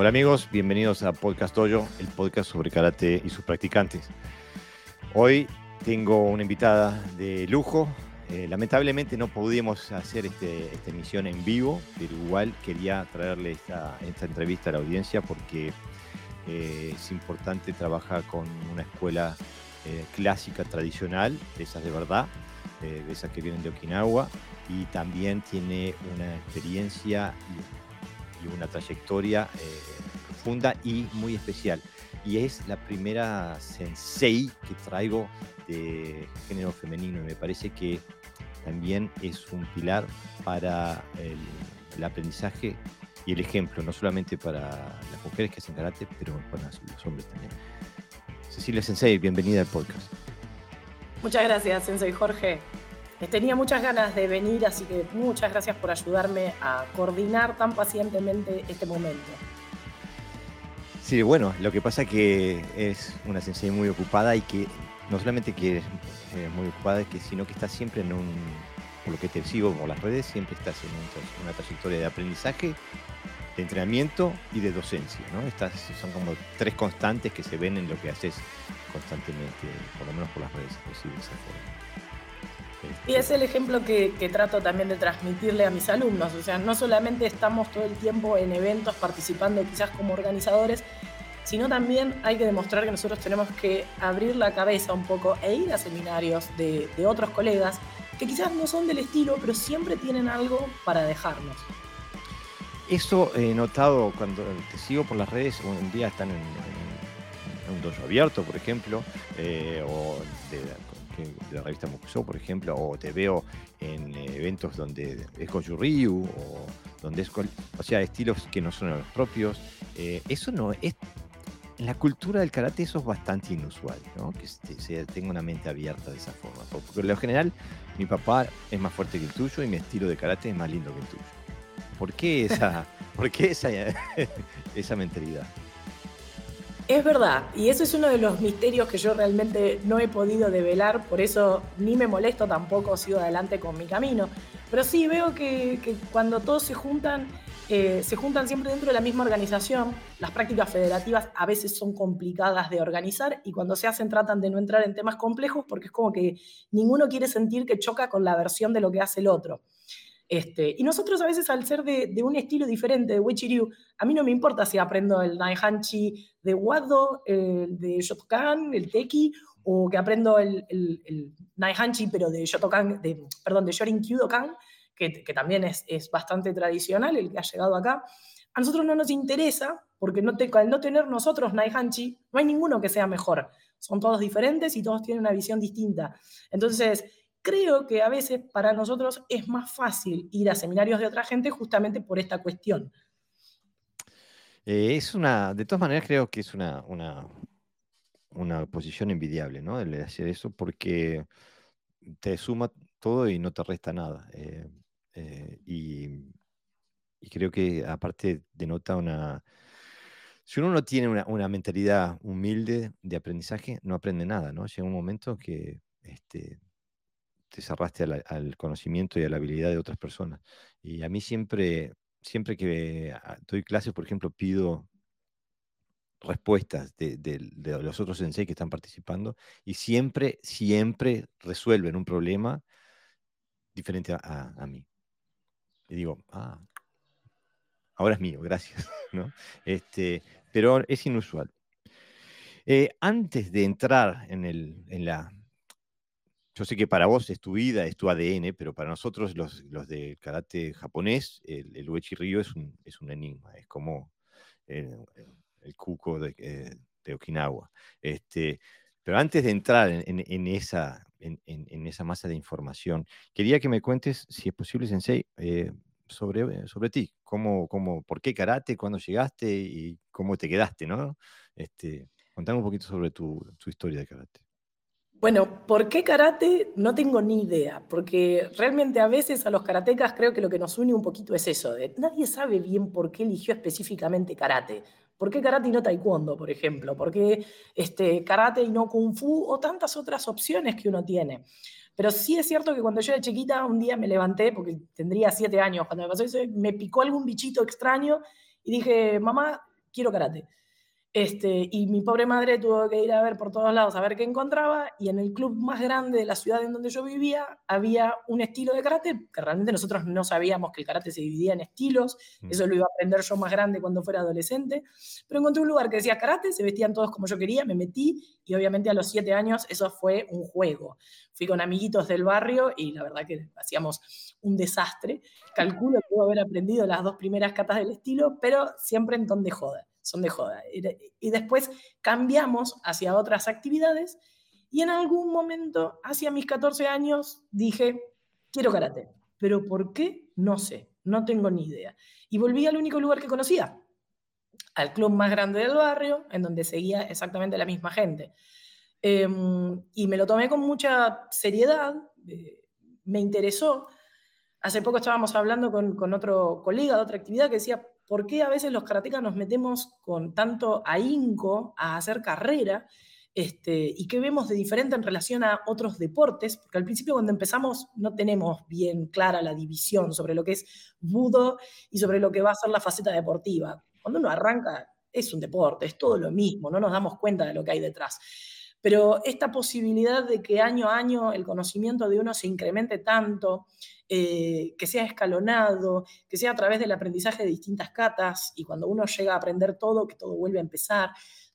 Hola amigos, bienvenidos a Podcast Dojo, el podcast sobre karate y sus practicantes. Hoy tengo una invitada de lujo. Eh, lamentablemente no pudimos hacer este, esta emisión en vivo, pero igual quería traerle esta, entrevista a la audiencia porque eh, es importante trabajar con una escuela eh, clásica, tradicional, de esas de verdad, de esas que vienen de Okinawa, y también tiene una experiencia y una trayectoria eh, profunda y muy especial. Y es la primera sensei que traigo de género femenino y me parece que también es un pilar para el, aprendizaje y el ejemplo, no solamente para las mujeres que hacen karate, pero para los hombres también. Cecilia Sensei, bienvenida al podcast. Muchas gracias, Sensei Jorge. Tenía muchas ganas de venir, así que muchas gracias por ayudarme a coordinar tan pacientemente este momento. Sí, bueno, lo que pasa es que es una sensei muy ocupada y que no solamente que es eh, muy ocupada, sino que está siempre en un, por lo que te sigo por las redes, siempre estás en una trayectoria de aprendizaje, de entrenamiento y de docencia. Estas son como tres constantes que se ven en lo que haces constantemente, por lo menos por las redes, de esa forma. Y es el ejemplo que, trato también de transmitirle a mis alumnos. O sea, no solamente estamos todo el tiempo en eventos participando quizás como organizadores, sino también hay que demostrar que nosotros tenemos que abrir la cabeza un poco e ir a seminarios de, otros colegas que quizás no son del estilo, pero siempre tienen algo para dejarnos. Eso he notado cuando te sigo por las redes, un día están en, un dojo abierto, por ejemplo, eh, o de, de la revista Musou, por ejemplo, o te veo en eh, eventos donde es con Ryu, o donde es o sea, estilos que no son los propios. Eh, eso no es. En la cultura del karate eso es bastante inusual, ¿no? Que se, tenga una mente abierta de esa forma. Porque en lo general, mi papá es más fuerte que el tuyo y mi estilo de karate es más lindo que el tuyo. ¿Por qué esa, ¿por qué esa, esa mentalidad? Es verdad, y eso es uno de los misterios que yo realmente no he podido develar, por eso ni me molesto tampoco, sigo adelante con mi camino. Pero sí veo que, cuando todos se juntan, eh, se juntan siempre dentro de la misma organización. Las prácticas federativas a veces son complicadas de organizar y cuando se hacen tratan de no entrar en temas complejos porque es como que ninguno quiere sentir que choca con la versión de lo que hace el otro. Este, y nosotros a veces al ser de, un estilo diferente, de Wichiryu, a mí no me importa si aprendo el Naihanchi de Wado, el de Shotokan, el Teki, o que aprendo el, el, Naihanchi pero de Shotokan, de, perdón, de Shorin Kyudokan, que, que también es, bastante tradicional, el que ha llegado acá. A nosotros no nos interesa, porque no al no tener nosotros Naihanchi, no hay ninguno que sea mejor. Son todos diferentes y todos tienen una visión distinta. Entonces, creo que a veces para nosotros es más fácil ir a seminarios de otra gente justamente por esta cuestión. Eh, es una, de todas maneras creo que es una, una, una posición envidiable, ¿no? El hacer eso porque te suma todo y no te resta nada. Eh, eh, y, creo que aparte denota una... Si uno no tiene una, una, mentalidad humilde de aprendizaje, no aprende nada, ¿no? Llega un momento que este, te cerraste al, conocimiento y a la habilidad de otras personas. Y a mí siempre, siempre que ah, doy clases, por ejemplo, pido respuestas de, los otros sensei que están participando y siempre, siempre resuelven un problema diferente a, mí. Y digo, ah, ahora es mío, gracias. ¿no? Este, pero es inusual. Eh, antes de entrar en, el, en la yo sé que para vos es tu vida, es tu ADN, pero para nosotros los, los de karate japonés, el, el Uechi Ryo es un, es un enigma, es como el, el cuco de, eh, de, Okinawa. Este, pero antes de entrar en, en, esa, en, en, esa masa de información, quería que me cuentes, si es posible, Sensei, eh, sobre, sobre ti. Cómo, cómo, ¿Por qué karate? ¿Cuándo llegaste? ¿Y cómo te quedaste? ¿no? Este, contame un poquito sobre tu, tu historia de karate. Bueno, ¿por qué karate? No tengo ni idea, porque realmente a veces a los karatecas creo que lo que nos une un poquito es eso, nadie sabe bien por qué eligió específicamente karate. ¿Por qué karate y no taekwondo, por ejemplo? ¿Por qué este, karate y no kung fu? O tantas otras opciones que uno tiene. Pero sí es cierto que cuando yo era chiquita, un día me levanté, porque tendría siete años, cuando me pasó eso, me picó algún bichito extraño y dije, mamá, quiero karate. Este, y mi pobre madre tuvo que ir a ver por todos lados a ver qué encontraba y en el club más grande de la ciudad en donde yo vivía había un estilo de karate que realmente nosotros no sabíamos que el karate se dividía en estilos, mm. eso lo iba a aprender yo más grande cuando fuera adolescente, pero encontré un lugar que decía karate, se vestían todos como yo quería, me metí y obviamente a los siete años eso fue un juego. Fui con amiguitos del barrio y la verdad que hacíamos un desastre. Calculo que puedo haber aprendido las dos primeras catas del estilo, pero siempre en ton de joda son de joda. Y después cambiamos hacia otras actividades y en algún momento, hacia mis 14 años, dije, quiero karate. Pero ¿por qué? No sé, no tengo ni idea. Y volví al único lugar que conocía, al club más grande del barrio, en donde seguía exactamente la misma gente. Em, y me lo tomé con mucha seriedad, eh, me interesó. Hace poco estábamos hablando con, con otro colega de otra actividad que decía, por qué a veces los karatecas nos metemos con tanto ahínco a hacer carrera este, y qué vemos de diferente en relación a otros deportes, porque al principio cuando empezamos no tenemos bien clara la división sobre lo que es budo y sobre lo que va a ser la faceta deportiva. Cuando uno arranca es un deporte, es todo lo mismo, no nos damos cuenta de lo que hay detrás. Pero esta posibilidad de que año a año el conocimiento de uno se incremente tanto, eh, que sea escalonado, que sea a través del aprendizaje de distintas catas y cuando uno llega a aprender todo, que todo vuelve a empezar.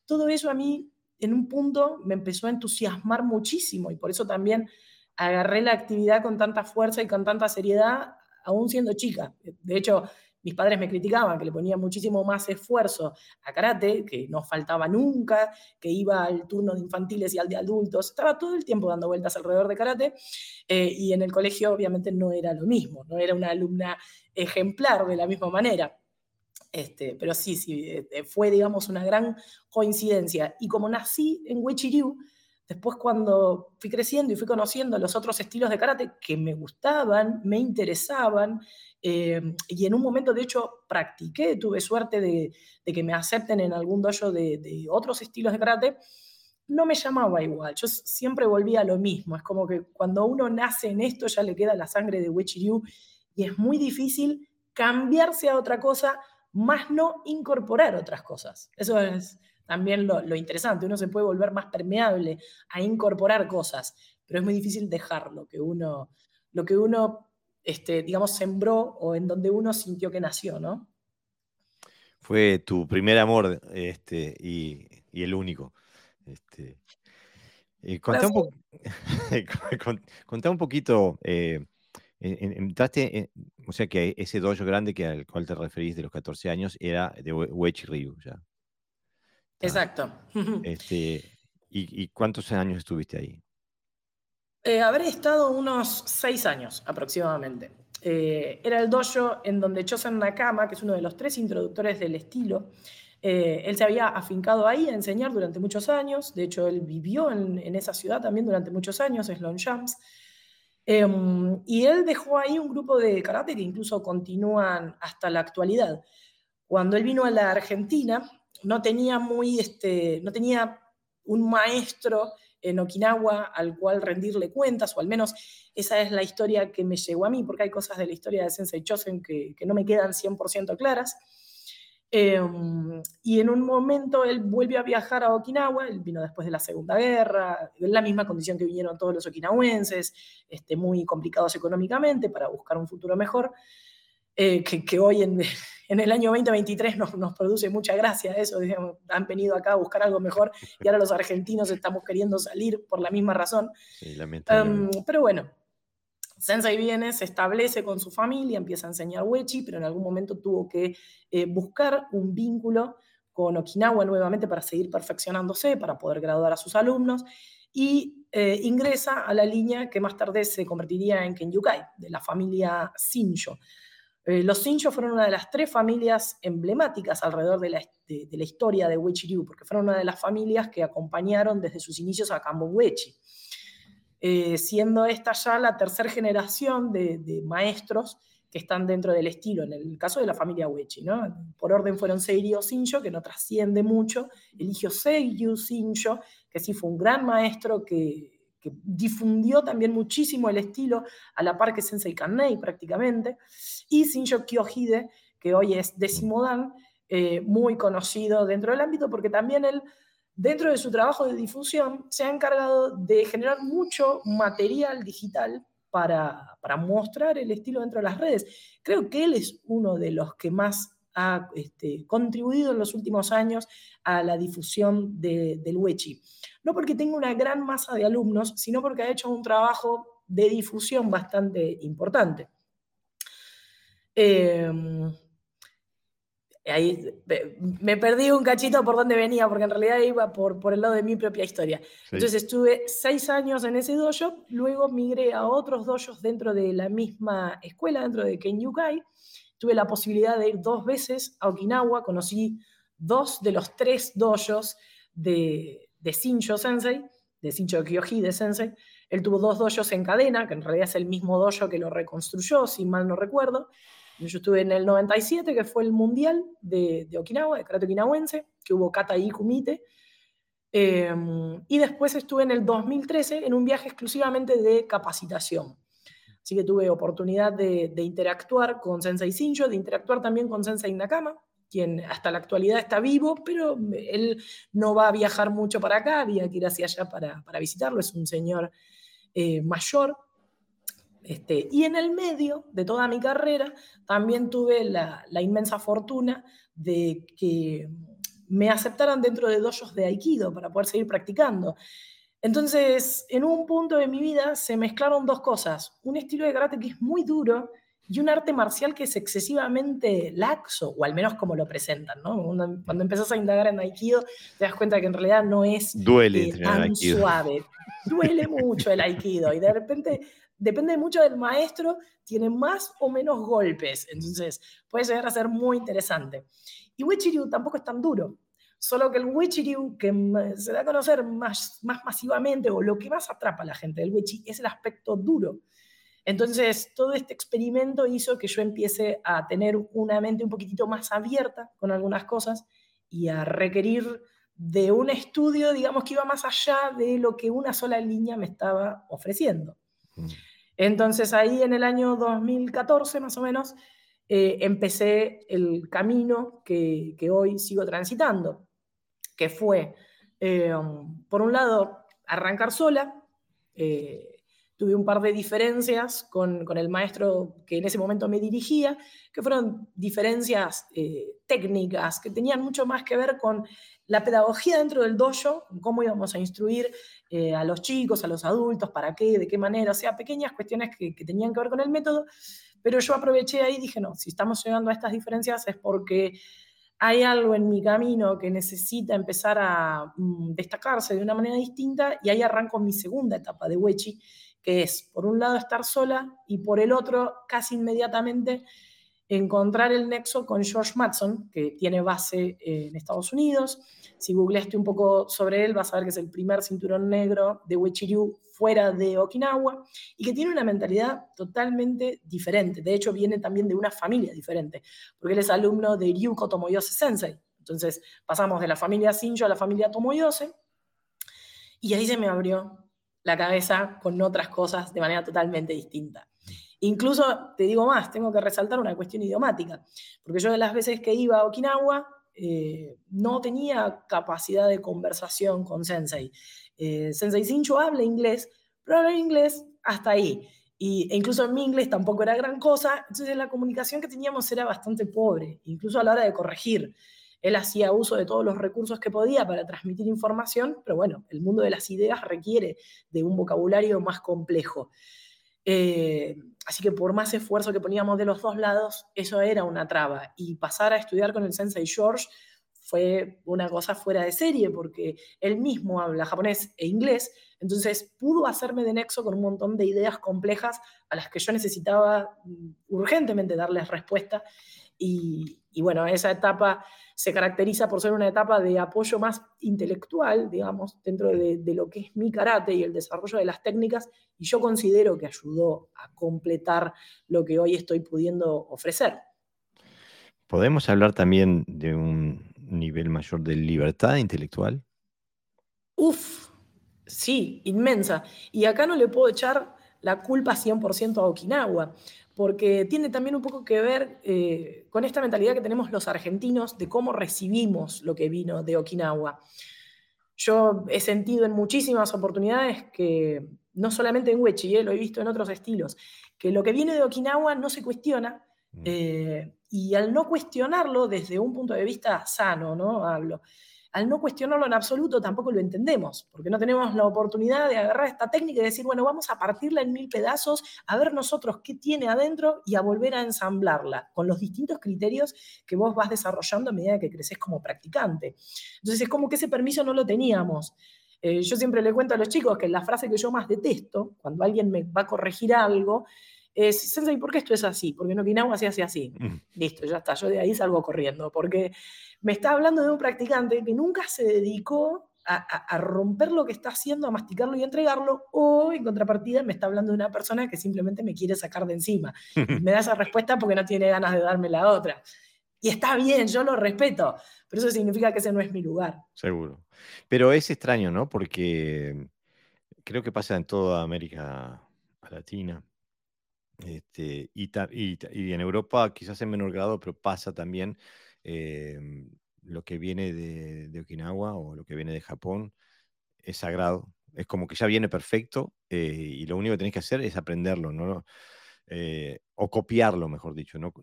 Todo eso a mí en un punto me empezó a entusiasmar muchísimo y por eso también agarré la actividad con tanta fuerza y con tanta seriedad, aún siendo chica. De hecho, mis padres me criticaban que le ponía muchísimo más esfuerzo a karate, que no faltaba nunca, que iba al turno de infantiles y al de adultos, estaba todo el tiempo dando vueltas alrededor de karate, eh, y en el colegio obviamente no era lo mismo, no era una alumna ejemplar de la misma manera. Este, pero sí, sí, eh, fue, digamos, una gran coincidencia. Y como nací en Wechiriu, después cuando fui creciendo y fui conociendo los otros estilos de karate que me gustaban, me interesaban, eh, y en un momento, de hecho, practiqué, tuve suerte de, que me acepten en algún dojo de, otros estilos de karate, no me llamaba igual. Yo siempre volvía a lo mismo. Es como que cuando uno nace en esto ya le queda la sangre de Ryu y es muy difícil cambiarse a otra cosa, más no incorporar otras cosas. Eso es también lo, lo interesante. Uno se puede volver más permeable a incorporar cosas, pero es muy difícil dejar lo que uno, lo que uno este, digamos, sembró o en donde uno sintió que nació, ¿no? Fue tu primer amor este, y, el único. Este, eh, contá, un un poquito, eh, entraste, o sea que ese dojo grande que al cual te referís de los 14 años era de Wechi Ryu, ya. Exacto. Este, ¿y, ¿Y cuántos años estuviste ahí? Eh, habré estado unos seis años aproximadamente. Eh, era el dojo en donde Chosen Nakama, que es uno de los tres introductores del estilo, eh, él se había afincado ahí a enseñar durante muchos años. De hecho, él vivió en, esa ciudad también durante muchos años, es Longchamps. Em, y él dejó ahí un grupo de karate que incluso continúan hasta la actualidad. Cuando él vino a la Argentina, no tenía muy, este, no tenía un maestro en Okinawa al cual rendirle cuentas, o al menos esa es la historia que me llegó a mí, porque hay cosas de la historia de Sensei Chosen que, no me quedan 100% claras. Em, y en un momento él vuelve a viajar a Okinawa, él vino después de la Segunda Guerra, en la misma condición que vinieron todos los okinawenses, este, muy complicados económicamente para buscar un futuro mejor, eh, que, que, hoy en, en el año 2023 nos, nos produce mucha gracia eso, han venido acá a buscar algo mejor y ahora los argentinos estamos queriendo salir por la misma razón. Em, pero bueno, Sensei viene, se establece con su familia, empieza a enseñar Wechi, pero en algún momento tuvo que eh, buscar un vínculo con Okinawa nuevamente para seguir perfeccionándose, para poder graduar a sus alumnos, y eh, ingresa a la línea que más tarde se convertiría en Kenyukai, de la familia Shinjo. Eh, los Shinjo fueron una de las tres familias emblemáticas alrededor de la, historia de Wechi-Ryu, porque fueron una de las familias que acompañaron desde sus inicios a Kambo Wechi, eh, siendo esta ya la tercera generación de, maestros que están dentro del estilo, en el caso de la familia Wechi. Por orden fueron Seirio Shinjo, que no trasciende mucho, Eligio Seiyu Shinjo, que sí fue un gran maestro que que difundió también muchísimo el estilo, a la par que Sensei Kannei prácticamente, y Shinjo Kyohide, que hoy es décimo dan, eh, muy conocido dentro del ámbito, porque también él, dentro de su trabajo de difusión, se ha encargado de generar mucho material digital para, para mostrar el estilo dentro de las redes. Creo que él es uno de los que más ha este, contribuido en los últimos años a la difusión del Wechi. No porque tenga una gran masa de alumnos, sino porque ha hecho un trabajo de difusión bastante importante. Em, ahí me perdí un cachito por donde venía, porque en realidad iba por, por el lado de mi propia historia. Entonces estuve seis años en ese dojo, luego migré a otros dojos dentro de la misma escuela, dentro de Kenyukai, tuve la posibilidad de ir dos veces a Okinawa, conocí dos de los tres dojos de, de Shinjo Sensei, de Shinjo de Sensei. Él tuvo dos dojos en cadena, que en realidad es el mismo dojo que lo reconstruyó, si mal no recuerdo. Yo estuve en el 97, que fue el mundial de, de Okinawa, de karate okinawense, que hubo kata y kumite. Em, y después estuve en el 2013 en un viaje exclusivamente de capacitación. Así que tuve oportunidad de, interactuar con Sensei Shinjo, de interactuar también con Sensei Nakama, quien hasta la actualidad está vivo, pero él no va a viajar mucho para acá, había que ir hacia allá para, visitarlo, es un señor eh, mayor. Este, y en el medio de toda mi carrera también tuve la, la inmensa fortuna de que me aceptaran dentro de dojos de Aikido para poder seguir practicando. Entonces, en un punto de mi vida se mezclaron dos cosas, un estilo de karate que es muy duro y un arte marcial que es excesivamente laxo, o al menos como lo presentan, ¿no? Cuando empezás a indagar en Aikido, te das cuenta que en realidad no es Duele eh, tan suave. Duele mucho el Aikido y de repente depende mucho del maestro, tiene más o menos golpes, entonces puede llegar a ser muy interesante. Y Wichiryu tampoco es tan duro. Solo que el Wichiryu, que se da a conocer más, más masivamente, o lo que más atrapa a la gente del Wichi, es el aspecto duro. Entonces, todo este experimento hizo que yo empiece a tener una mente un poquitito más abierta con algunas cosas y a requerir de un estudio, digamos, que iba más allá de lo que una sola línea me estaba ofreciendo. Mm. Entonces, ahí en el año 2014, más o menos, eh, empecé el camino que, hoy sigo transitando, que fue, eh, por un lado, arrancar sola. Eh, tuve un par de diferencias con, el maestro que en ese momento me dirigía, que fueron diferencias técnicas, que tenían mucho más que ver con la pedagogía dentro del dojo, cómo íbamos a instruir a los chicos, a los adultos, para qué, de qué manera, o sea, pequeñas cuestiones que, que tenían que ver con el método, pero yo aproveché ahí y dije, no, si estamos llegando a estas diferencias es porque hay algo en mi camino que necesita empezar a mm, destacarse de una manera distinta y ahí arranco mi segunda etapa de Wechi, que es, por un lado, estar sola y por el otro, casi inmediatamente, encontrar el nexo con George Matson, que tiene base en Estados Unidos. Si googleaste un poco sobre él, vas a ver que es el primer cinturón negro de Ryu fuera de Okinawa y que tiene una mentalidad totalmente diferente. De hecho, viene también de una familia diferente, porque él es alumno de Ryuko Tomoyose Sensei. Entonces, pasamos de la familia Shinjo a la familia Tomoyose y ahí se me abrió la cabeza con otras cosas de manera totalmente distinta. Incluso, te digo más, tengo que resaltar una cuestión idiomática, porque yo de las veces que iba a Okinawa eh, no tenía capacidad de conversación con Sensei. Eh, Sensei Sincho habla inglés, pero habla inglés hasta ahí. Y, e incluso en mi inglés tampoco era gran cosa, entonces la comunicación que teníamos era bastante pobre, incluso a la hora de corregir. Él hacía uso de todos los recursos que podía para transmitir información, pero bueno, el mundo de las ideas requiere de un vocabulario más complejo. Eh, así que por más esfuerzo que poníamos de los dos lados, eso era una traba. Y pasar a estudiar con el sensei George fue una cosa fuera de serie, porque él mismo habla japonés e inglés, entonces pudo hacerme de nexo con un montón de ideas complejas a las que yo necesitaba mm, urgentemente darles respuesta. Y, y bueno, esa etapa se caracteriza por ser una etapa de apoyo más intelectual, digamos, dentro de, lo que es mi karate y el desarrollo de las técnicas, y yo considero que ayudó a completar lo que hoy estoy pudiendo ofrecer. ¿Podemos hablar también de un nivel mayor de libertad intelectual? Uf, sí, inmensa. Y acá no le puedo echar la culpa 100% a Okinawa, porque tiene también un poco que ver eh, con esta mentalidad que tenemos los argentinos de cómo recibimos lo que vino de Okinawa. Yo he sentido en muchísimas oportunidades que, no solamente en Wechi, eh, lo he visto en otros estilos, que lo que viene de Okinawa no se cuestiona, mm. eh, y al no cuestionarlo desde un punto de vista sano, ¿no? Hablo al no cuestionarlo en absoluto tampoco lo entendemos, porque no tenemos la oportunidad de agarrar esta técnica y decir, bueno, vamos a partirla en mil pedazos, a ver nosotros qué tiene adentro y a volver a ensamblarla con los distintos criterios que vos vas desarrollando a medida que creces como practicante. Entonces es como que ese permiso no lo teníamos. Eh, yo siempre le cuento a los chicos que la frase que yo más detesto, cuando alguien me va a corregir algo, es, Sensei, ¿por qué esto es así? Porque en Okinawa se hace así. Mm. Listo, ya está, yo de ahí salgo corriendo, porque me está hablando de un practicante que nunca se dedicó a, romper lo que está haciendo, a masticarlo y entregarlo, o en contrapartida me está hablando de una persona que simplemente me quiere sacar de encima. me da esa respuesta porque no tiene ganas de darme la otra. Y está bien, yo lo respeto, pero eso significa que ese no es mi lugar. Seguro. Pero es extraño, ¿no? Porque creo que pasa en toda América Latina. Este, y, y, en Europa quizás en menor grado, pero pasa también Em, lo que viene de, Okinawa o lo que viene de Japón es sagrado. Es como que ya viene perfecto eh, y lo único que tenés que hacer es aprenderlo, ¿no? Eh, o copiarlo, mejor dicho. ¿no?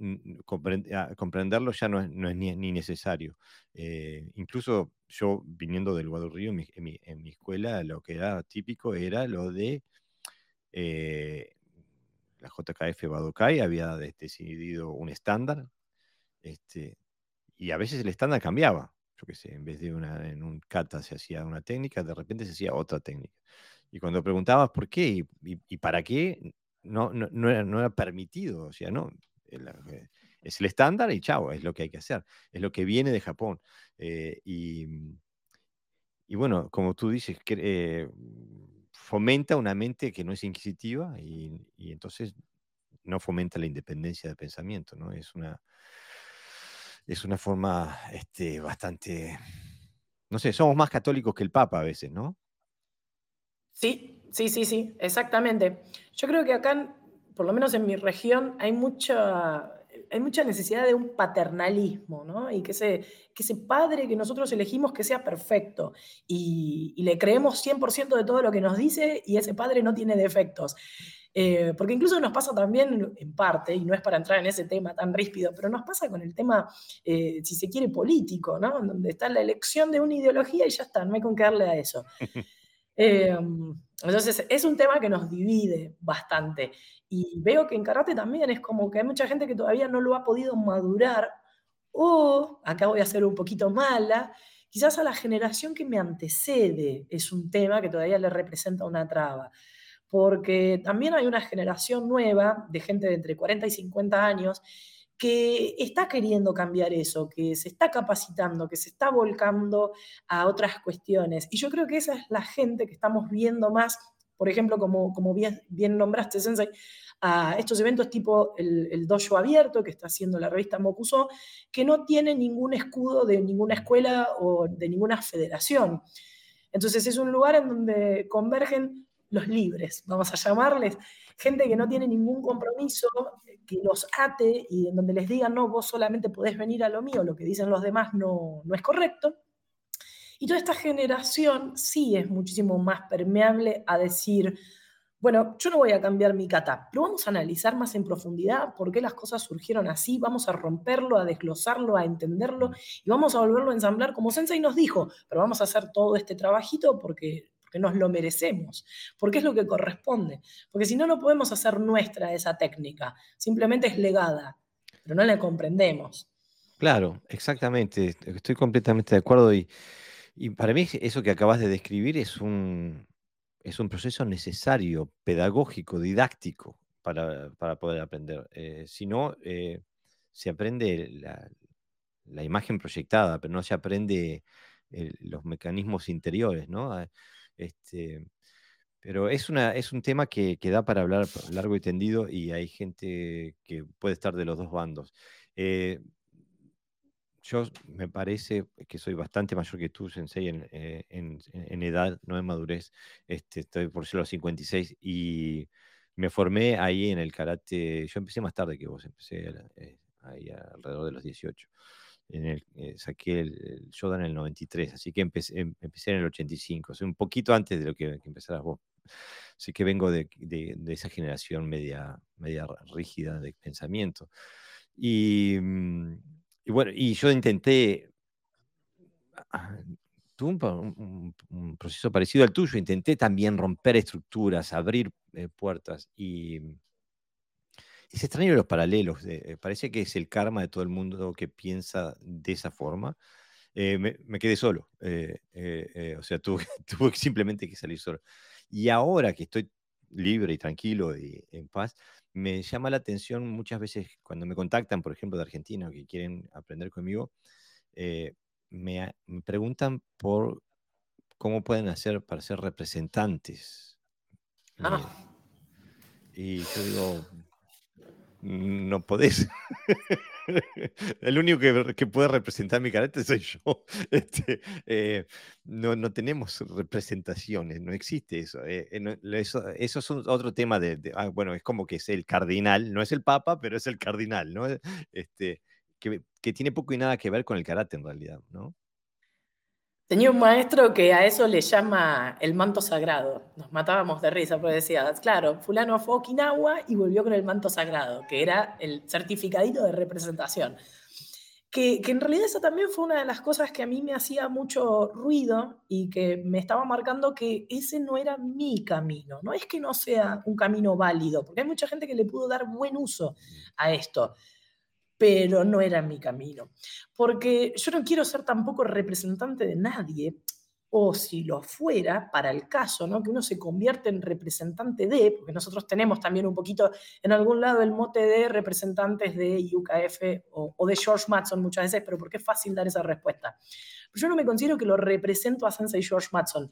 Ah, comprenderlo ya no es, ni, necesario. Eh, incluso yo, viniendo del Guadalquivir, en mi, en, mi, escuela, lo que era típico era lo de la JKF Badokai había decidido un estándar este, y a veces el estándar cambiaba. Yo qué sé, en vez de una, en un kata se hacía una técnica, de repente se hacía otra técnica. Y cuando preguntabas por qué y, para qué, no, no, era, permitido. O sea, no. Eh, es el estándar y chao, es lo que hay que hacer. Es lo que viene de Japón. Eh, y, y, bueno, como tú dices, eh, fomenta una mente que no es inquisitiva y, y, entonces no fomenta la independencia de pensamiento, ¿no? Es una, es una forma este, bastante, no sé, somos más católicos que el Papa a veces, ¿no? Sí, sí, sí, sí, exactamente. Yo creo que acá, por lo menos en mi región, hay mucha, hay mucha necesidad de un paternalismo, ¿no? Y que ese, que ese padre que nosotros elegimos que sea perfecto y, le creemos 100% de todo lo que nos dice y ese padre no tiene defectos. Eh, porque incluso nos pasa también en parte, y no es para entrar en ese tema tan ríspido, pero nos pasa con el tema, eh, si se quiere, político, ¿no? Donde está la elección de una ideología y ya está, no hay con qué darle a eso. Eh, entonces, es un tema que nos divide bastante. Y veo que en karate también es como que hay mucha gente que todavía no lo ha podido madurar, o, acá voy a ser un poquito mala, quizás a la generación que me antecede es un tema que todavía le representa una traba porque también hay una generación nueva de gente de entre 40 y 50 años que está queriendo cambiar eso, que se está capacitando, que se está volcando a otras cuestiones. Y yo creo que esa es la gente que estamos viendo más, por ejemplo, como, bien nombraste, Sensei, a estos eventos tipo el, el, dojo abierto que está haciendo la revista Mokuso, que no tiene ningún escudo de ninguna escuela o de ninguna federación. Entonces es un lugar en donde convergen los libres, vamos a llamarles, gente que no tiene ningún compromiso, que los ate y en donde les digan, no, vos solamente podés venir a lo mío, lo que dicen los demás no, no es correcto. Y toda esta generación sí es muchísimo más permeable a decir, bueno, yo no voy a cambiar mi kata, pero vamos a analizar más en profundidad por qué las cosas surgieron así, vamos a romperlo, a desglosarlo, a entenderlo y vamos a volverlo a ensamblar como Sensei nos dijo, pero vamos a hacer todo este trabajito porque porque nos lo merecemos, porque es lo que corresponde, porque si no, no podemos hacer nuestra esa técnica, simplemente es legada, pero no la comprendemos. Claro, exactamente, estoy completamente de acuerdo y, para mí eso que acabas de describir es un, es un proceso necesario, pedagógico, didáctico para, poder aprender. Eh, si no, eh, se aprende la, la, imagen proyectada, pero no se aprende los mecanismos interiores, ¿no? Este, pero es, un tema que, que, da para hablar largo y tendido y hay gente que puede estar de los dos bandos. Eh, yo me parece que soy bastante mayor que tú, Sensei, en, eh, edad, no en madurez. Este, estoy por ser los 56 y me formé ahí en el karate. Yo empecé más tarde que vos, empecé eh, ahí alrededor de los 18. En el, eh, saqué el, Shodan en el 93, así que empecé, em, empecé en el 85, o un poquito antes de lo que, que empezaras vos. Así que vengo de, de, esa generación media, media rígida de pensamiento. Y, mm, y bueno, y yo intenté ah, un, proceso parecido al tuyo. Intenté también romper estructuras, abrir eh, puertas y es extraño los paralelos. Eh, parece que es el karma de todo el mundo que piensa de esa forma. Eh, me, quedé solo. o sea, tuve, tuve, simplemente que salir solo. Y ahora que estoy libre y tranquilo y en paz, me llama la atención muchas veces cuando me contactan, por ejemplo, de Argentina, que quieren aprender conmigo, me, preguntan por cómo pueden hacer para ser representantes. Ah. Y yo digo, no podés. El único que, puede representar mi carácter soy yo. Este, eh, no, no, tenemos representaciones, no existe eso. Eh, eh, eso, es otro tema de, ah, bueno, es como que es el cardinal, no es el papa, pero es el cardinal, ¿no? Este, que, tiene poco y nada que ver con el karate en realidad, ¿no? Tenía un maestro que a eso le llama el manto sagrado. Nos matábamos de risa, porque decía, claro, fulano fue a Okinawa y volvió con el manto sagrado, que era el certificadito de representación. Que, en realidad esa también fue una de las cosas que a mí me hacía mucho ruido y que me estaba marcando que ese no era mi camino. No es que no sea un camino válido, porque hay mucha gente que le pudo dar buen uso a esto pero no era mi camino. Porque yo no quiero ser tampoco representante de nadie, o si lo fuera, para el caso, ¿no? que uno se convierte en representante de, porque nosotros tenemos también un poquito en algún lado el mote de representantes de UKF o, de George Matson muchas veces, pero porque es fácil dar esa respuesta. Pero yo no me considero que lo represento a Sensei George Matson,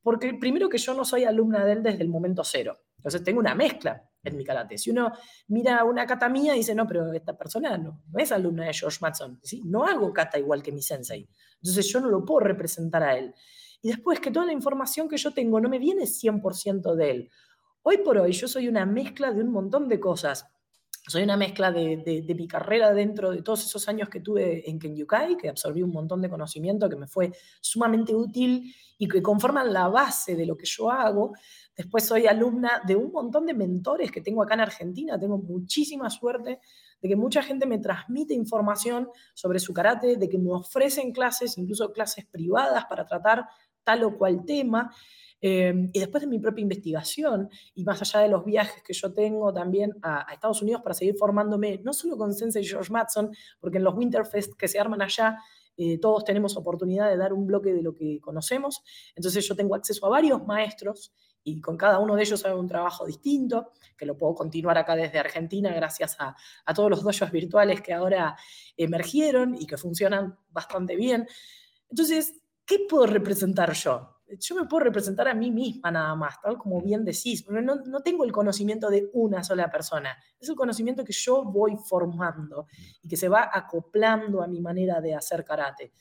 porque primero que yo no soy alumna de él desde el momento cero. Entonces tengo una mezcla mi karate. Si uno mira una kata mía y dice, no, pero esta persona no, es alumna de George Matson, no hago kata igual que mi sensei. Entonces yo no lo puedo representar a él. Y después que toda la información que yo tengo no me viene 100% de él. Hoy por hoy yo soy una mezcla de un montón de cosas. Soy una mezcla de, mi carrera dentro de todos esos años que tuve en Kenyukai, que absorbí un montón de conocimiento que me fue sumamente útil y que conforman la base de lo que yo hago. Después soy alumna de un montón de mentores que tengo acá en Argentina. Tengo muchísima suerte de que mucha gente me transmite información sobre su karate, de que me ofrecen clases, incluso clases privadas para tratar tal o cual tema. Eh, y después de mi propia investigación, y más allá de los viajes que yo tengo también a, Estados Unidos para seguir formándome, no solo con Sensei George Matson, porque en los Winterfest que se arman allá, eh, todos tenemos oportunidad de dar un bloque de lo que conocemos. Entonces yo tengo acceso a varios maestros y con cada uno de ellos hago un trabajo distinto, que lo puedo continuar acá desde Argentina gracias a, a todos los dojos virtuales que ahora emergieron y que funcionan bastante bien. Entonces, ¿qué puedo representar yo? Yo me puedo representar a mí misma nada más, tal como bien decís, pero no, no tengo el conocimiento de una sola persona, es el conocimiento que yo voy formando y que se va acoplando a mi manera de hacer karate.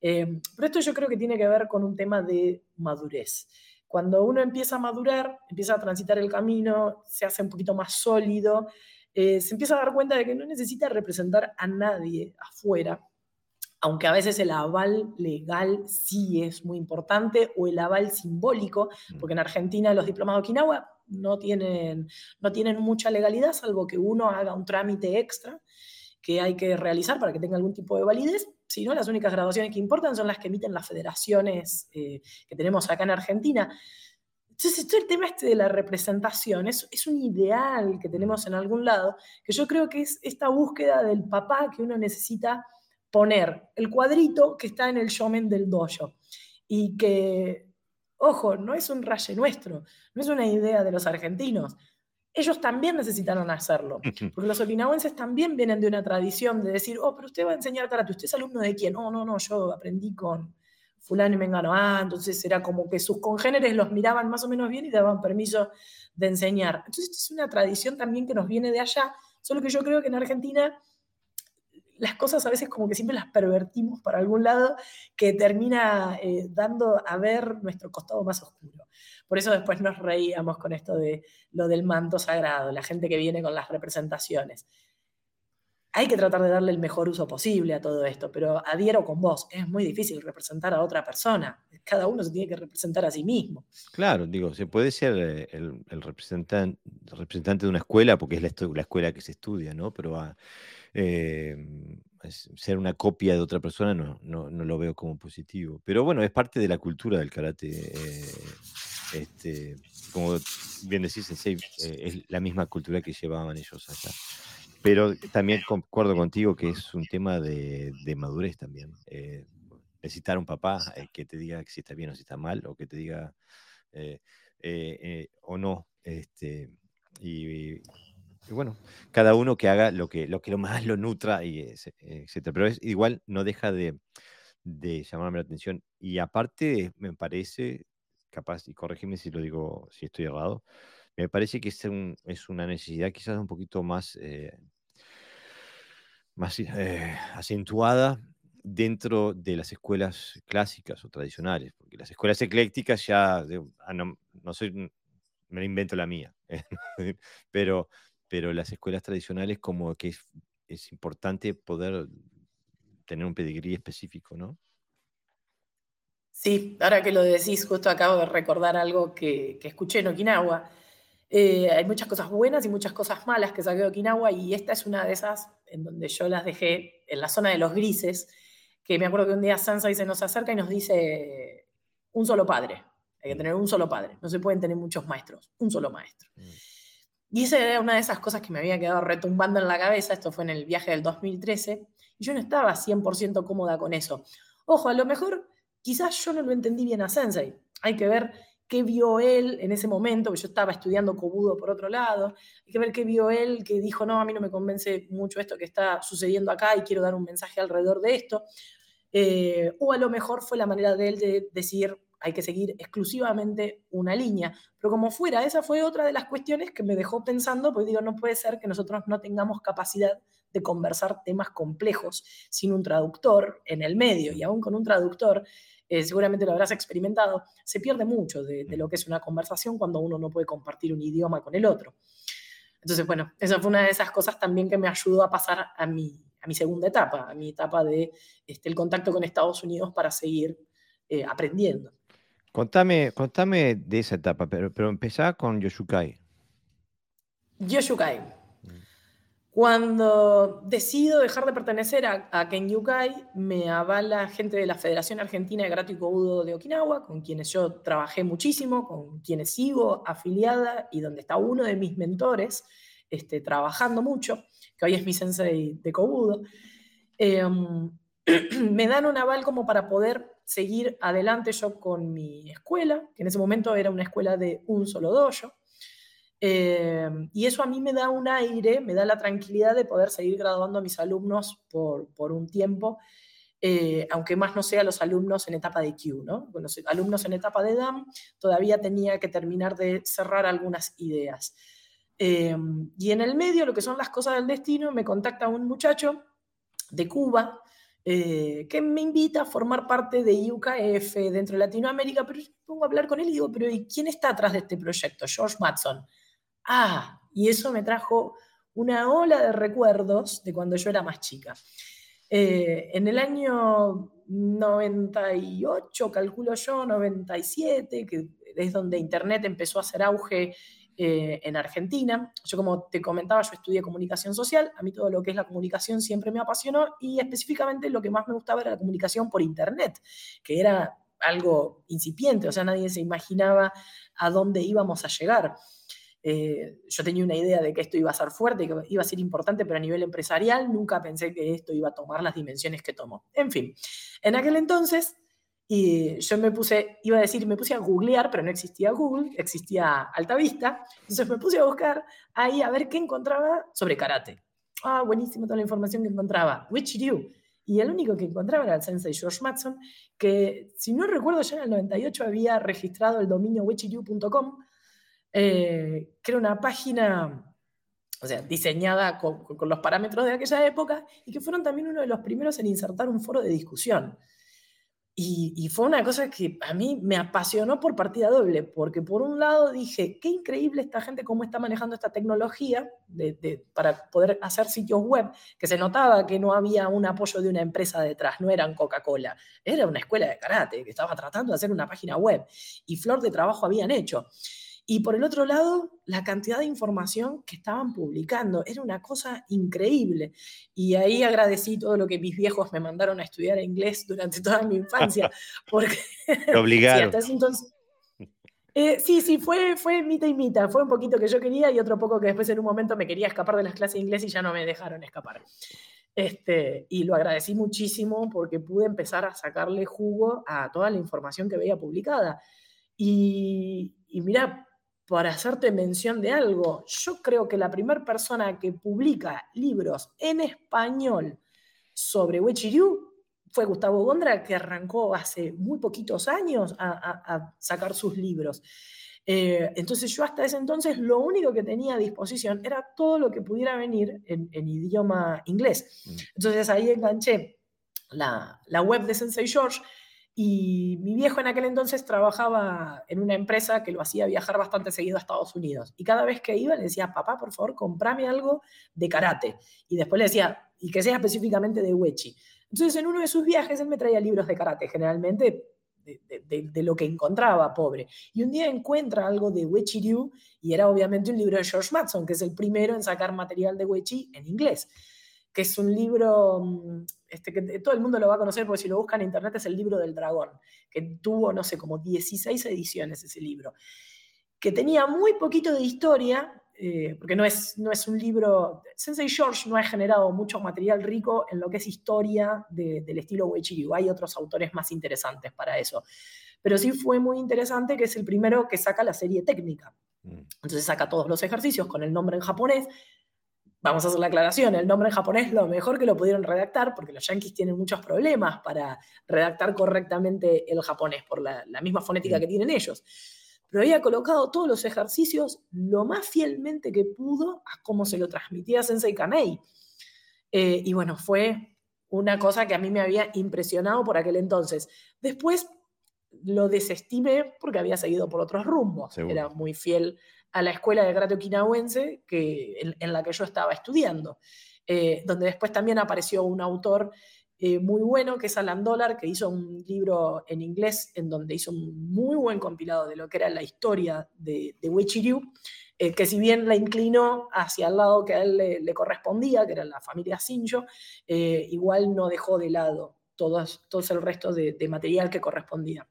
Eh, pero esto yo creo que tiene que ver con un tema de madurez. Cuando uno empieza a madurar, empieza a transitar el camino, se hace un poquito más sólido, eh, se empieza a dar cuenta de que no necesita representar a nadie afuera, aunque a veces el aval legal sí es muy importante, o el aval simbólico, mm. porque en Argentina los diplomados de Okinawa no tienen, no tienen mucha legalidad, salvo que uno haga un trámite extra que hay que realizar para que tenga algún tipo de validez, si no, las únicas graduaciones que importan son las que emiten las federaciones eh, que tenemos acá en Argentina. Entonces, esto el tema este de la representación es, es, un ideal que tenemos en algún lado, que yo creo que es esta búsqueda del papá que uno necesita poner, el cuadrito que está en el shomen del dojo. Y que, ojo, no es un raye nuestro, no es una idea de los argentinos ellos también necesitaron hacerlo, porque los okinawenses también vienen de una tradición de decir, oh, pero usted va a enseñar karate, ¿usted es alumno de quién? No, no, no, yo aprendí con fulano y mengano. Ah, entonces era como que sus congéneres los miraban más o menos bien y daban permiso de enseñar. Entonces, esto es una tradición también que nos viene de allá, solo que yo creo que en Argentina las cosas a veces como que siempre las pervertimos para algún lado que termina eh, dando a ver nuestro costado más oscuro. Por eso después nos reíamos con esto de lo del manto sagrado, la gente que viene con las representaciones. Hay que tratar de darle el mejor uso posible a todo esto, pero adhiero con vos, es muy difícil representar a otra persona. Cada uno se tiene que representar a sí mismo. Claro, digo, se puede ser eh, el, representante, representante de una escuela, porque es la, escuela que se estudia, ¿no? Pero a, Em, ser una copia de otra persona no, no, lo veo como positivo. Pero bueno, es parte de la cultura del karate. Eh, este, como bien decís, eh, es la misma cultura que llevaban ellos allá. Pero también concuerdo contigo que es un tema de, madurez también. Eh, necesitar un papá que te diga si está bien o si está mal, o que te diga o no. Este, y, y bueno, cada uno que haga lo que lo, que lo más lo nutra, y etcétera. Pero es, igual no deja de, de llamarme la atención. Y aparte, me parece, capaz, y corrígeme si lo digo, si estoy errado, me parece que es, un, es una necesidad quizás un poquito más, eh, más eh, acentuada dentro de las escuelas clásicas o tradicionales, porque las escuelas eclécticas ya, ah, no, no me invento la mía, pero pero las escuelas tradicionales como que es, importante poder tener un pedigrí específico, ¿no? Sí, ahora que lo decís, justo acabo de recordar algo que, escuché en Okinawa. Eh, hay muchas cosas buenas y muchas cosas malas que saqué de Okinawa y esta es una de esas en donde yo las dejé en la zona de los grises, que me acuerdo que un día Sansai se nos acerca y nos dice un solo padre, hay que mm. tener un solo padre, no se pueden tener muchos maestros, un solo maestro. Mm. Y esa era una de esas cosas que me había quedado retumbando en la cabeza, esto fue en el viaje del 2013, y yo no estaba 100% cómoda con eso. Ojo, a lo mejor quizás yo no lo entendí bien a Sensei. Hay que ver qué vio él en ese momento, que yo estaba estudiando Kobudo por otro lado, hay que ver qué vio él que dijo, no, a mí no me convence mucho esto que está sucediendo acá y quiero dar un mensaje alrededor de esto. Eh, o a lo mejor fue la manera de él de decir, hay que seguir exclusivamente una línea. Pero como fuera, esa fue otra de las cuestiones que me dejó pensando, porque digo, no puede ser que nosotros no tengamos capacidad de conversar temas complejos sin un traductor en el medio, y aún con un traductor, eh, seguramente lo habrás experimentado, se pierde mucho de, de, lo que es una conversación cuando uno no puede compartir un idioma con el otro. Entonces, bueno, esa fue una de esas cosas también que me ayudó a pasar a mi, a mi segunda etapa, a mi etapa de este, el contacto con Estados Unidos para seguir eh, aprendiendo. Contame, contame de esa etapa, pero, pero empezá con Yoshukai. Yoshukai. Mm. Cuando decido dejar de pertenecer a, a Kenyukai, me avala gente de la Federación Argentina de Grato y de Okinawa, con quienes yo trabajé muchísimo, con quienes sigo afiliada y donde está uno de mis mentores este, trabajando mucho, que hoy es mi sensei de Kobudo. Em, me dan un aval como para poder seguir adelante yo con mi escuela, que en ese momento era una escuela de un solo dojo. Eh, y eso a mí me da un aire, me da la tranquilidad de poder seguir graduando a mis alumnos por, por un tiempo, eh, aunque más no sea los alumnos en etapa de Q, ¿no? Con los alumnos en etapa de DAM todavía tenía que terminar de cerrar algunas ideas. Eh, y en el medio, lo que son las cosas del destino, me contacta un muchacho de Cuba eh, que me invita a formar parte de IUKF dentro de Latinoamérica, pero yo pongo a hablar con él y digo, pero ¿y quién está atrás de este proyecto? George Matson. Ah, y eso me trajo una ola de recuerdos de cuando yo era más chica. Eh, en el año 98, calculo yo, 97, que es donde Internet empezó a hacer auge eh, en Argentina. Yo como te comentaba, yo estudié comunicación social, a mí todo lo que es la comunicación siempre me apasionó y específicamente lo que más me gustaba era la comunicación por Internet, que era algo incipiente, o sea, nadie se imaginaba a dónde íbamos a llegar. Eh, yo tenía una idea de que esto iba a ser fuerte, que iba a ser importante, pero a nivel empresarial nunca pensé que esto iba a tomar las dimensiones que tomó. En fin, en aquel entonces y yo me puse, iba a decir, me puse a googlear, pero no existía Google, existía Altavista. Entonces me puse a buscar ahí a ver qué encontraba sobre karate. Ah, buenísimo toda la información que encontraba. Which you? Y el único que encontraba era el sensei George Matson, que si no recuerdo ya en el 98 había registrado el dominio wichiryu.com, eh, que era una página o sea, diseñada con, los parámetros de aquella época, y que fueron también uno de los primeros en insertar un foro de discusión. Y, fue una cosa que a mí me apasionó por partida doble, porque por un lado dije, qué increíble esta gente cómo está manejando esta tecnología para poder hacer sitios web, que se notaba que no había un apoyo de una empresa detrás, no eran Coca-Cola, era una escuela de karate que estaba tratando de hacer una página web y flor de trabajo habían hecho. Y por el otro lado, la cantidad de información que estaban publicando era una cosa increíble. Y ahí agradecí todo lo que mis viejos me mandaron a estudiar inglés durante toda mi infancia, porque... obligaron. sí, entonces... Eh, sí, sí, fue, fue mitad y mitad. Fue un poquito que yo quería y otro poco que después en un momento me quería escapar de las clases de inglés y ya no me dejaron escapar. Este, y lo agradecí muchísimo porque pude empezar a sacarle jugo a toda la información que veía publicada. Y, y mira, para hacerte mención de algo, yo creo que la primera persona que publica libros en español sobre Wechiryu fue Gustavo Gondra, que arrancó hace muy poquitos años a, sacar sus libros. Eh, entonces yo hasta ese entonces lo único que tenía a disposición era todo lo que pudiera venir en, idioma inglés. Mm. Entonces ahí enganché la, la web de Sensei George y mi viejo en aquel entonces trabajaba en una empresa que lo hacía viajar bastante seguido a Estados Unidos. Y cada vez que iba le decía, papá, por favor, comprame algo de karate. Y después le decía, y que sea específicamente de Wechi. Entonces en uno de sus viajes él me traía libros de karate, generalmente de, lo que encontraba, pobre. Y un día encuentra algo de Wechi Ryu y era obviamente un libro de George Matson, que es el primero en sacar material de Wechi en inglés que es un libro mm, este, que todo el mundo lo va a conocer porque si lo buscan en internet es el libro del dragón, que tuvo, no sé, como 16 ediciones ese libro, que tenía muy poquito de historia, eh, porque no es, no es un libro, Sensei George no ha generado mucho material rico en lo que es historia del estilo Uechi hay otros autores más interesantes para eso, pero sí fue muy interesante que es el primero que saca la serie técnica. Mm. Entonces saca todos los ejercicios con el nombre en japonés, vamos a hacer la aclaración, el nombre en japonés lo mejor que lo pudieron redactar, porque los yankees tienen muchos problemas para redactar correctamente el japonés, por la, misma fonética que tienen ellos. Pero había colocado todos los ejercicios lo más fielmente que pudo a cómo se lo transmitía Sensei Kanei. Eh, y bueno, fue una cosa que a mí me había impresionado por aquel entonces. Después lo desestimé porque había seguido por otros rumbos. Era muy fiel a la escuela de karate okinawense que, en, la que yo estaba estudiando, eh, donde después también apareció un autor eh, muy bueno, que es Alan Dollar, que hizo un libro en inglés en donde hizo un muy buen compilado de lo que era la historia de, de eh, que si bien la inclinó hacia el lado que a él le, correspondía, que era la familia Sinjo, igual no dejó de lado todo, el resto de, material que correspondía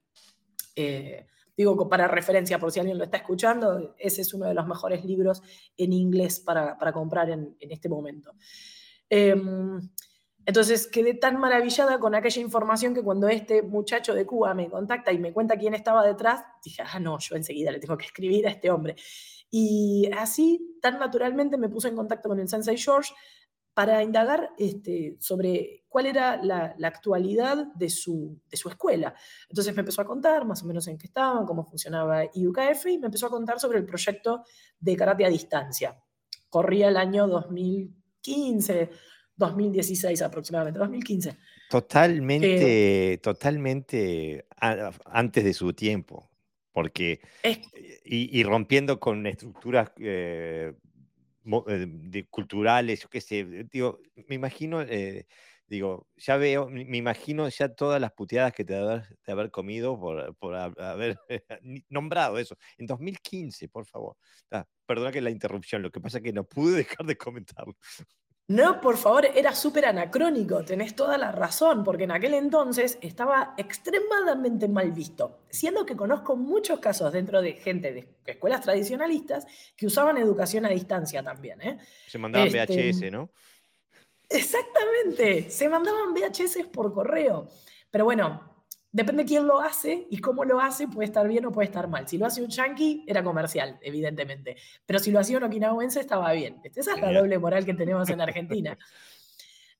digo para referencia por si alguien lo está escuchando, ese es uno de los mejores libros en inglés para, comprar en, este momento. Em, entonces quedé tan maravillada con aquella información que cuando este muchacho de Cuba me contacta y me cuenta quién estaba detrás, dije, ah, no, yo enseguida le tengo que escribir a este hombre. Y así, tan naturalmente, me puse en contacto con el Sensei George para indagar este, sobre cuál era la, actualidad de su, de su, escuela. Entonces me empezó a contar más o menos en qué estaban, cómo funcionaba IUKF y me empezó a contar sobre el proyecto de karate a distancia. Corría el año 2015, 2016 aproximadamente, 2015. Totalmente, totalmente antes de su tiempo, porque y, rompiendo con estructuras eh, eh, de, culturales, yo qué sé, eh, digo, me imagino, eh, digo, ya veo, me imagino ya todas las puteadas que te de haber, comido por, por haber nombrado eso. En 2015, por favor. Ah, perdona que la interrupción, lo que pasa es que no pude dejar de comentarlo. No, por favor, era súper anacrónico, tenés toda la razón, porque en aquel entonces estaba extremadamente mal visto, siendo que conozco muchos casos dentro de gente de escuelas tradicionalistas que usaban educación a distancia también. ¿eh? Se mandaban este, VHS, ¿no? Exactamente, se mandaban VHS por correo. Pero bueno, Depende quién lo hace y cómo lo hace, puede estar bien o puede estar mal. Si lo hace un yankee, era comercial, evidentemente. Pero si lo hacía un okinawense, estaba bien. Esa es la doble moral que tenemos en Argentina.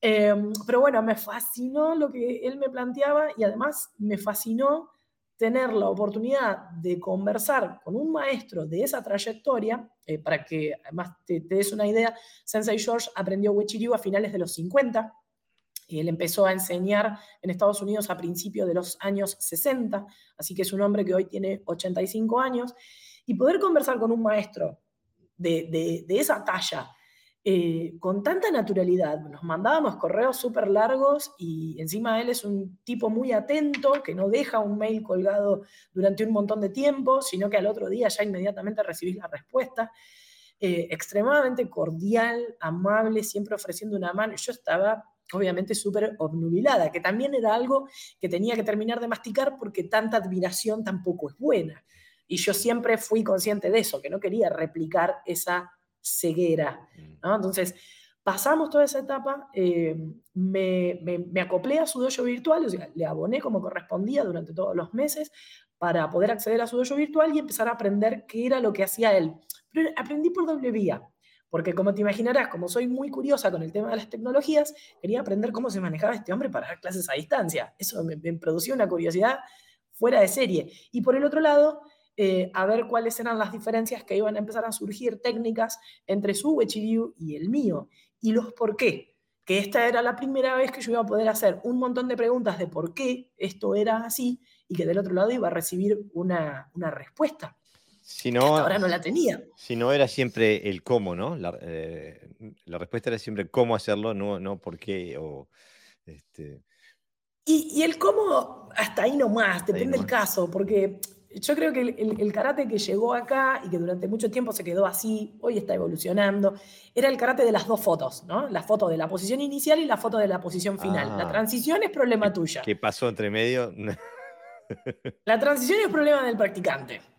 Em, pero bueno, me fascinó lo que él me planteaba y además me fascinó tener la oportunidad de conversar con un maestro de esa trayectoria, eh, para que además te, des una idea, Sensei George aprendió Wechiryu a finales de los 50, él empezó a enseñar en Estados Unidos a principios de los años 60, así que es un hombre que hoy tiene 85 años, y poder conversar con un maestro de, esa talla, eh, con tanta naturalidad. Nos mandábamos correos súper largos y encima él es un tipo muy atento, que no deja un mail colgado durante un montón de tiempo, sino que al otro día ya inmediatamente recibís la respuesta. Eh, extremadamente cordial, amable, siempre ofreciendo una mano. Yo estaba obviamente súper obnubilada, que también era algo que tenía que terminar de masticar porque tanta admiración tampoco es buena. Y yo siempre fui consciente de eso, que no quería replicar esa ceguera. Mm. Entonces, pasamos toda esa etapa, eh, me, me, acoplé a su dojo virtual, o sea, le aboné como correspondía durante todos los meses para poder acceder a su dojo virtual y empezar a aprender qué era lo que hacía él. Pero aprendí por doble vía. Porque como te imaginarás, como soy muy curiosa con el tema de las tecnologías, quería aprender cómo se manejaba este hombre para dar clases a distancia. Eso me, producía una curiosidad fuera de serie. Y por el otro lado, eh, a ver cuáles eran las diferencias que iban a empezar a surgir técnicas entre su Wechiryu y el mío, y los por qué. Que esta era la primera vez que yo iba a poder hacer un montón de preguntas de por qué esto era así, y que del otro lado iba a recibir una, respuesta. Si no, ahora no la tenía. Si no era siempre el cómo, ¿no? La, eh, respuesta era siempre cómo hacerlo, no, no por qué. O, este... y, el cómo, hasta ahí nomás, depende del caso, porque yo creo que el, karate que llegó acá y que durante mucho tiempo se quedó así, hoy está evolucionando, era el karate de las dos fotos, ¿no? La foto de la posición inicial y la foto de la posición final. la ah. transición es problema tuya. ¿Qué pasó entre medio? la transición es problema del practicante.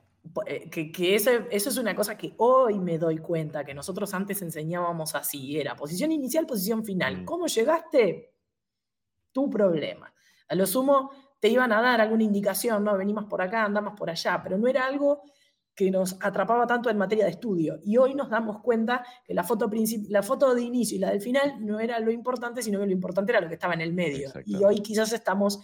Eh, que, eso, es una cosa que hoy me doy cuenta, que nosotros antes enseñábamos así, era posición inicial, posición final. Mm. ¿Cómo llegaste? Tu problema. A lo sumo, te iban a dar alguna indicación, ¿no? Venimos por acá, andamos por allá, pero no era algo que nos atrapaba tanto en materia de estudio. Y hoy nos damos cuenta que la foto, la foto de inicio y la del final no era lo importante, sino que lo importante era lo que estaba en el medio. Y hoy quizás estamos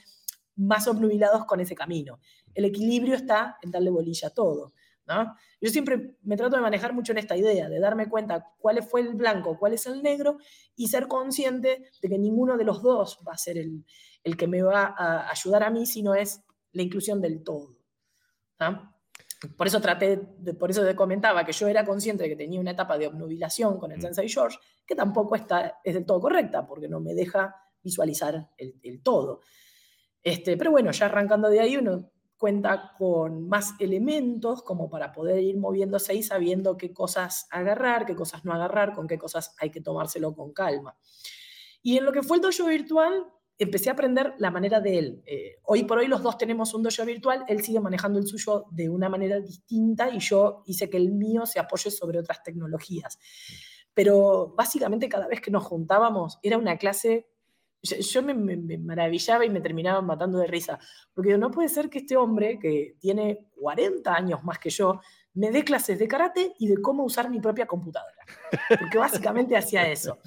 más obnubilados con ese camino. El equilibrio está en darle bolilla a todo. ¿no? Yo siempre me trato de manejar mucho en esta idea, de darme cuenta cuál fue el blanco, cuál es el negro, y ser consciente de que ninguno de los dos va a ser el, el que me va a ayudar a mí, sino es la inclusión del todo. Por eso traté, por eso te comentaba que yo era consciente de que tenía una etapa de obnubilación con el mm. Sensei George, que tampoco está, es del todo correcta, porque no me deja visualizar el, todo. Este, pero bueno, ya arrancando de ahí uno cuenta con más elementos como para poder ir moviéndose y sabiendo qué cosas agarrar, qué cosas no agarrar, con qué cosas hay que tomárselo con calma. Y en lo que fue el dojo virtual, empecé a aprender la manera de él. Eh, hoy por hoy los dos tenemos un dojo virtual, él sigue manejando el suyo de una manera distinta y yo hice que el mío se apoye sobre otras tecnologías. Pero básicamente cada vez que nos juntábamos era una clase, yo, me, maravillaba y me terminaba matando de risa, porque no puede ser que este hombre, que tiene 40 años más que yo, me dé clases de karate y de cómo usar mi propia computadora. Porque básicamente hacía eso.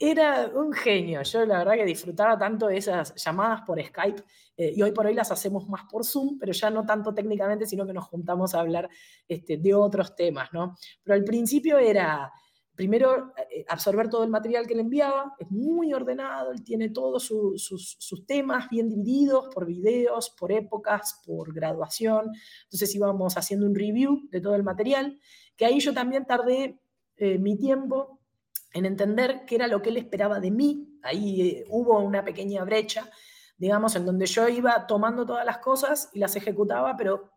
Era un genio. Yo la verdad que disfrutaba tanto de esas llamadas por Skype eh, y hoy por hoy las hacemos más por Zoom, pero ya no tanto técnicamente, sino que nos juntamos a hablar este, de otros temas, ¿no? Pero al principio era primero eh, absorber todo el material que le enviaba, es muy ordenado, él tiene todos sus, temas bien divididos por videos, por épocas, por graduación, entonces íbamos haciendo un review de todo el material, que ahí yo también tardé eh, mi tiempo en entender qué era lo que él esperaba de mí, ahí eh, hubo una pequeña brecha, digamos, en donde yo iba tomando todas las cosas y las ejecutaba, pero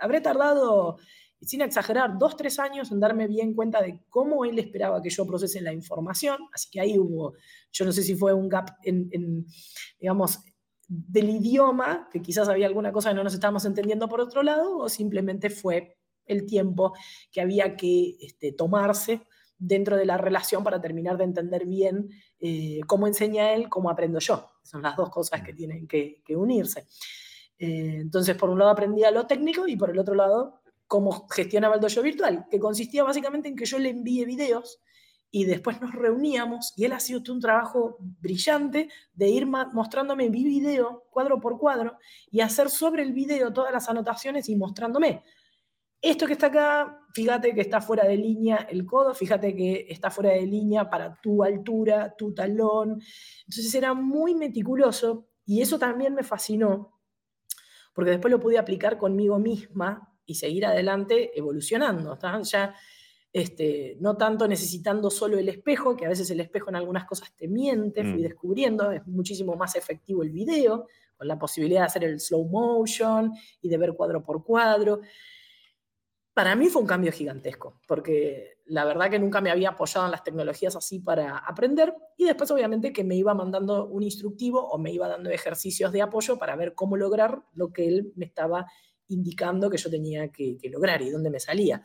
habré tardado sin exagerar, dos, tres años en darme bien cuenta de cómo él esperaba que yo procese la información. Así que ahí hubo, yo no sé si fue un gap en, digamos, del idioma, que quizás había alguna cosa que no nos estábamos entendiendo por otro lado, o simplemente fue el tiempo que había que este, tomarse dentro de la relación para terminar de entender bien eh, cómo enseña él, cómo aprendo yo. Son las dos cosas que tienen que, unirse. Eh, entonces, por un lado aprendía lo técnico y por el otro lado cómo gestionaba el dojo virtual, que consistía básicamente en que yo le envíe videos y después nos reuníamos y él ha sido un trabajo brillante de ir mostrándome mi video cuadro por cuadro y hacer sobre el video todas las anotaciones y mostrándome. Esto que está acá, fíjate que está fuera de línea el codo, fíjate que está fuera de línea para tu altura, tu talón. Entonces era muy meticuloso y eso también me fascinó, porque después lo pude aplicar conmigo misma y seguir adelante evolucionando. Ya este, no tanto necesitando solo el espejo, que a veces el espejo en algunas cosas te miente, fui mm. descubriendo, es muchísimo más efectivo el video, con la posibilidad de hacer el slow motion y de ver cuadro por cuadro para mí fue un cambio gigantesco, porque la verdad que nunca me había apoyado en las tecnologías así para aprender y después obviamente que me iba mandando un instructivo o me iba dando ejercicios de apoyo para ver cómo lograr lo que él me estaba indicando que yo tenía que, lograr y dónde me salía.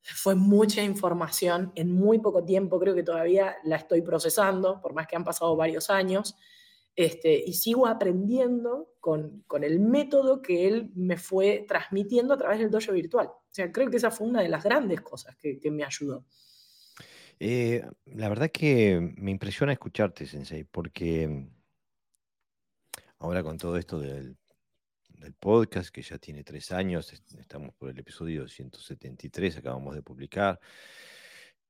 Fue mucha información en muy poco tiempo, creo que todavía la estoy procesando, por más que han pasado varios años. Este, y sigo aprendiendo con, el método que él me fue transmitiendo a través del dojo virtual. O sea, creo que esa fue una de las grandes cosas que, me ayudó. Eh, la verdad que me impresiona escucharte, Sensei, porque ahora con todo esto del, del podcast, que ya tiene tres años, estamos por el episodio 173, acabamos de publicar.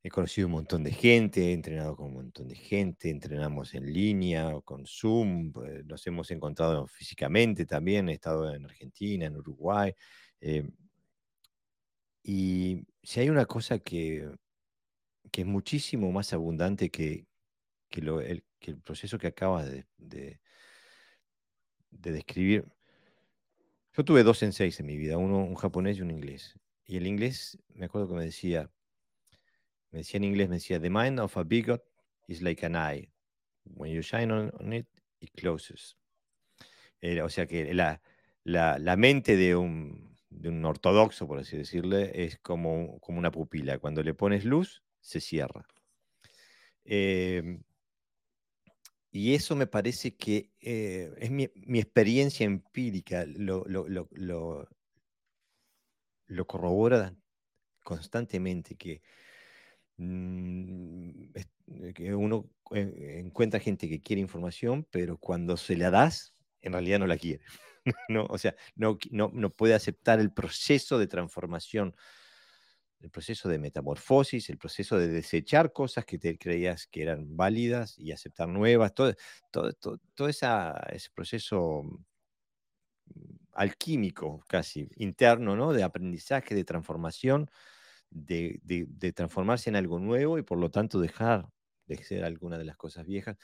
He conocido un montón de gente, he entrenado con un montón de gente, entrenamos en línea o con Zoom, eh, nos hemos encontrado físicamente también, he estado en Argentina, en Uruguay. Eh, y si hay una cosa que, que es muchísimo más abundante que, que, el, proceso que acabas de, de, describir, yo tuve dos senseis en mi vida, uno un japonés y un inglés. Y el inglés, me acuerdo que me decía, me decía en inglés, me decía, the mind of a bigot is like an eye. When you shine on, it, it closes. o sea que la, la, la mente de un, de un, ortodoxo, por así decirle, es como, como una pupila. Cuando le pones luz, se cierra. Em, y eso me parece que eh, es mi, experiencia empírica, lo, lo, lo, lo corrobora constantemente, que Mm, eh, que uno eh, encuentra gente que quiere información, pero cuando se la das, en realidad no la quiere. ¿no? O sea, no, no, no, puede aceptar el proceso de transformación, el proceso de metamorfosis, el proceso de desechar cosas que te creías que eran válidas y aceptar nuevas, todo, todo, todo, esa, ese proceso mm, alquímico casi interno, ¿no? De aprendizaje, de transformación, de, transformarse en algo nuevo y por lo tanto dejar de ser alguna de las cosas viejas.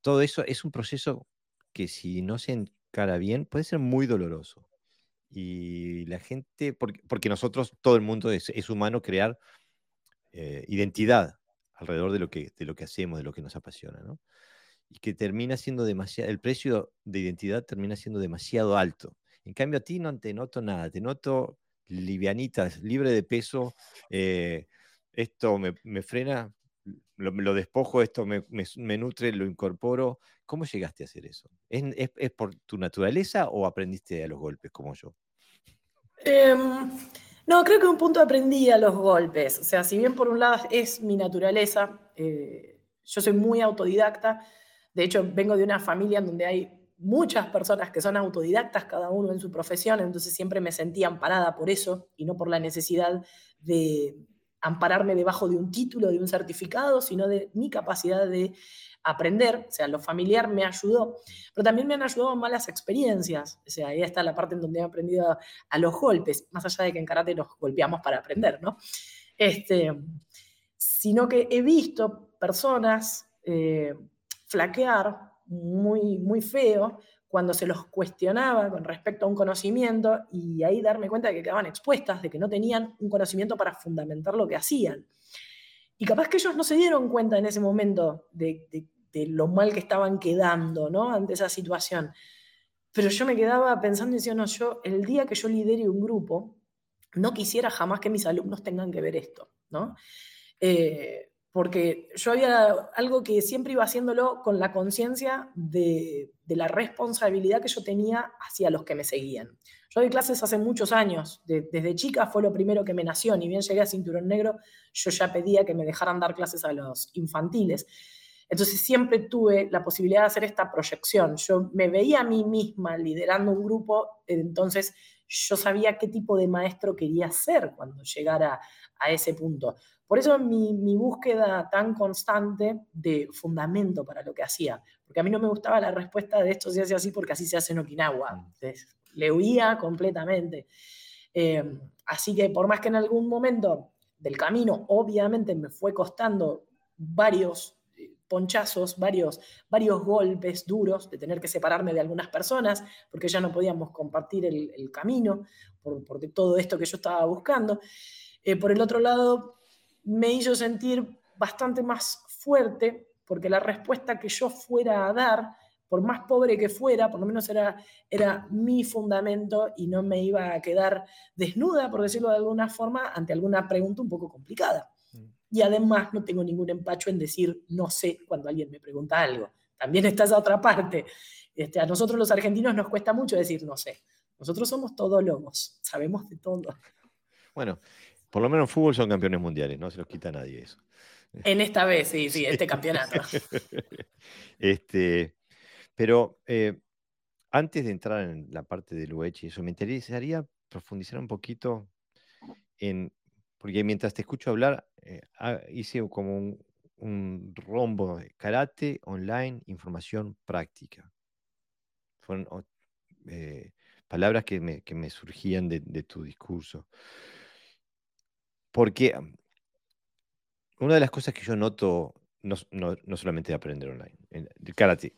Todo eso es un proceso que si no se encara bien puede ser muy doloroso. Y la gente, porque, nosotros, todo el mundo es, humano crear eh, identidad alrededor de lo, que, de lo que hacemos, de lo que nos apasiona, ¿no? Y que termina siendo demasiado, el precio de identidad termina siendo demasiado alto. En cambio, a ti no te noto nada, te noto livianitas, libre de peso, eh, esto me, frena, lo, despojo, esto me, nutre, lo incorporo. ¿Cómo llegaste a hacer eso? ¿Es, por tu naturaleza o aprendiste a los golpes como yo? Em, no, creo que un punto aprendí a los golpes. O sea, si bien por un lado es mi naturaleza, eh, yo soy muy autodidacta. De hecho, vengo de una familia en donde hay muchas personas que son autodidactas, cada uno en su profesión, entonces siempre me sentía amparada por eso y no por la necesidad de ampararme debajo de un título, de un certificado, sino de mi capacidad de aprender, o sea, lo familiar me ayudó, pero también me han ayudado malas experiencias, o sea, ahí está la parte en donde he aprendido a, los golpes, más allá de que en karate nos golpeamos para aprender, ¿no? Este, sino que he visto personas eh, flaquear muy, muy feo cuando se los cuestionaba con respecto a un conocimiento y ahí darme cuenta de que quedaban expuestas, de que no tenían un conocimiento para fundamentar lo que hacían. Y capaz que ellos no se dieron cuenta en ese momento de, lo mal que estaban quedando ante esa situación. Pero yo me quedaba pensando y diciendo, no, yo el día que yo lidere un grupo, no quisiera jamás que mis alumnos tengan que ver esto. ¿no? Eh, porque yo había algo que siempre iba haciéndolo con la conciencia de, la responsabilidad que yo tenía hacia los que me seguían. Yo doy clases hace muchos años, desde chica fue lo primero que me nació, ni bien llegué a Cinturón Negro, yo ya pedía que me dejaran dar clases a los infantiles. Entonces siempre tuve la posibilidad de hacer esta proyección. Yo me veía a mí misma liderando un grupo, entonces yo sabía qué tipo de maestro quería ser cuando llegara a ese punto. Por eso mi, mi, búsqueda tan constante de fundamento para lo que hacía, porque a mí no me gustaba la respuesta de esto se hace así porque así se hace en Okinawa. Mm. Entonces, le huía completamente. Eh, así que por más que en algún momento del camino, obviamente me fue costando varios eh, ponchazos, varios, varios golpes duros de tener que separarme de algunas personas, porque ya no podíamos compartir el, camino por, todo esto que yo estaba buscando. Eh, por el otro lado, me hizo sentir bastante más fuerte, porque la respuesta que yo fuera a dar por más pobre que fuera, por lo menos era, era mi fundamento y no me iba a quedar desnuda, por decirlo de alguna forma, ante alguna pregunta un poco complicada. Mm. Y además no tengo ningún empacho en decir no sé cuando alguien me pregunta algo. También está esa otra parte. Este, a nosotros los argentinos nos cuesta mucho decir no sé. Nosotros somos todos lobos, sabemos de todo. Bueno, por lo menos en fútbol son campeones mundiales, no se los quita nadie eso. En esta vez, sí, sí, este campeonato. este, pero eh, antes de entrar en la parte del UH, eso me interesaría profundizar un poquito en, porque mientras te escucho hablar, eh, ah, hice como un, rombo de karate, online, información práctica. Fueron eh, palabras que me, que me surgían de, tu discurso. Porque una de las cosas que yo noto, no, no solamente de aprender online, karate,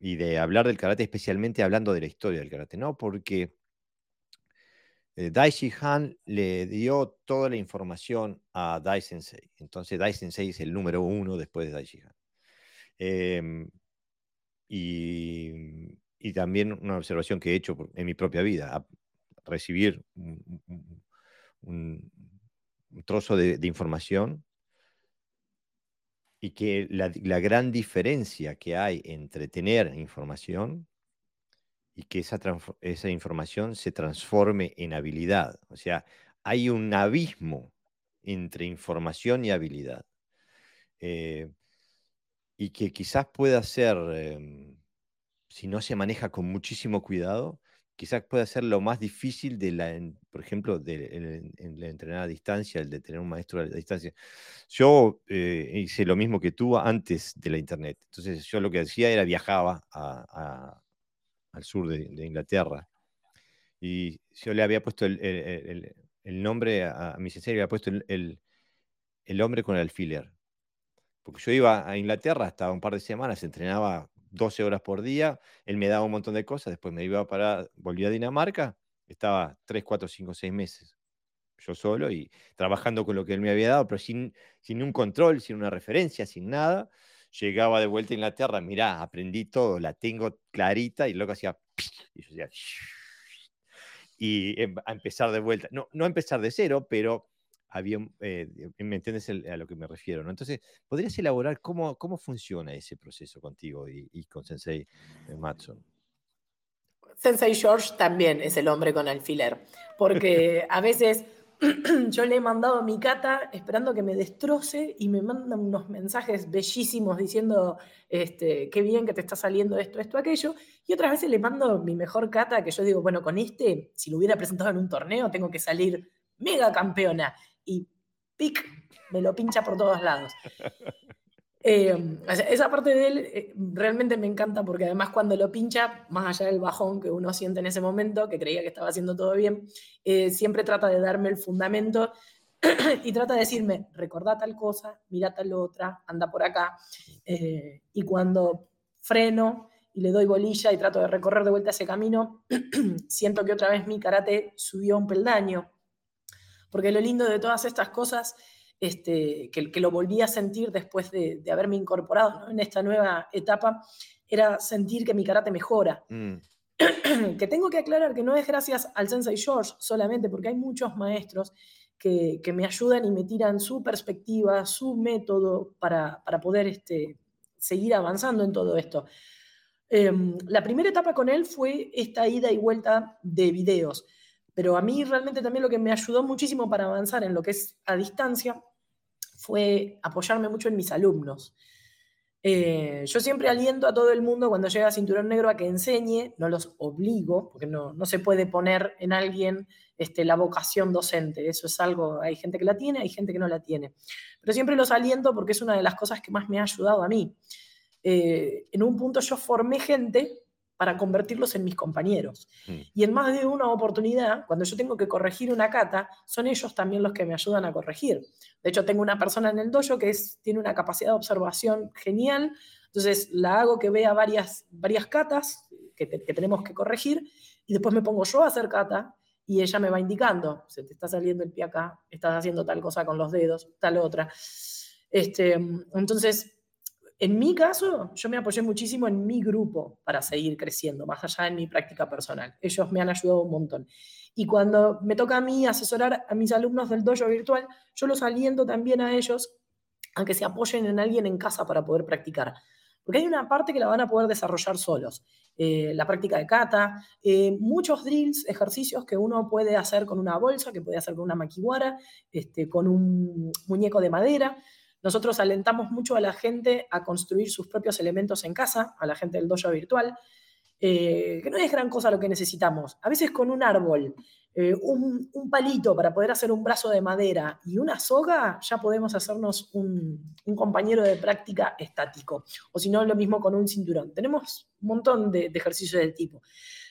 y de hablar del karate, especialmente hablando de la historia del karate, ¿no? Porque eh, Dai Han le dio toda la información a Dai Sensei. Entonces Dai Sensei es el número uno después de Dai Han. Em, y, y, también una observación que he hecho en mi propia vida, recibir un, trozo de, de información y que la, gran diferencia que hay entre tener información y que esa, esa información se transforme en habilidad. O sea, hay un abismo entre información y habilidad. Eh, y que quizás pueda ser, em, si no se maneja con muchísimo cuidado, quizás pueda ser lo más difícil de la, por ejemplo, de, entrenar a distancia, el de tener un maestro a distancia. Yo eh, hice lo mismo que tú antes de la internet. Entonces yo lo que hacía era viajaba al sur de, Inglaterra y yo le había puesto el, nombre a, mi sensei, le había puesto el, hombre con el alfiler. Porque yo iba a Inglaterra hasta un par de semanas, entrenaba 12 horas por día, él me daba un montón de cosas, después me iba para, volvía a Dinamarca, estaba 3, 4, 5, 6 meses yo solo y trabajando con lo que él me había dado, pero sin, sin un control, sin una referencia, sin nada. Llegaba de vuelta a Inglaterra, mirá, aprendí todo, la tengo clarita y luego hacía y yo hacía y em, a empezar de vuelta. No, no empezar de cero, pero había, eh, ¿me entiendes a lo que me refiero? ¿no? Entonces, ¿podrías elaborar cómo, cómo funciona ese proceso contigo y, con Sensei eh, Matson? Sensei George también es el hombre con alfiler, porque a veces yo le he mandado a mi cata esperando que me destroce y me mandan unos mensajes bellísimos diciendo este, qué bien que te está saliendo esto, esto, aquello. Y otras veces le mando mi mejor cata que yo digo, bueno, con este, si lo hubiera presentado en un torneo, tengo que salir mega campeona y pic, me lo pincha por todos lados. Eh, esa parte de él eh, realmente me encanta porque además cuando lo pincha, más allá del bajón que uno siente en ese momento, que creía que estaba haciendo todo bien, eh, siempre trata de darme el fundamento y trata de decirme, recordá tal cosa, mira tal otra, anda por acá. y cuando freno y le doy bolilla y trato de recorrer de vuelta ese camino, siento que otra vez mi karate subió un peldaño porque lo lindo de todas estas cosas, este, que, que, lo volví a sentir después de, haberme incorporado en esta nueva etapa, era sentir que mi karate mejora. Mm. que tengo que aclarar que no es gracias al Sensei George solamente, porque hay muchos maestros que, me ayudan y me tiran su perspectiva, su método para, poder este, seguir avanzando en todo esto. Em, la primera etapa con él fue esta ida y vuelta de videos, pero a mí realmente también lo que me ayudó muchísimo para avanzar en lo que es a distancia fue apoyarme mucho en mis alumnos. Eh, yo siempre aliento a todo el mundo cuando llega a Cinturón Negro a que enseñe, no los obligo, porque no, no se puede poner en alguien este, la vocación docente. Eso es algo, hay gente que la tiene, hay gente que no la tiene. Pero siempre los aliento porque es una de las cosas que más me ha ayudado a mí. Eh, en un punto yo formé gente para convertirlos en mis compañeros. Mm. Y en más de una oportunidad, cuando yo tengo que corregir una cata, son ellos también los que me ayudan a corregir. De hecho, tengo una persona en el dojo que es, tiene una capacidad de observación genial, entonces la hago que vea varias, varias catas que, que tenemos que corregir y después me pongo yo a hacer cata y ella me va indicando, se te está saliendo el pie acá, estás haciendo tal cosa con los dedos, tal otra. Este, entonces, en mi caso, yo me apoyé muchísimo en mi grupo para seguir creciendo, más allá de mi práctica personal. Ellos me han ayudado un montón. Y cuando me toca a mí asesorar a mis alumnos del dojo virtual, yo los aliento también a ellos a que se apoyen en alguien en casa para poder practicar. Porque hay una parte que la van a poder desarrollar solos. Eh, la práctica de kata, eh, muchos drills, ejercicios que uno puede hacer con una bolsa, que puede hacer con una maquiwara, este, con un muñeco de madera. Nosotros alentamos mucho a la gente a construir sus propios elementos en casa, a la gente del dojo virtual, eh, que no es gran cosa lo que necesitamos. A veces con un árbol, eh, un, palito para poder hacer un brazo de madera y una soga, ya podemos hacernos un, compañero de práctica estático. O si no, lo mismo con un cinturón. Tenemos un montón de, de ejercicios del tipo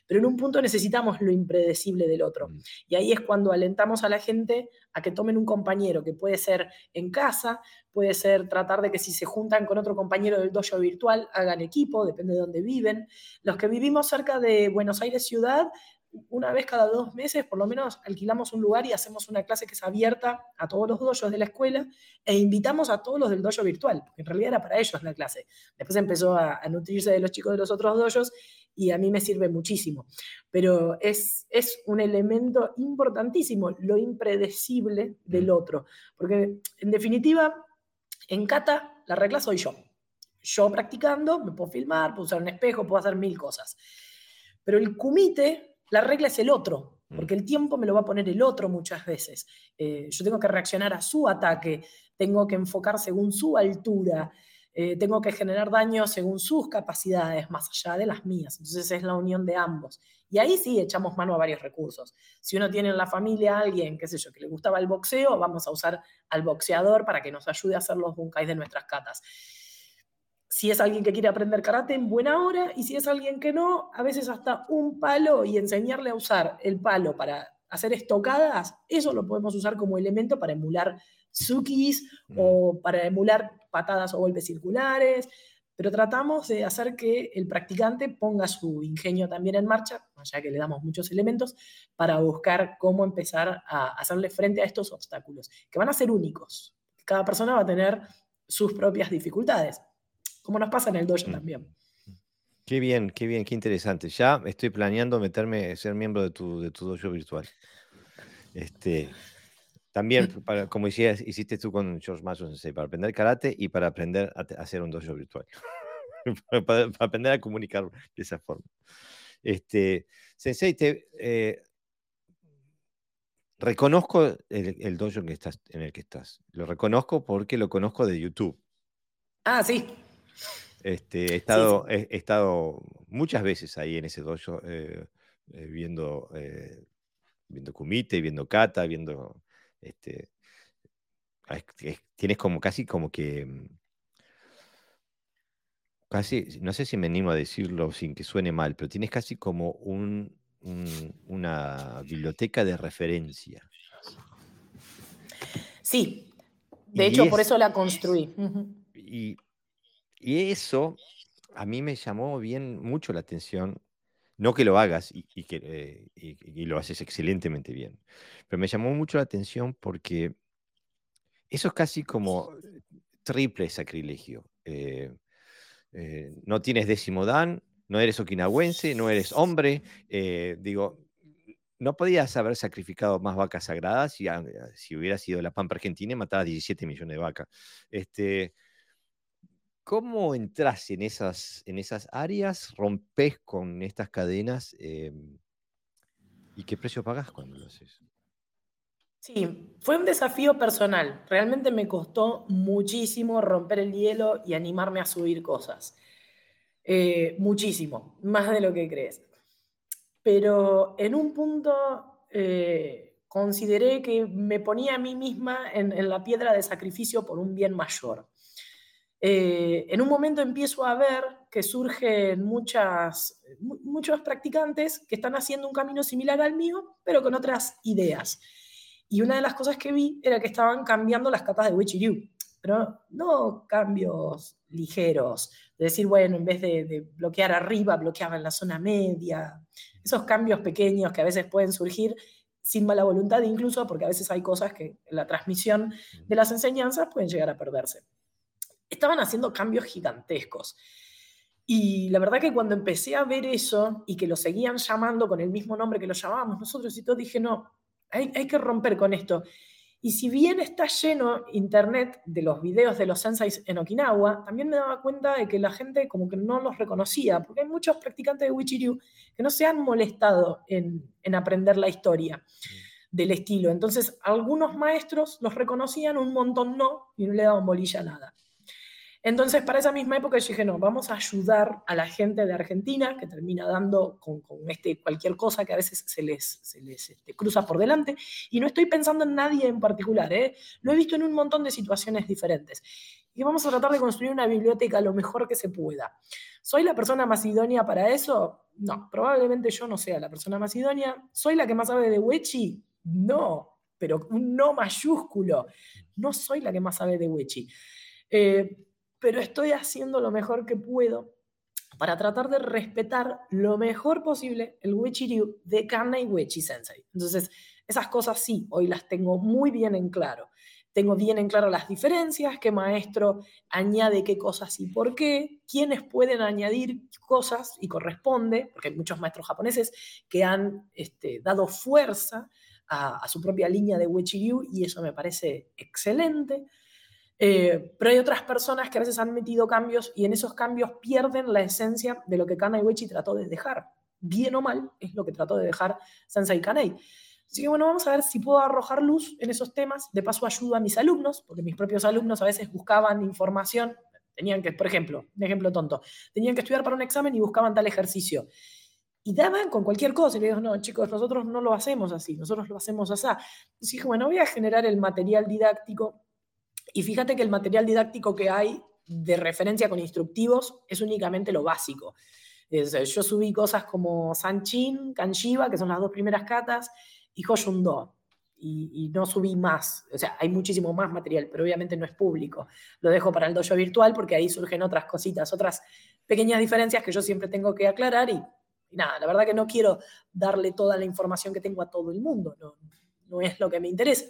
pero en un punto necesitamos lo impredecible del otro. Mm. Y ahí es cuando alentamos a la gente a que tomen un compañero, que puede ser en casa, puede ser tratar de que si se juntan con otro compañero del dojo virtual, hagan equipo, depende de dónde viven. Los que vivimos cerca de Buenos Aires ciudad, una vez cada dos meses, por lo menos, alquilamos un lugar y hacemos una clase que es abierta a todos los dojos de la escuela e invitamos a todos los del dojo virtual, porque en realidad era para ellos la clase. Después empezó a, nutrirse de los chicos de los otros dojos y a mí me sirve muchísimo. Pero es, es un elemento importantísimo, lo impredecible del mm. otro, porque en definitiva, en kata la regla soy yo. Yo practicando, me puedo filmar, puedo usar un espejo, puedo hacer mil cosas. Pero el kumite la regla es el otro, mm. porque el tiempo me lo va a poner el otro muchas veces. Eh, yo tengo que reaccionar a su ataque, tengo que enfocar según su altura, eh, tengo que generar daño según sus capacidades, más allá de las mías. Entonces es la unión de ambos. Y ahí sí echamos mano a varios recursos. Si uno tiene en la familia a alguien, qué sé yo, que le gustaba el boxeo, vamos a usar al boxeador para que nos ayude a hacer los bunkais de nuestras catas si es alguien que quiere aprender karate, en buena hora, y si es alguien que no, a veces hasta un palo y enseñarle a usar el palo para hacer estocadas, eso lo podemos usar como elemento para emular tsukis mm. o para emular patadas o golpes circulares, pero tratamos de hacer que el practicante ponga su ingenio también en marcha, ya que le damos muchos elementos, para buscar cómo empezar a hacerle frente a estos obstáculos, que van a ser únicos. Cada persona va a tener sus propias dificultades como nos pasa en el dojo mm. también. Qué bien, qué bien, qué interesante. Ya estoy planeando meterme, ser miembro de tu, de tu dojo virtual. Este, también, para, como decías, hiciste tú con George Mason para aprender karate y para aprender a, hacer un dojo virtual. para, aprender a comunicar de esa forma. Este, Sensei, te, eh, reconozco el, el, dojo en, que estás, en el que estás. Lo reconozco porque lo conozco de YouTube. Ah, sí. Este, he, estado, He, estado muchas veces ahí en ese dojo eh, eh, viendo, eh, viendo Kumite, viendo Kata, viendo... Este, tienes como casi como que... Mm, casi, no sé si me animo a decirlo sin que suene mal, pero tienes casi como un, una biblioteca de referencia. Sí, de hecho por eso la construí. Y y eso a mí me llamó bien mucho la atención. No que lo hagas y, que, eh, lo haces excelentemente bien, pero me llamó mucho la atención porque eso es casi como triple sacrilegio. Eh, eh, no tienes décimo dan, no eres okinawense, no eres hombre. digo, no podías haber sacrificado más vacas sagradas si, ah, si hubiera sido la Pampa Argentina y matabas 17 millones de vacas. Este, cómo entras en esas, en esas áreas? ¿Rompes con estas cadenas? Em, ¿Y qué precio pagas cuando lo haces? Sí, fue un desafío personal. Realmente me costó muchísimo romper el hielo y animarme a subir cosas. Eh, muchísimo, más de lo que crees. Pero en un punto eh, consideré que me ponía a mí misma en, la piedra de sacrificio por un bien mayor. Eh, en un momento empiezo a ver que surgen muchas, muchos practicantes que están haciendo un camino similar al mío, pero con otras ideas. Y una de las cosas que vi era que estaban cambiando las capas de Wichiryu, pero no cambios ligeros, de decir, bueno, en vez de, bloquear arriba, bloqueaba en la zona media, esos cambios pequeños que a veces pueden surgir sin mala voluntad incluso, porque a veces hay cosas que en la transmisión de las enseñanzas pueden llegar a perderse. Estaban haciendo cambios gigantescos. Y la verdad que cuando empecé a ver eso y que lo seguían llamando con el mismo nombre que lo llamábamos nosotros y todo, dije, no, hay, que romper con esto. Y si bien está lleno internet de los videos de los senseis en Okinawa, también me daba cuenta de que la gente como que no los reconocía, porque hay muchos practicantes de Wichiryu que no se han molestado en, en aprender la historia mm. del estilo. Entonces, algunos maestros los reconocían, un montón no, y no le daban bolilla a nada. Entonces, para esa misma época yo dije, no, vamos a ayudar a la gente de Argentina, que termina dando con, este, cualquier cosa que a veces se les, se les este, cruza por delante, y no estoy pensando en nadie en particular, ¿eh? lo he visto en un montón de situaciones diferentes. Y vamos a tratar de construir una biblioteca lo mejor que se pueda. ¿Soy la persona más idónea para eso? No, probablemente yo no sea la persona más idónea. ¿Soy la que más sabe de Wechi? No, pero un no mayúsculo. No soy la que más sabe de Wechi. Eh, pero estoy haciendo lo mejor que puedo para tratar de respetar lo mejor posible el Ryu de Kanai Wechi Sensei. Entonces, esas cosas sí, hoy las tengo muy bien en claro. Tengo bien en claro las diferencias, qué maestro añade qué cosas y por qué, quiénes pueden añadir cosas y corresponde, porque hay muchos maestros japoneses que han este, dado fuerza a, su propia línea de Ryu y eso me parece excelente. Eh, pero hay otras personas que a veces han metido cambios y en esos cambios pierden la esencia de lo que Kanai Uechi trató de dejar. Bien o mal, es lo que trató de dejar Sensei Kanei. Así que bueno, vamos a ver si puedo arrojar luz en esos temas. De paso ayudo a mis alumnos, porque mis propios alumnos a veces buscaban información. Tenían que, por ejemplo, un ejemplo tonto, tenían que estudiar para un examen y buscaban tal ejercicio. Y daban con cualquier cosa. Y le digo, no, chicos, nosotros no lo hacemos así, nosotros lo hacemos así. Así que bueno, voy a generar el material didáctico y fíjate que el material didáctico que hay de referencia con instructivos es únicamente lo básico. yo subí cosas como Sanchin, Kanshiba, que son las dos primeras catas, y Hoyundo. Y, no subí más. O sea, hay muchísimo más material, pero obviamente no es público. Lo dejo para el dojo virtual porque ahí surgen otras cositas, otras pequeñas diferencias que yo siempre tengo que aclarar. Y, nada, la verdad que no quiero darle toda la información que tengo a todo el mundo. No es lo que me interesa.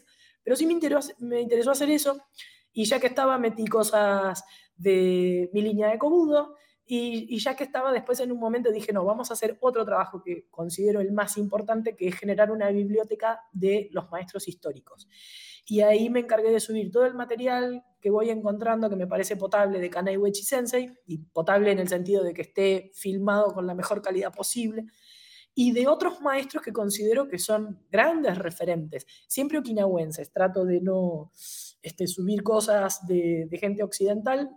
Pero sí me interesó, me interesó hacer eso y ya que estaba metí cosas de mi línea de Cobudo y, ya que estaba después en un momento dije, no, vamos a hacer otro trabajo que considero el más importante, que es generar una biblioteca de los maestros históricos. Y ahí me encargué de subir todo el material que voy encontrando que me parece potable de Kanai Uechi Sensei, y potable en el sentido de que esté filmado con la mejor calidad posible, y de otros maestros que considero que son grandes referentes, siempre okinawenses, trato de no este, subir cosas de, gente occidental,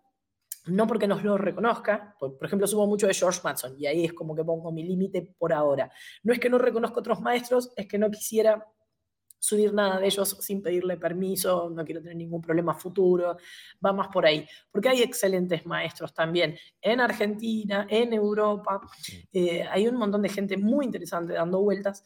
no porque nos lo reconozca, por, ejemplo, subo mucho de George Matson y ahí es como que pongo mi límite por ahora. No es que no reconozco otros maestros, es que no quisiera subir nada de ellos sin pedirle permiso, no quiero tener ningún problema futuro, va más por ahí, porque hay excelentes maestros también en Argentina, en Europa, eh, hay un montón de gente muy interesante dando vueltas,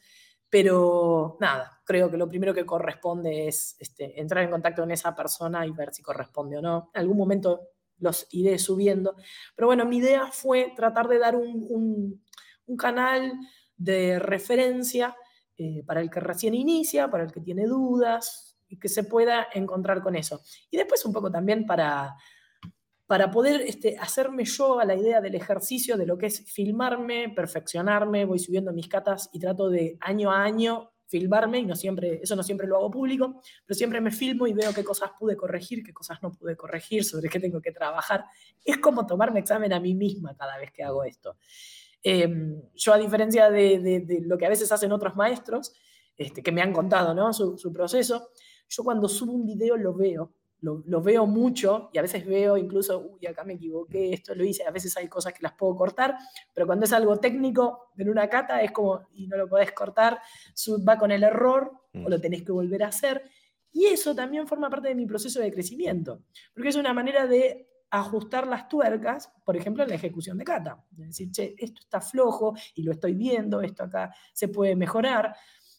pero nada, creo que lo primero que corresponde es este, entrar en contacto con esa persona y ver si corresponde o no. En algún momento los iré subiendo, pero bueno, mi idea fue tratar de dar un, un canal de referencia eh, para el que recién inicia, para el que tiene dudas y que se pueda encontrar con eso. Y después un poco también para, para poder este, hacerme yo a la idea del ejercicio de lo que es filmarme, perfeccionarme, voy subiendo mis catas y trato de año a año filmarme, y no siempre, eso no siempre lo hago público, pero siempre me filmo y veo qué cosas pude corregir, qué cosas no pude corregir, sobre qué tengo que trabajar. Es como tomarme examen a mí misma cada vez que hago esto. Em, yo, a diferencia de, lo que a veces hacen otros maestros, este, que me han contado ¿no? su, su proceso, yo cuando subo un video lo veo lo, veo mucho y a veces veo incluso, uy, acá me equivoqué, esto lo hice, a veces hay cosas que las puedo cortar, pero cuando es algo técnico en una cata es como, y no lo podés cortar, va con el error o mm. lo tenés que volver a hacer. Y eso también forma parte de mi proceso de crecimiento, porque es una manera de ajustar las tuercas, por ejemplo, en la ejecución de cata. Es decir, che, esto está flojo y lo estoy viendo, esto acá se puede mejorar.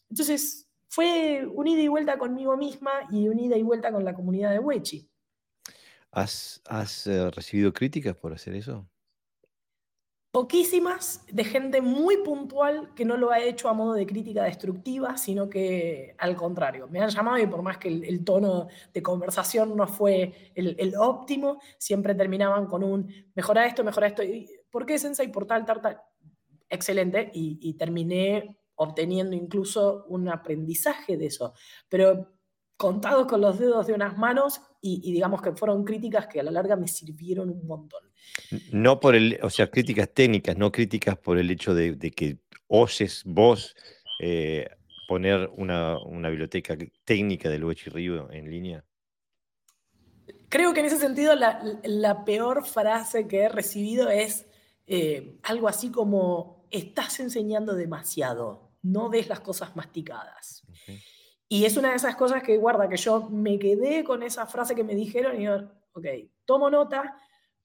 Entonces, fue un ida y vuelta conmigo misma y un ida y vuelta con la comunidad de Wechi. ¿Has, eh, recibido críticas por hacer eso? Poquísimas, de gente muy puntual que no lo ha hecho a modo de crítica destructiva, sino que al contrario. Me han llamado y por más que el, tono de conversación no fue el, óptimo, siempre terminaban con un mejora esto, mejora esto. ¿Por qué Sensei? Por tal, tal, tal. Excelente. y terminé obteniendo incluso un aprendizaje de eso, pero contados con los dedos de unas manos y, digamos que fueron críticas que a la larga me sirvieron un montón. No por el, o sea, críticas técnicas, no críticas por el hecho de, que oses vos eh, poner una, biblioteca técnica del Río en línea. Creo que en ese sentido la, peor frase que he recibido es eh, algo así como, estás enseñando demasiado no ves las cosas masticadas. Y es una de esas cosas que guarda, que yo me quedé con esa frase que me dijeron y digo, ok, tomo nota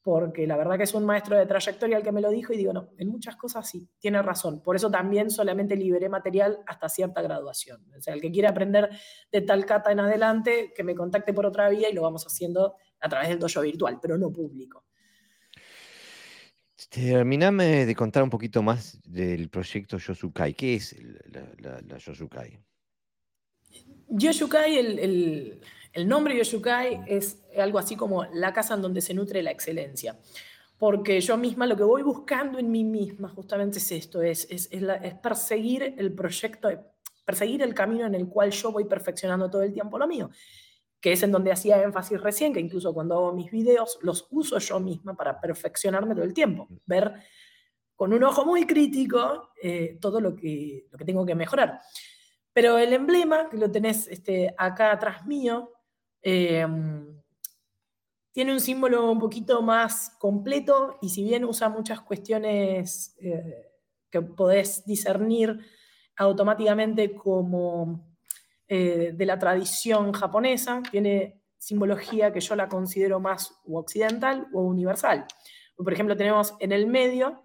porque la verdad que es un maestro de trayectoria el que me lo dijo y digo, no, en muchas cosas sí, tiene razón. Por eso también solamente liberé material hasta cierta graduación. O sea, el que quiere aprender de tal cata en adelante, que me contacte por otra vía y lo vamos haciendo a través del dojo virtual, pero no público. Terminame de contar un poquito más del proyecto Yosukai. ¿Qué es la, la, Yosukai? Yosukai, el, el, nombre Yosukai es algo así como la casa en donde se nutre la excelencia. Porque yo misma lo que voy buscando en mí misma justamente es esto, es, perseguir el proyecto, perseguir el camino en el cual yo voy perfeccionando todo el tiempo lo mío que es en donde hacía énfasis recién, que incluso cuando hago mis videos los uso yo misma para perfeccionarme todo el tiempo, ver con un ojo muy crítico eh, todo lo que tengo que mejorar. Pero el emblema, que lo tenés este, acá atrás mío, em, tiene un símbolo un poquito más completo y si bien usa muchas cuestiones eh, que podés discernir automáticamente como eh, de la tradición japonesa, tiene simbología que yo la considero más occidental o universal. Por ejemplo, tenemos en el medio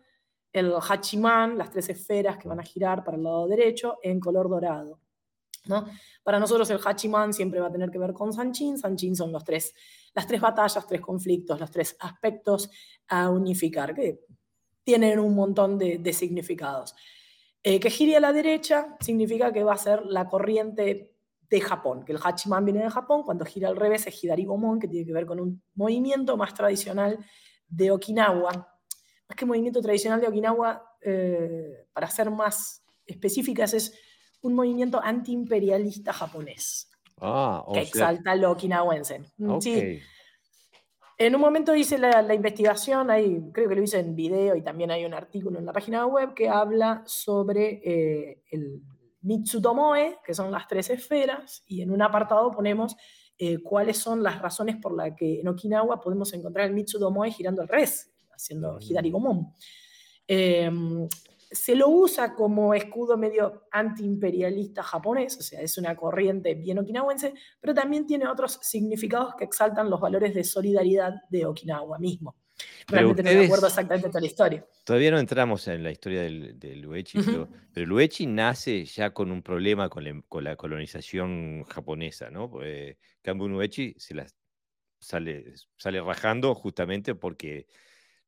el hachiman, las tres esferas que van a girar para el lado derecho en color dorado. ¿no? Para nosotros el hachiman siempre va a tener que ver con sanchin. Sanchin son los tres, las tres batallas, tres conflictos, los tres aspectos a unificar, que tienen un montón de, significados. Eh, que gire a la derecha significa que va a ser la corriente de Japón, que el Hachiman viene de Japón, cuando gira al revés es Hidari Gomon, que tiene que ver con un movimiento más tradicional de Okinawa. Más que movimiento tradicional de Okinawa, eh, para ser más específicas, es un movimiento antiimperialista japonés. Ah, que exalta lo okinawense. Mm, sí. En un momento hice la, investigación, creo que lo hice en video y también hay un artículo en la página web que habla sobre eh, el Mitsutomoe, que son las tres esferas, y en un apartado ponemos eh, cuáles son las razones por las que en Okinawa podemos encontrar el Mitsutomoe girando al revés, haciendo Hidari Gomon. Em, se lo usa como escudo medio antiimperialista japonés, o sea, es una corriente bien okinawense, pero también tiene otros significados que exaltan los valores de solidaridad de Okinawa mismo. Realmente no me acuerdo exactamente toda la historia. Todavía no entramos en la historia del, del Uechi, pero, el Uechi nace ya con un problema con la, colonización japonesa, ¿no? Pues, Kambun Uechi se las sale, sale rajando justamente porque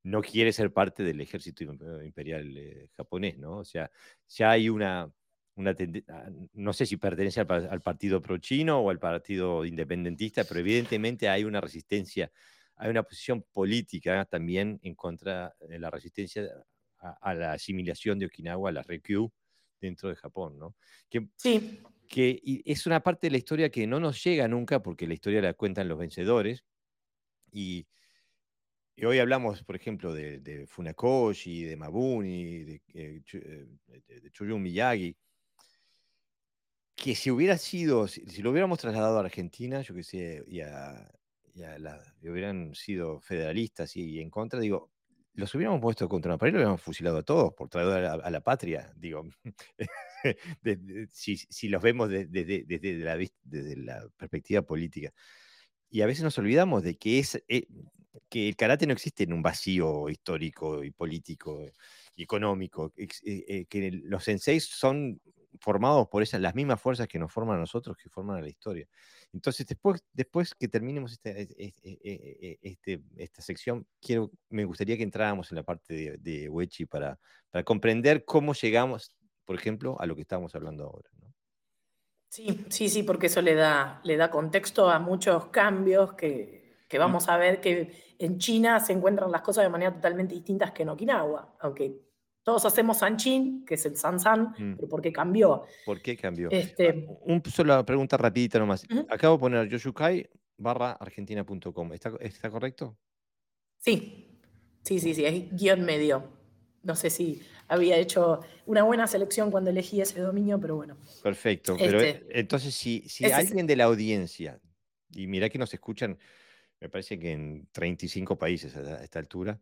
no quiere ser parte del ejército imperial eh, japonés, ¿no? O sea, ya hay una, una ah, no sé si pertenece al, al partido pro-chino o al partido independentista, pero evidentemente hay una resistencia hay una posición política también en contra de la resistencia a, la asimilación de Okinawa a la Ryukyu dentro de Japón, ¿no? sí. Que es una parte de la historia que no nos llega nunca porque la historia la cuentan los vencedores. Y, hoy hablamos, por ejemplo, de, Funakoshi, de Mabuni, de, eh, eh, de, Miyagi que si hubiera sido, si, lo hubiéramos trasladado a Argentina, yo que sé, y, a, hubieran sido federalistas y, en contra, digo, los hubiéramos puesto contra una pared, los hubiéramos fusilado a todos por traer a, la patria, digo, si, los vemos desde, la, desde la perspectiva política. Y a veces nos olvidamos de que, es, eh, que el karate no existe en un vacío histórico y político y económico, eh, eh, que los senseis son formados por esas, las mismas fuerzas que nos forman a nosotros, que forman a la historia. Entonces, después, después que terminemos este, e, e, e, este, esta sección, quiero, me gustaría que entráramos en la parte de, de Wechi para, para comprender cómo llegamos, por ejemplo, a lo que estamos hablando ahora. Sí, sí, sí, porque eso le da, le da contexto a muchos cambios que, que vamos a ver que en China se encuentran las cosas de manera totalmente distintas que en Okinawa, aunque todos hacemos Sanchin, que es el Sansan, mm. pero ¿por qué cambió? ¿Por qué cambió? Este, ah, un, solo pregunta rapidita nomás. Acabo de poner yoshukai barra argentina.com. ¿Está, ¿Está correcto? Sí, sí, sí, sí, es guion medio. No sé si había hecho una buena selección cuando elegí ese dominio, pero bueno. Perfecto. Pero este, entonces, si, si alguien de la audiencia, y mira que nos escuchan, me parece que en 35 países a esta altura,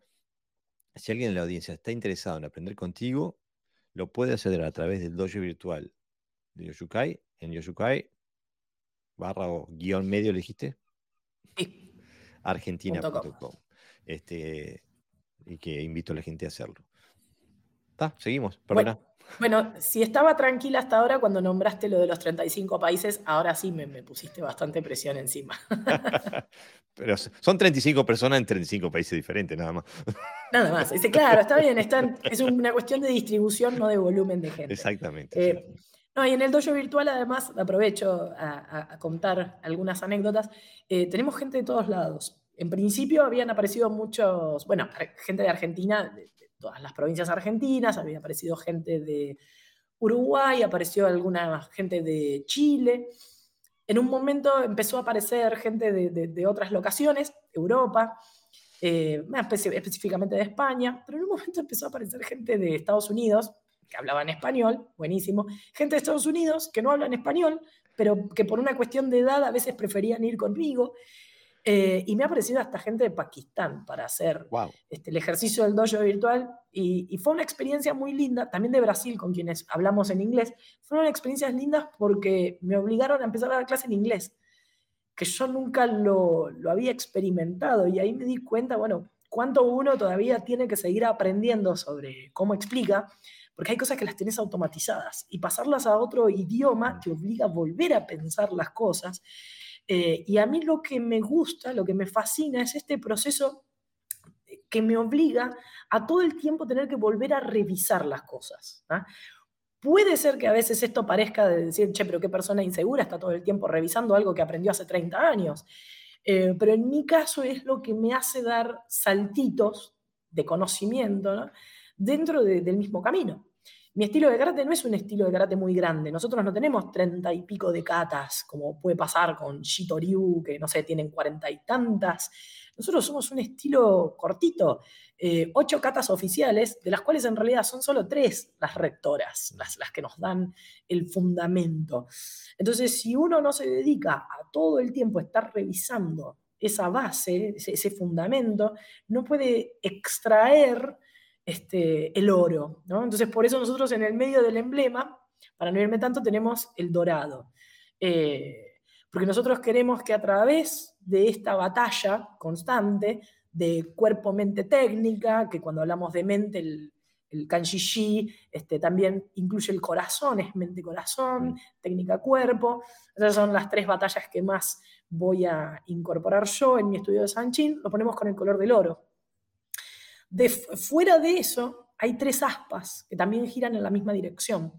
si alguien en la audiencia está interesado en aprender contigo, lo puede hacer a través del dojo virtual de Yoshukai, en Yoshukai, barra o guion medio, ¿le dijiste? Sí. Argentina.com. Este, y que invito a la gente a hacerlo. Está, seguimos, perdona. Bueno, si estaba tranquila hasta ahora cuando nombraste lo de los 35 países, ahora sí me, pusiste bastante presión encima. Pero son 35 personas en 35 países diferentes, nada más. Nada más. Dice, claro, está bien, es una cuestión de distribución, no de volumen de gente. Exactamente. Eh, no, y en el dojo virtual, además, aprovecho a, contar algunas anécdotas. Eh, tenemos gente de todos lados. En principio habían aparecido muchos, bueno, gente de Argentina, todas las provincias argentinas, había aparecido gente de Uruguay, apareció alguna gente de Chile. En un momento empezó a aparecer gente de, otras locaciones, Europa, eh, específicamente de España, pero en un momento empezó a aparecer gente de Estados Unidos, que hablaba en español, buenísimo, gente de Estados Unidos que no hablan español, pero que por una cuestión de edad a veces preferían ir conmigo. Eh, y me ha aparecido hasta gente de Pakistán para hacer este, el ejercicio del dojo virtual. Y, fue una experiencia muy linda, también de Brasil, con quienes hablamos en inglés. Fueron experiencias lindas porque me obligaron a empezar a dar clase en inglés, que yo nunca lo, lo había experimentado. Y ahí me di cuenta, bueno, cuánto uno todavía tiene que seguir aprendiendo sobre cómo explica, porque hay cosas que las tienes automatizadas y pasarlas a otro idioma te obliga a volver a pensar las cosas. Eh, y a mí lo que me gusta, lo que me fascina es este proceso que me obliga a todo el tiempo tener que volver a revisar las cosas. ¿ah? Puede ser que a veces esto parezca de decir, che, pero qué persona insegura está todo el tiempo revisando algo que aprendió hace 30 años. Eh, pero en mi caso es lo que me hace dar saltitos de conocimiento dentro del mismo camino. Mi estilo de karate no es un estilo de karate muy grande. Nosotros no tenemos treinta y pico de katas, como puede pasar con Shitoryu, que no sé, tienen cuarenta y tantas. Nosotros somos un estilo cortito, eh, ocho katas oficiales, de las cuales en realidad son solo tres las rectoras, las, que nos dan el fundamento. Entonces, si uno no se dedica a todo el tiempo estar revisando esa base, ese fundamento, no puede extraer este, el oro. Entonces, por eso nosotros en el medio del emblema, para no irme tanto, tenemos el dorado. Eh, porque nosotros queremos que a través de esta batalla constante de cuerpo-mente técnica, que cuando hablamos de mente, el, el kanji este, también incluye el corazón, es mente-corazón, técnica-cuerpo. Esas son las tres batallas que más voy a incorporar yo en mi estudio de Sanchin. Lo ponemos con el color del oro. De, fuera de eso, hay tres aspas que también giran en la misma dirección.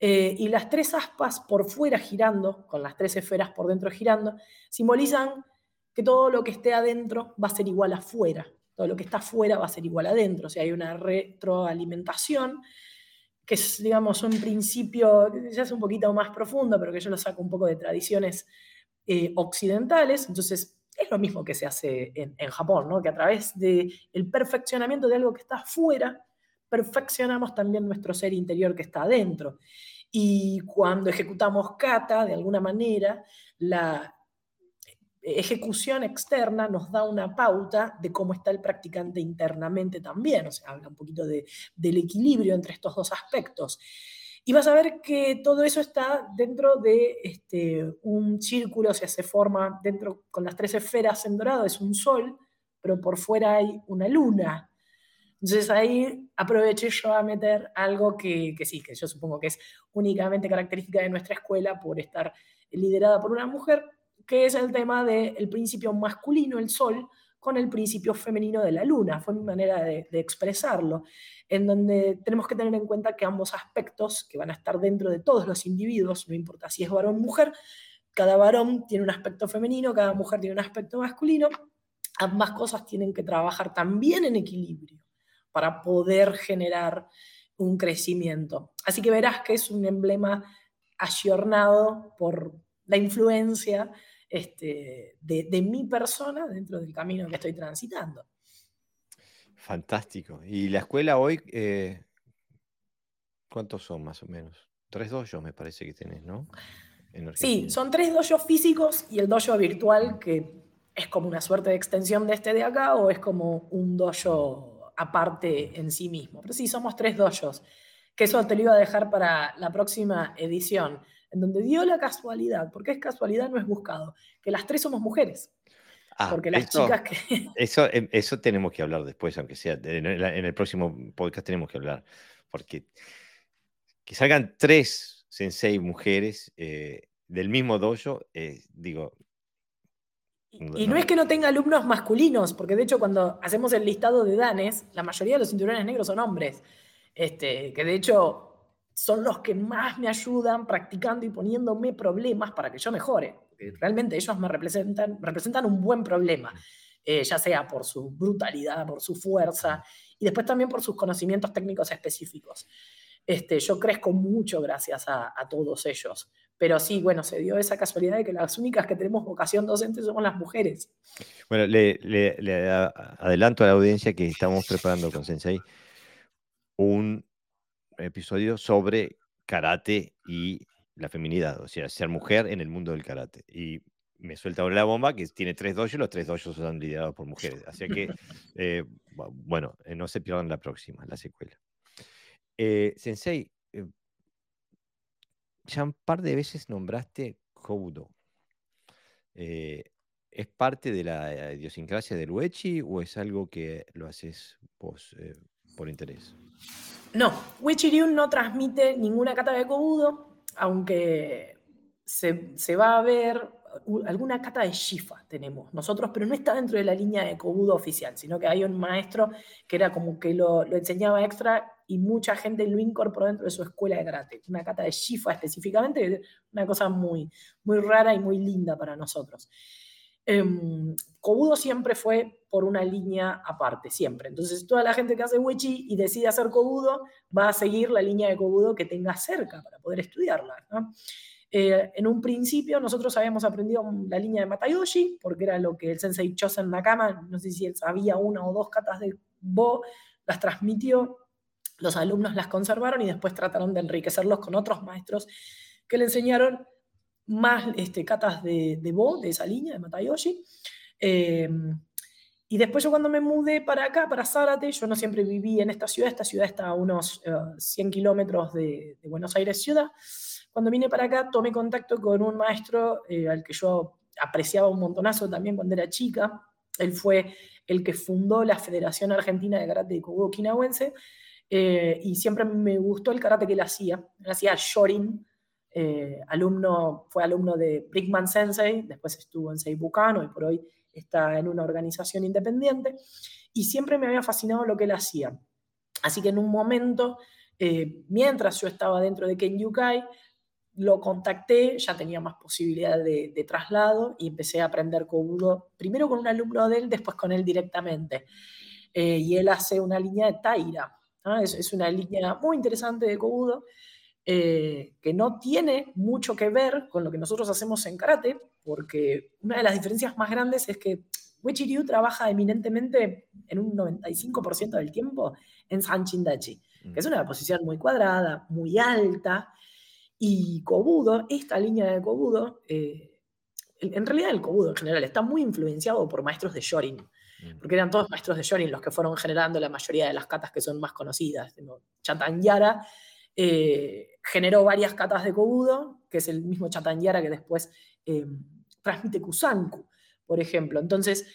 Eh, y las tres aspas por fuera girando, con las tres esferas por dentro girando, simbolizan que todo lo que esté adentro va a ser igual afuera. Todo lo que está afuera va a ser igual adentro. O sea, hay una retroalimentación que es, digamos, un principio, ya es un poquito más profundo, pero que yo lo saco un poco de tradiciones eh, occidentales. Entonces, es lo mismo que se hace en, Japón, ¿no? que a través del el perfeccionamiento de algo que está afuera, perfeccionamos también nuestro ser interior que está adentro. Y cuando ejecutamos kata, de alguna manera, la ejecución externa nos da una pauta de cómo está el practicante internamente también, o sea, habla un poquito de, del equilibrio entre estos dos aspectos. Y vas a ver que todo eso está dentro de este, un círculo, o sea, se forma dentro con las tres esferas en dorado, es un sol, pero por fuera hay una luna. Entonces ahí aproveché yo a meter algo que, que sí, que yo supongo que es únicamente característica de nuestra escuela por estar liderada por una mujer, que es el tema del principio masculino, el sol, con el principio femenino de la luna. Fue mi manera de, expresarlo, en donde tenemos que tener en cuenta que ambos aspectos, que van a estar dentro de todos los individuos, no importa si es varón o mujer, cada varón tiene un aspecto femenino, cada mujer tiene un aspecto masculino, ambas cosas tienen que trabajar también en equilibrio para poder generar un crecimiento. Así que verás que es un emblema ayornado por la influencia este, de, mi persona dentro del camino que estoy transitando. Fantástico. ¿Y la escuela hoy, eh, cuántos son más o menos? Tres dojos me parece que tenés, ¿no? Sí, son tres dojos físicos y el dojo virtual que es como una suerte de extensión de este de acá o es como un dojo aparte en sí mismo. Pero sí, somos tres dojos, que eso te lo iba a dejar para la próxima edición en donde dio la casualidad, porque es casualidad, no es buscado, que las tres somos mujeres. Ah, porque las chicas que... Eso, em, eso tenemos que hablar después, aunque sea en el, próximo podcast tenemos que hablar, porque que salgan tres sensei mujeres eh, del mismo dojo, eh, digo... Y no, es que no tenga alumnos masculinos, porque de hecho cuando hacemos el listado de danes, la mayoría de los cinturones negros son hombres. Este, que de hecho son los que más me ayudan practicando y poniéndome problemas para que yo mejore. Realmente ellos me representan, representan un buen problema, eh, ya sea por su brutalidad, por su fuerza y después también por sus conocimientos técnicos específicos. Este, yo crezco mucho gracias a, todos ellos. Pero sí, bueno, se dio esa casualidad de que las únicas que tenemos vocación docente somos las mujeres. Bueno, le, le adelanto a la audiencia que estamos preparando con Sensei un episodio sobre karate y la feminidad, o sea, ser mujer en el mundo del karate. Y me suelta ahora la bomba que tiene tres dojos, los tres dojos son liderados por mujeres. Así que, eh, bueno, eh, no se pierdan la próxima, la secuela. Eh, sensei, ya un par de veces nombraste Kobudo. ¿Es parte de la idiosincrasia del Uechi o es algo que lo haces vos por interés? No, Wichiriun no transmite ninguna cata de Kobudo, aunque se, va a ver alguna cata de Shifa tenemos nosotros, pero no está dentro de la línea de Kobudo oficial, sino que hay un maestro que era como que lo, enseñaba extra y mucha gente lo incorporó dentro de su escuela de karate. Una cata de Shifa específicamente, una cosa muy, muy rara y muy linda para nosotros. Eh, Kobudo siempre fue por una línea aparte, siempre. Entonces, toda la gente que hace Wechi y decide hacer Kobudo va a seguir la línea de Kobudo que tenga cerca para poder estudiarla. Eh, en un principio nosotros habíamos aprendido la línea de Matayoshi, porque era lo que el sensei Chosen Nakama, no sé si él sabía una o dos katas de Bo, las transmitió, los alumnos las conservaron y después trataron de enriquecerlos con otros maestros que le enseñaron más este, catas de, de Bo, de esa línea, de Matayoshi. Eh, y después yo cuando me mudé para acá, para Zárate, yo no siempre viví en esta ciudad, esta ciudad está a unos 100 eh, kilómetros de, Buenos Aires ciudad. Cuando vine para acá tomé contacto con un maestro eh, al que yo apreciaba un montonazo también cuando era chica. Él fue el que fundó la Federación Argentina de Karate de Kobudo Kinawense y siempre me gustó el karate que él hacía. Él hacía Shorin, eh, alumno, fue alumno de Brickman Sensei, después estuvo en Seibukano y por hoy está en una organización independiente, y siempre me había fascinado lo que él hacía. Así que en un momento, eh, mientras yo estaba dentro de Ken Yukai, lo contacté, ya tenía más posibilidad de, traslado y empecé a aprender Kobudo, primero con un alumno de él, después con él directamente. Eh, y él hace una línea de Taira, Es, una línea muy interesante de Kobudo. Eh, que no tiene mucho que ver con lo que nosotros hacemos en karate, porque una de las diferencias más grandes es que Wechi Ryu trabaja eminentemente en un 95% del tiempo en Sanchindachi, que es una posición muy cuadrada, muy alta, y Kobudo, esta línea de Kobudo, eh, en realidad el Kobudo en general está muy influenciado por maestros de Shorin, porque eran todos maestros de Shorin los que fueron generando la mayoría de las katas que son más conocidas. Chatanyara eh, generó varias katas de Kobudo, que es el mismo Chatanyara que después eh, transmite Kusanku, por ejemplo. Entonces,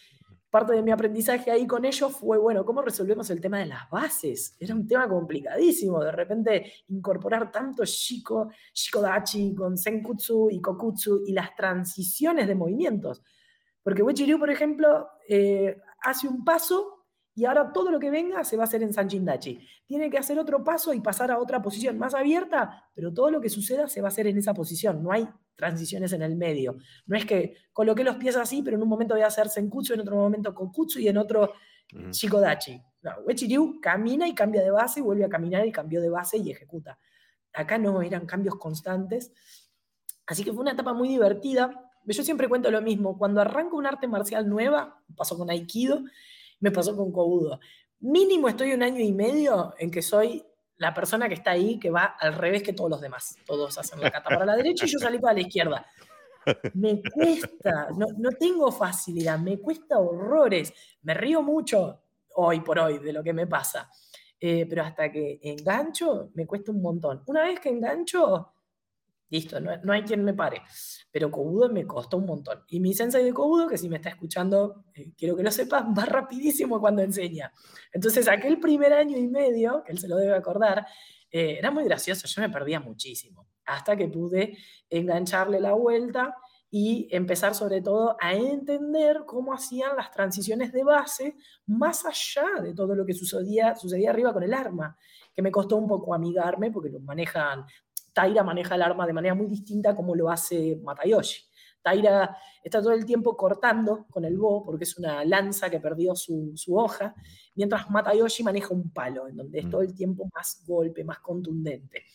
parte de mi aprendizaje ahí con ellos fue, bueno, ¿cómo resolvemos el tema de las bases? Era un tema complicadísimo, de repente incorporar tanto Shiko, Shikodachi con Senkutsu y Kokutsu y las transiciones de movimientos. Porque Ryu, por ejemplo, eh, hace un paso y ahora todo lo que venga se va a hacer en Sanchindachi. Tiene que hacer otro paso y pasar a otra posición más abierta, pero todo lo que suceda se va a hacer en esa posición. No hay transiciones en el medio. No es que coloqué los pies así, pero en un momento voy a hacer Senkutsu, en otro momento Kokutsu y en otro Shikodachi. No, Ryu camina y cambia de base, y vuelve a caminar y cambió de base y ejecuta. Acá no eran cambios constantes. Así que fue una etapa muy divertida. Yo siempre cuento lo mismo. Cuando arranco un arte marcial nueva, pasó con Aikido, me pasó con Kobudo. Mínimo estoy un año y medio en que soy la persona que está ahí, que va al revés que todos los demás. Todos hacen la cata para la derecha y yo salí para la izquierda. Me cuesta, no, tengo facilidad, me cuesta horrores. Me río mucho hoy por hoy de lo que me pasa. Eh, pero hasta que engancho, me cuesta un montón. Una vez que engancho, Listo, no, hay quien me pare. Pero Kobudo me costó un montón. Y mi sensei de Kobudo, que si me está escuchando, eh, quiero que lo sepas, va rapidísimo cuando enseña. Entonces, aquel primer año y medio, que él se lo debe acordar, eh, era muy gracioso. Yo me perdía muchísimo. Hasta que pude engancharle la vuelta y empezar sobre todo a entender cómo hacían las transiciones de base más allá de todo lo que sucedía, sucedía arriba con el arma, que me costó un poco amigarme porque lo manejan Taira maneja el arma de manera muy distinta como lo hace Matayoshi. Taira está todo el tiempo cortando con el bo porque es una lanza que perdió su, hoja, mientras Matayoshi maneja un palo, en donde es mm. todo el tiempo más golpe, más contundente.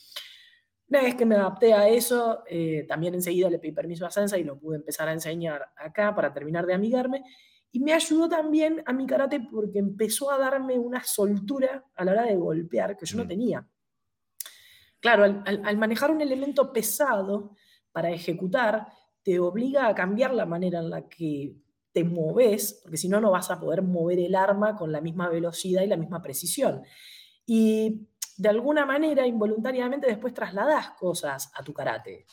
Una vez que me adapté a eso, eh, también enseguida le pedí permiso a Sensa y lo pude empezar a enseñar acá para terminar de amigarme. Y me ayudó también a mi karate porque empezó a darme una soltura a la hora de golpear que yo no mm. tenía. Claro, al, manejar un elemento pesado para ejecutar, te obliga a cambiar la manera en la que te moves, porque si no, no vas a poder mover el arma con la misma velocidad y la misma precisión. Y de alguna manera, involuntariamente, después trasladas cosas a tu karate.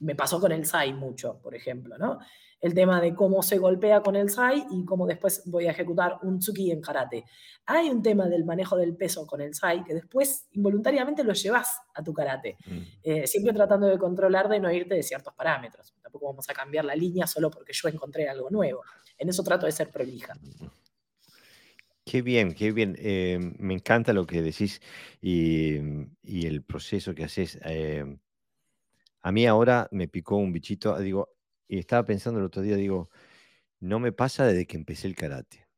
Me pasó con el SAI mucho, por ejemplo, ¿no? El tema de cómo se golpea con el SAI y cómo después voy a ejecutar un tsuki en karate. Hay un tema del manejo del peso con el SAI que después involuntariamente lo llevas a tu karate, mm. eh, siempre tratando de controlar de no irte de ciertos parámetros. Tampoco vamos a cambiar la línea solo porque yo encontré algo nuevo. En eso trato de ser prolija. Qué bien, qué bien. Eh, me encanta lo que decís y, el proceso que haces. Eh, a mí ahora me picó un bichito, digo, y estaba pensando el otro día, digo, no me pasa desde que empecé el karate,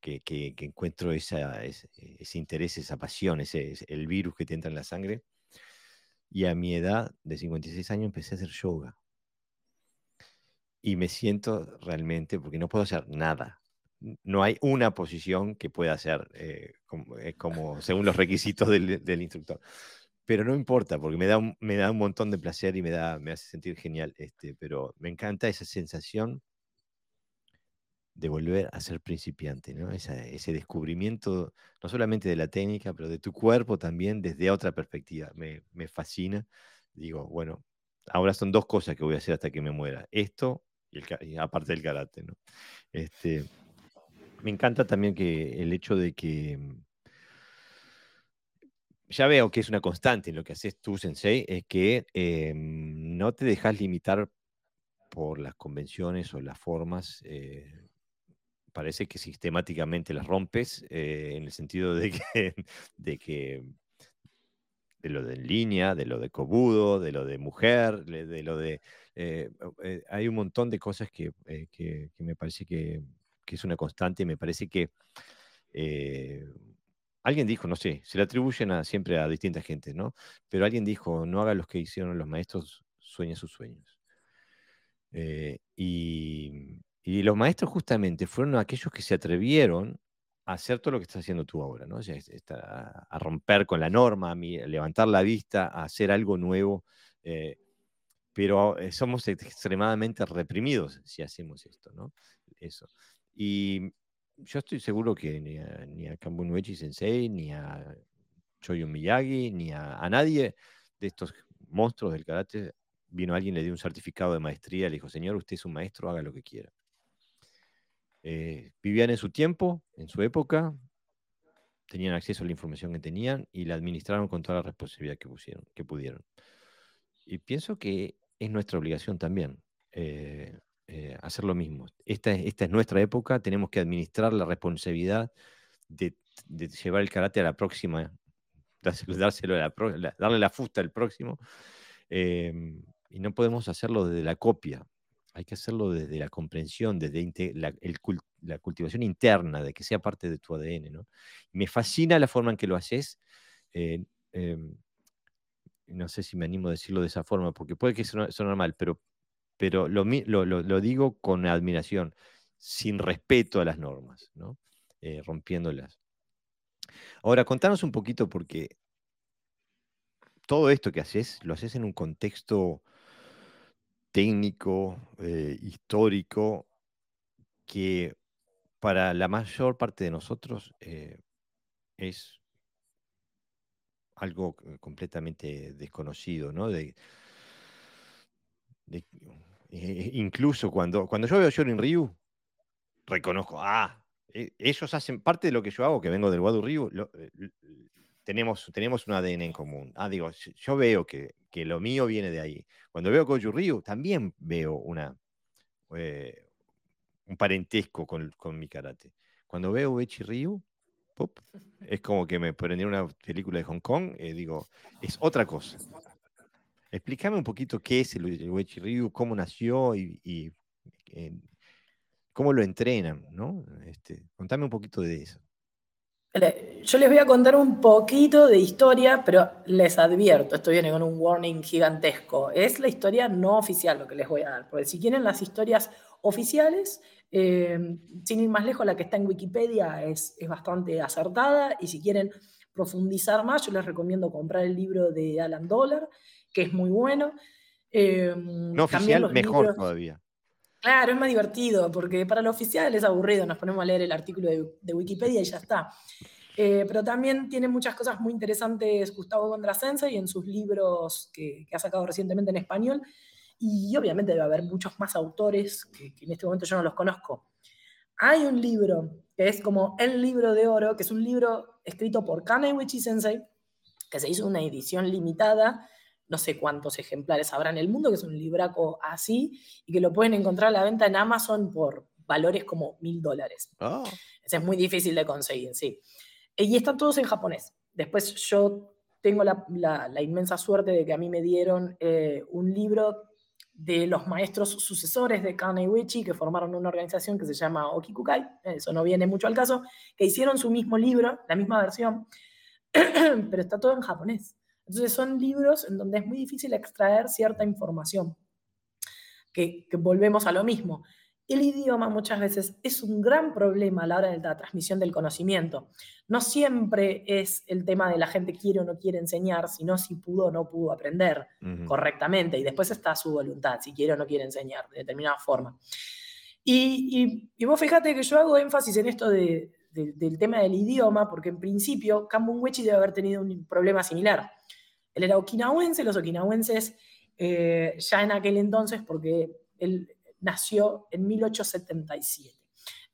que, que, encuentro esa, ese, interés, esa pasión, ese, el virus que te entra en la sangre. Y a mi edad de 56 años empecé a hacer yoga. Y me siento realmente, porque no puedo hacer nada. No hay una posición que pueda hacer eh, como, eh, como, según los requisitos del instructor pero no importa, porque me da, un, me da un montón de placer y me, da, me hace sentir genial. Este, pero me encanta esa sensación de volver a ser principiante, ¿no? ese descubrimiento, no solamente de la técnica, pero de tu cuerpo también desde otra perspectiva. Me, me fascina. Digo, bueno, ahora son dos cosas que voy a hacer hasta que me muera. Esto y, el, aparte del karate, ¿no? Este, me encanta también que el hecho de que ya veo que es una constante en lo que haces tú, Sensei, es que em, no te dejas limitar por las convenciones o las formas. Eh, parece que sistemáticamente las rompes eh, en el sentido de que, de que de lo de en línea, de lo de cobudo, de lo de mujer, de lo de... Eh, hay un montón de cosas que, me parece que, que, es una constante y me parece que alguien dijo, no sé, se le atribuyen a, siempre a distintas gente, ¿no? Pero alguien dijo, no haga lo que hicieron los maestros, sueña sus sueños. Eh, y, los maestros justamente fueron aquellos que se atrevieron a hacer todo lo que estás haciendo tú ahora, ¿no? a, romper con la norma, a, levantar la vista, a hacer algo nuevo. Eh, pero eh, somos extremadamente reprimidos si hacemos esto, ¿no? Eso. Y yo estoy seguro que ni a, ni a Sensei, ni a Choyo Miyagi, ni a, nadie de estos monstruos del karate vino alguien, le dio un certificado de maestría, le dijo, señor, usted es un maestro, haga lo que quiera. Eh, vivían en su tiempo, en su época, tenían acceso a la información que tenían y la administraron con toda la responsabilidad que, pusieron, que pudieron. Y pienso que es nuestra obligación también eh, eh, hacer lo mismo. Esta, esta, es nuestra época, tenemos que administrar la responsabilidad de, llevar el karate a la próxima, dárselo, darle la fusta al próximo. Em, y no podemos hacerlo desde la copia, hay que hacerlo desde la comprensión, desde la, la, cultivación interna, de que sea parte de tu ADN. ¿no? Me fascina la forma en que lo haces. Eh, em, no sé si me animo a decirlo de esa forma, porque puede que sea normal, pero, pero lo, lo, digo con admiración, sin respeto a las normas, ¿no? Eh, rompiéndolas. Ahora, contanos un poquito, porque todo esto que haces, lo haces en un contexto técnico, eh, histórico, que para la mayor parte de nosotros eh, es algo completamente desconocido, ¿no? Eh, incluso cuando, cuando yo veo Shorin Ryu, reconozco, ah, e, ellos hacen parte de lo que yo hago, que vengo del Wadu Ryu, eh, tenemos, tenemos un ADN en común. Ah, digo, yo veo que, que lo mío viene de ahí. Cuando veo Goju Ryu, también veo una, eh, un parentesco con, con, mi karate. Cuando veo Uechi Ryu, es como que me prendió una película de Hong Kong, eh, digo, es otra cosa. Explícame un poquito qué es el, Ryu, cómo nació y, eh, cómo lo entrenan, ¿no? Este, contame un poquito de eso. Yo les voy a contar un poquito de historia, pero les advierto, esto viene con un warning gigantesco. Es la historia no oficial lo que les voy a dar, porque si quieren las historias oficiales, eh, sin ir más lejos, la que está en Wikipedia es, bastante acertada y si quieren profundizar más, yo les recomiendo comprar el libro de Alan Dollar, que es muy bueno. Eh, no oficial, mejor todavía. Claro, es más divertido, porque para lo oficial es aburrido, nos ponemos a leer el artículo de, Wikipedia y ya está. Eh, pero también tiene muchas cosas muy interesantes Gustavo Gondrasense y en sus libros que, que ha sacado recientemente en español, y obviamente debe haber muchos más autores que, en este momento yo no los conozco. Hay un libro que es como el libro de oro, que es un libro escrito por Kaneiwichi Sensei, que se hizo una edición limitada, no sé cuántos ejemplares habrá en el mundo, que es un libraco así, y que lo pueden encontrar a la venta en Amazon por valores como mil dólares. Oh. Es muy difícil de conseguir, sí. Y están todos en japonés. Después yo tengo la, inmensa suerte de que a mí me dieron eh, un libro de los maestros sucesores de Kaneiwichi, que formaron una organización que se llama Okikukai, eso no viene mucho al caso, que hicieron su mismo libro, la misma versión, pero está todo en japonés. Entonces son libros en donde es muy difícil extraer cierta información, que, que volvemos a lo mismo. El idioma muchas veces es un gran problema a la hora de la transmisión del conocimiento. No siempre es el tema de la gente quiere o no quiere enseñar, sino si pudo o no pudo aprender correctamente. Y después está su voluntad, si quiere o no quiere enseñar de determinada forma. Y, vos fíjate que yo hago énfasis en esto del tema del idioma, porque en principio Kambun Wechi debe haber tenido un problema similar. Él era okinawense, los okinawenses eh, ya en aquel entonces, porque él nació en 1877.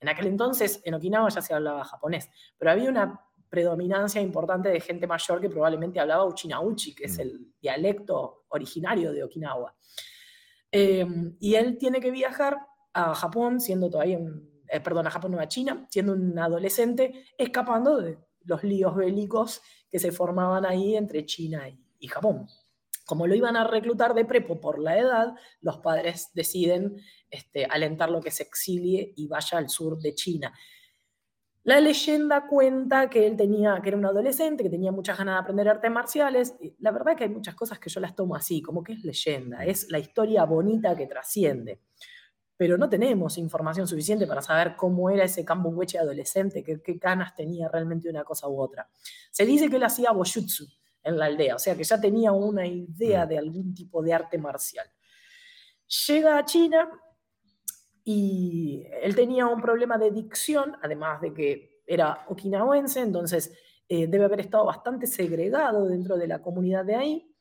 En aquel entonces en Okinawa ya se hablaba japonés, pero había una predominancia importante de gente mayor que probablemente hablaba uchinauchi, que es mm. el dialecto originario de Okinawa. Em, y él tiene que viajar a Japón, siendo todavía un, eh, perdón, a Japón, no a China, siendo un adolescente, escapando de los líos bélicos que se formaban ahí entre China y Japón como lo iban a reclutar de prepo por la edad, los padres deciden este, alentar lo que se exilie y vaya al sur de China. La leyenda cuenta que él tenía, que era un adolescente, que tenía muchas ganas de aprender artes marciales. La verdad que hay muchas cosas que yo las tomo así, como que es leyenda, es la historia bonita que trasciende. Pero no tenemos información suficiente para saber cómo era ese Kambunwechi adolescente, qué, qué ganas tenía realmente una cosa u otra. Se dice que él hacía boyutsu en la aldea, o sea que ya tenía una idea mm. de algún tipo de arte marcial. Llega a China y él tenía un problema de dicción, además de que era okinawense, entonces eh, debe haber estado bastante segregado dentro de la comunidad de ahí.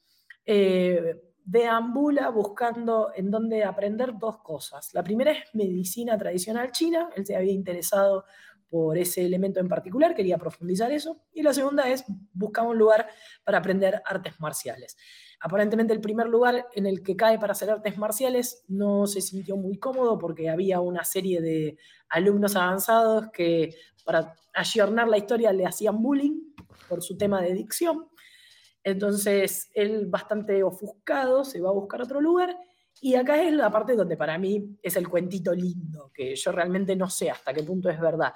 Eh, deambula buscando en dónde aprender dos cosas. La primera es medicina tradicional china, él se había interesado por ese elemento en particular, quería profundizar eso. Y la segunda es buscar un lugar para aprender artes marciales. Aparentemente el primer lugar en el que cae para hacer artes marciales no se sintió muy cómodo porque había una serie de alumnos avanzados que para ayornar la historia le hacían bullying por su tema de dicción. Entonces él bastante ofuscado se va a buscar otro lugar y acá es la parte donde para mí es el cuentito lindo, que yo realmente no sé hasta qué punto es verdad.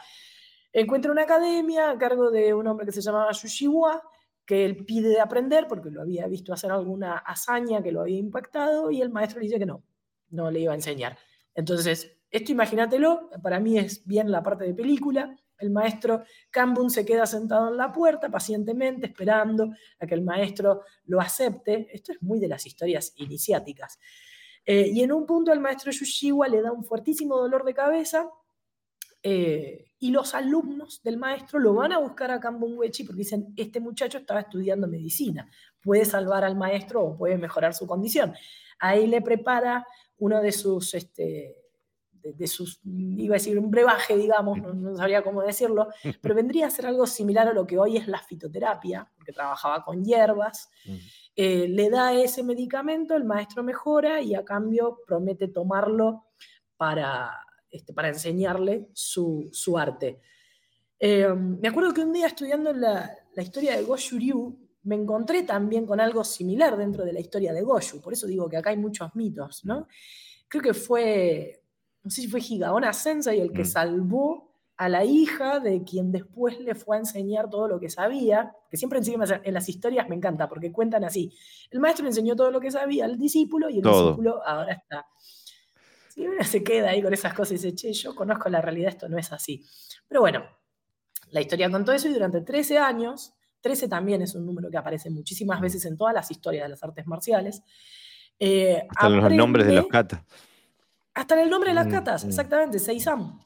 Encuentra una academia a cargo de un hombre que se llamaba Yushiwa, que él pide aprender porque lo había visto hacer alguna hazaña que lo había impactado y el maestro le dice que no, no le iba a enseñar. Entonces, esto imagínatelo, para mí es bien la parte de película. El maestro Kambun se queda sentado en la puerta pacientemente esperando a que el maestro lo acepte. Esto es muy de las historias iniciáticas. Eh, y en un punto el maestro Yushiwa le da un fuertísimo dolor de cabeza eh, y los alumnos del maestro lo van a buscar a Kambunwechi porque dicen, este muchacho estaba estudiando medicina, puede salvar al maestro o puede mejorar su condición. Ahí le prepara uno de sus, este, de, sus, iba a decir un brebaje, digamos, no, sabría cómo decirlo, pero vendría a ser algo similar a lo que hoy es la fitoterapia, porque trabajaba con hierbas. Eh, le da ese medicamento, el maestro mejora y a cambio promete tomarlo para este, para enseñarle su, arte. Eh, me acuerdo que un día estudiando la, historia de Goshu Ryu, me encontré también con algo similar dentro de la historia de Goshu, por eso digo que acá hay muchos mitos, ¿no? Creo que fue, no sé si fue Higaona Sensei el que mm. salvó a la hija de quien después le fue a enseñar todo lo que sabía, que siempre encima en las historias me encanta, porque cuentan así, el maestro le enseñó todo lo que sabía al discípulo y el discípulo ahora está uno se queda ahí con esas cosas y dice, che, yo conozco la realidad, esto no es así. Pero bueno, la historia contó eso y durante 13 años, 13 también es un número que aparece muchísimas mm. veces en todas las historias de las artes marciales. Eh, hasta en los nombres de los katas. Hasta en el nombre de las mm, mm. exactamente, Seisam.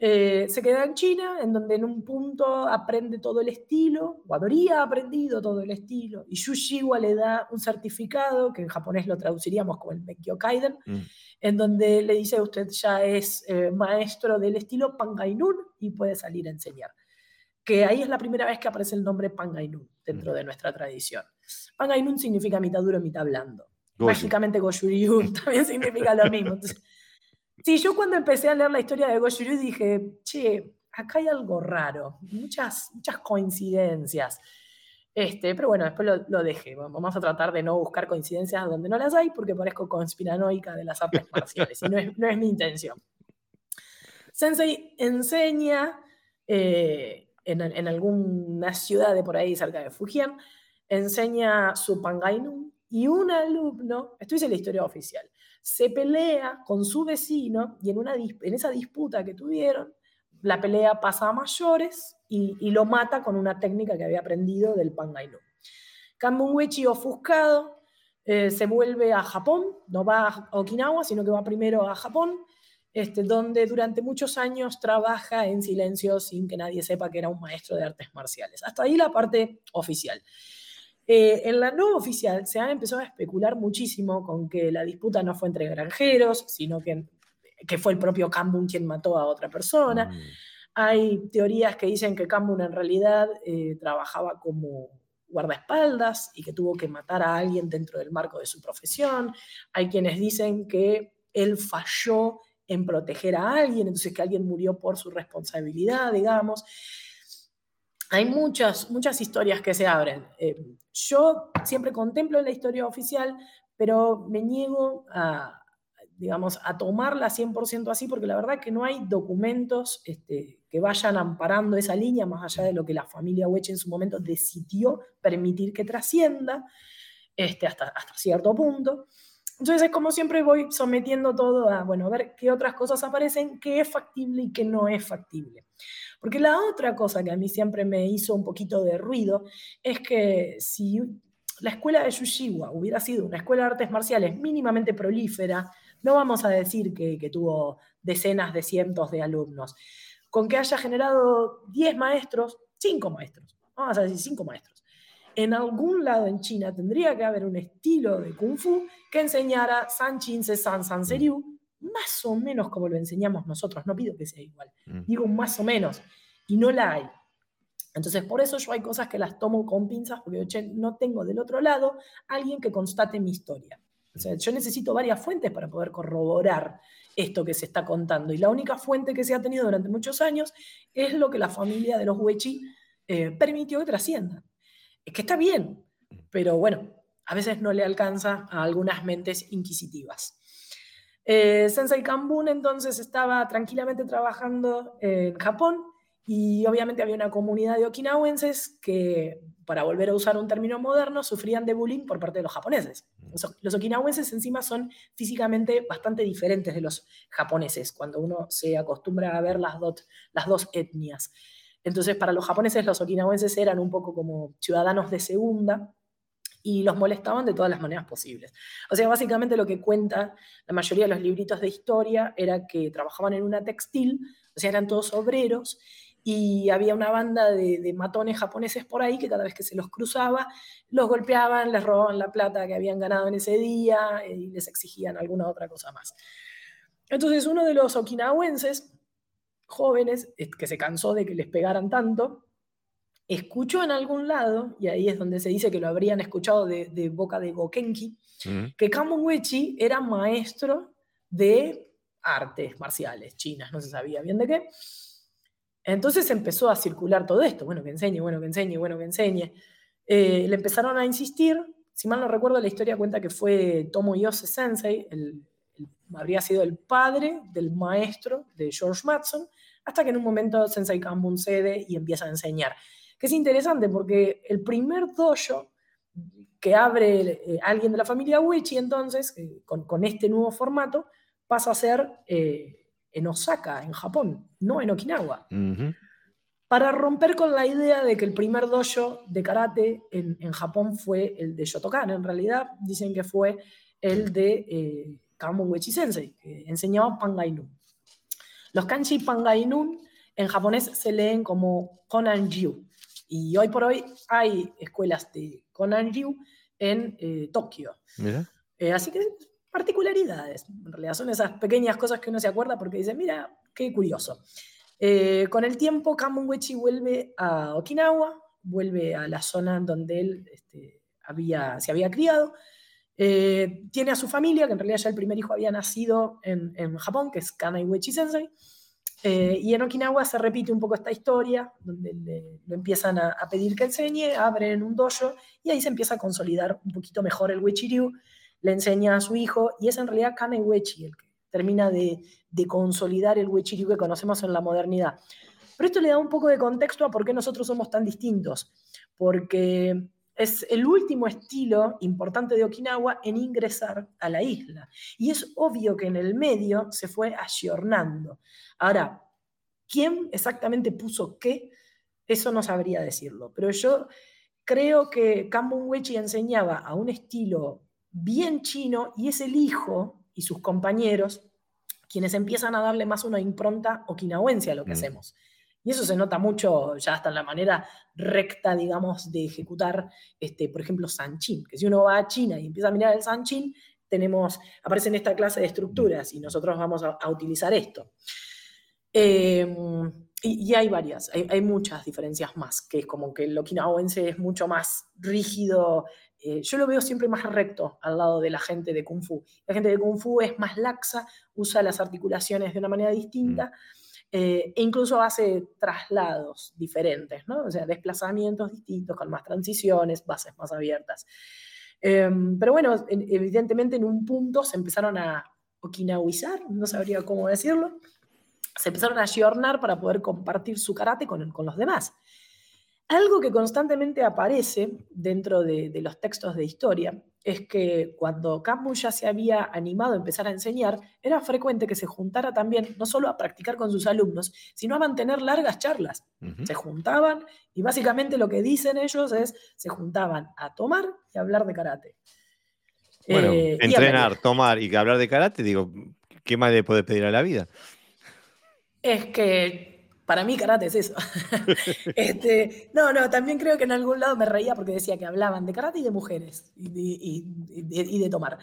Eh, se queda en China, en donde en un punto aprende todo el estilo, o habría aprendido todo el estilo, y Yushiwa le da un certificado, que en japonés lo traduciríamos como el Mekkyo Kaiden, en donde le dice usted ya es eh, maestro del estilo Pangainun y puede salir a enseñar. Que ahí es la primera vez que aparece el nombre Pangainun dentro de nuestra tradición. Pangainun significa mitad duro, mitad blando. Mágicamente Goshuryu también significa lo mismo. Sí, yo cuando empecé a leer la historia de Goshuryu dije, che, acá hay algo raro, muchas, muchas coincidencias. Este, pero bueno, después lo, dejé. Vamos a tratar de no buscar coincidencias donde no las hay porque parezco conspiranoica de las artes marciales y no es, mi intención. Sensei enseña eh, en, alguna ciudad de por ahí cerca de Fujian, enseña su Pangainun y un alumno, esto dice la historia oficial, se pelea con su vecino y en, una, en esa disputa que tuvieron, la pelea pasa a mayores y, lo mata con una técnica que había aprendido del Pangainu. Kambunwechi, ofuscado, eh, se vuelve a Japón, no va a Okinawa, sino que va primero a Japón, este, donde durante muchos años trabaja en silencio sin que nadie sepa que era un maestro de artes marciales. Hasta ahí la parte oficial. Eh, en la no oficial se ha empezado a especular muchísimo con que la disputa no fue entre granjeros, sino que, que fue el propio Kambun quien mató a otra persona. Mm. Hay teorías que dicen que Cambun en realidad eh, trabajaba como guardaespaldas y que tuvo que matar a alguien dentro del marco de su profesión. Hay quienes dicen que él falló en proteger a alguien, entonces que alguien murió por su responsabilidad, digamos. Hay muchas, muchas historias que se abren. Eh, yo siempre contemplo la historia oficial, pero me niego a, digamos, a tomarla 100% así, porque la verdad que no hay documentos este, que vayan amparando esa línea más allá de lo que la familia Weche en su momento decidió permitir que trascienda este, hasta, hasta cierto punto. Entonces es como siempre voy sometiendo todo a, bueno, a ver qué otras cosas aparecen, qué es factible y qué no es factible. Porque la otra cosa que a mí siempre me hizo un poquito de ruido es que si la escuela de Yushiwa hubiera sido una escuela de artes marciales mínimamente prolífera, no vamos a decir que, tuvo decenas de cientos de alumnos, con que haya generado 10 maestros, 5 maestros, vamos a decir 5 maestros en algún lado en China tendría que haber un estilo de Kung Fu que enseñara San Chin Se San San Seriu, más o menos como lo enseñamos nosotros. No pido que sea igual, mm. digo más o menos, y no la hay. Entonces, por eso yo hay cosas que las tomo con pinzas, porque no tengo del otro lado alguien que constate mi historia. O sea, yo necesito varias fuentes para poder corroborar esto que se está contando. Y la única fuente que se ha tenido durante muchos años es lo que la familia de los Huechi eh, permitió que trascienda es que está bien, pero bueno, a veces no le alcanza a algunas mentes inquisitivas. Eh, Sensei Kambun entonces estaba tranquilamente trabajando en Japón y obviamente había una comunidad de okinawenses que, para volver a usar un término moderno, sufrían de bullying por parte de los japoneses. Los, okinawenses encima son físicamente bastante diferentes de los japoneses cuando uno se acostumbra a ver las, las dos etnias. Entonces, para los japoneses, los okinawenses eran un poco como ciudadanos de segunda y los molestaban de todas las maneras posibles. O sea, básicamente lo que cuenta la mayoría de los libritos de historia era que trabajaban en una textil, o sea, eran todos obreros, y había una banda de, matones japoneses por ahí que cada vez que se los cruzaba, los golpeaban, les robaban la plata que habían ganado en ese día eh, y les exigían alguna otra cosa más. Entonces, uno de los okinawenses jóvenes, que se cansó de que les pegaran tanto, escuchó en algún lado, y ahí es donde se dice que lo habrían escuchado de, boca de Gokenki, que Kamon Wechi era maestro de artes marciales chinas, no se sabía bien de qué. Entonces empezó a circular todo esto, bueno, que enseñe, bueno, que enseñe, bueno, que enseñe. Eh, le empezaron a insistir, si mal no recuerdo, la historia cuenta que fue Tomo Yose Sensei, el, habría sido el padre del maestro de George Matson, hasta que en un momento Sensei Kambun cede y empieza a enseñar. Que es interesante porque el primer dojo que abre eh, alguien de la familia Uechi, entonces, eh, con, este nuevo formato, pasa a ser eh, en Osaka, en Japón, no en Okinawa. Para romper con la idea de que el primer dojo de karate en, Japón fue el de Shotokan. En realidad, dicen que fue el de Kamon Uechi Sensei, que enseñaba Pangainun. Los kanji Pangainun en japonés se leen como Konan-ryu. Y hoy por hoy hay escuelas de Konan-ryu en eh, Tokio. Eh, así que particularidades. En realidad son esas pequeñas cosas que uno se acuerda porque dice, mira, qué curioso. Eh, con el tiempo, Kamon Wechi vuelve a Okinawa, vuelve a la zona donde él este, había, se había criado. tiene a su familia, que en realidad ya el primer hijo había nacido en, en Japón, que es Kanai Wechi Sensei. Eh, y en Okinawa se repite un poco esta historia, donde lo empiezan a, pedir que enseñe, abren un dojo y ahí se empieza a consolidar un poquito mejor el Wechiryu, le enseña a su hijo y es en realidad Kane Wechi el que termina de, de consolidar el Wechiryu que conocemos en la modernidad. Pero esto le da un poco de contexto a por qué nosotros somos tan distintos, porque es el último estilo importante de Okinawa en ingresar a la isla. Y es obvio que en el medio se fue ayornando. Ahora, ¿quién exactamente puso qué? Eso no sabría decirlo. Pero yo creo que Kambun Wechi enseñaba a un estilo bien chino y es el hijo y sus compañeros quienes empiezan a darle más una impronta okinawense a lo que mm. hacemos. Y eso se nota mucho ya hasta en la manera recta, digamos, de ejecutar, este, por ejemplo, Sanchin, que si uno va a China y empieza a mirar el Sanchin, tenemos, aparecen esta clase de estructuras y nosotros vamos a, utilizar esto. Em, y, hay varias, hay, muchas diferencias más, que es como que el okinawense es mucho más rígido. Eh, yo lo veo siempre más recto al lado de la gente de Kung Fu. La gente de Kung Fu es más laxa, usa las articulaciones de una manera distinta. Mm. Eh, e incluso hace traslados diferentes, ¿no? O sea, desplazamientos distintos, con más transiciones, bases más abiertas. Em, pero bueno, evidentemente en un punto se empezaron a okinawizar, no sabría cómo decirlo, se empezaron a giornar para poder compartir su karate con, con los demás. Algo que constantemente aparece dentro de, los textos de historia es que cuando Camus ya se había animado a empezar a enseñar, era frecuente que se juntara también no solo a practicar con sus alumnos, sino a mantener largas charlas. Se juntaban y básicamente lo que dicen ellos es, se juntaban a tomar y a hablar de karate. Bueno, eh, entrenar, tomar y hablar de karate, digo, ¿qué más le puede pedir a la vida? Es que para mí karate es eso. este, no, no, también creo que en algún lado me reía porque decía que hablaban de karate y de mujeres y, de tomar.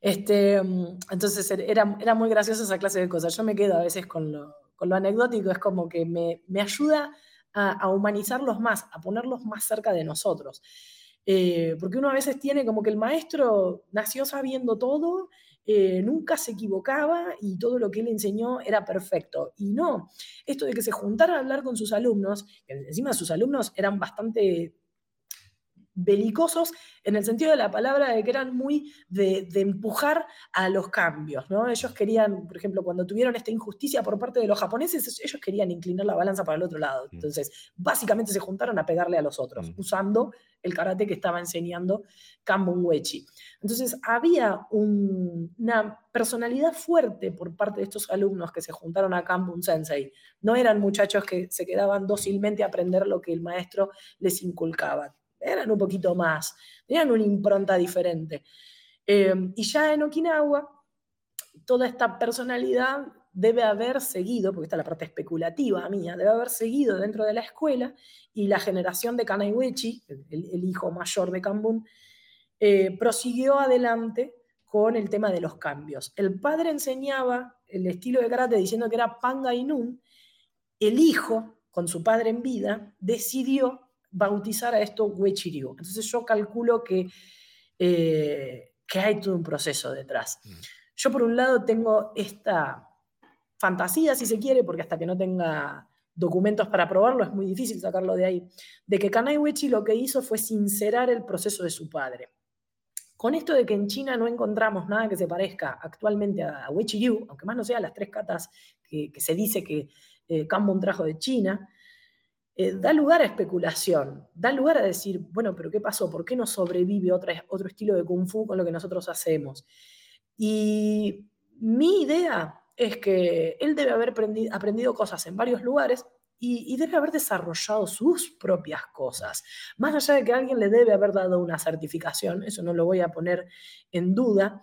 Este, entonces era, era muy graciosa esa clase de cosas. Yo me quedo a veces con lo, con lo anecdótico, es como que me, me ayuda a, a, humanizarlos más, a ponerlos más cerca de nosotros. Eh, porque uno a veces tiene como que el maestro nació sabiendo todo eh, nunca se equivocaba y todo lo que él enseñó era perfecto. Y no, esto de que se juntara a hablar con sus alumnos, encima sus alumnos eran bastante belicosos en el sentido de la palabra de que eran muy de, empujar a los cambios, ¿no? Ellos querían, por ejemplo, cuando tuvieron esta injusticia por parte de los japoneses, ellos querían inclinar la balanza para el otro lado. Mm. Entonces, básicamente se juntaron a pegarle a los otros, mm. usando el karate que estaba enseñando Kambun Wechi. Entonces, había una personalidad fuerte por parte de estos alumnos que se juntaron a Kambun Sensei. No eran muchachos que se quedaban dócilmente a aprender lo que el maestro les inculcaba eran un poquito más, tenían una impronta diferente. Eh, y ya en Okinawa, toda esta personalidad debe haber seguido, porque esta es la parte especulativa mía, debe haber seguido dentro de la escuela y la generación de Kanaiwechi, el, hijo mayor de Kambun, eh, prosiguió adelante con el tema de los cambios. El padre enseñaba el estilo de karate diciendo que era Panga Inun, el hijo, con su padre en vida, decidió bautizar a esto Wechiryu. Entonces yo calculo que, eh, que hay todo un proceso detrás. Mm. Yo por un lado tengo esta fantasía, si se quiere, porque hasta que no tenga documentos para probarlo es muy difícil sacarlo de ahí, de que Kanai Wechi lo que hizo fue sincerar el proceso de su padre. Con esto de que en China no encontramos nada que se parezca actualmente a Wechi aunque más no sea las tres catas que, se dice que eh, trajo de China, eh, da lugar a especulación, da lugar a decir, bueno, pero ¿qué pasó? ¿Por qué no sobrevive otro estilo de kung fu con lo que nosotros hacemos? Y mi idea es que él debe haber aprendido, cosas en varios lugares y, debe haber desarrollado sus propias cosas. Más allá de que alguien le debe haber dado una certificación, eso no lo voy a poner en duda,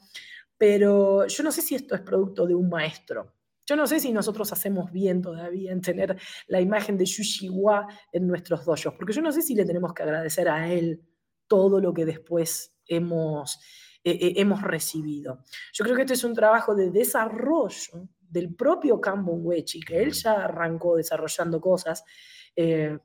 pero yo no sé si esto es producto de un maestro. Yo no sé si nosotros hacemos bien todavía en tener la imagen de Yushiwa en nuestros dojos, porque yo no sé si le tenemos que agradecer a él todo lo que después hemos, eh, eh, hemos recibido. Yo creo que este es un trabajo de desarrollo del propio Kambon Wechi, que él ya arrancó desarrollando cosas. Eh,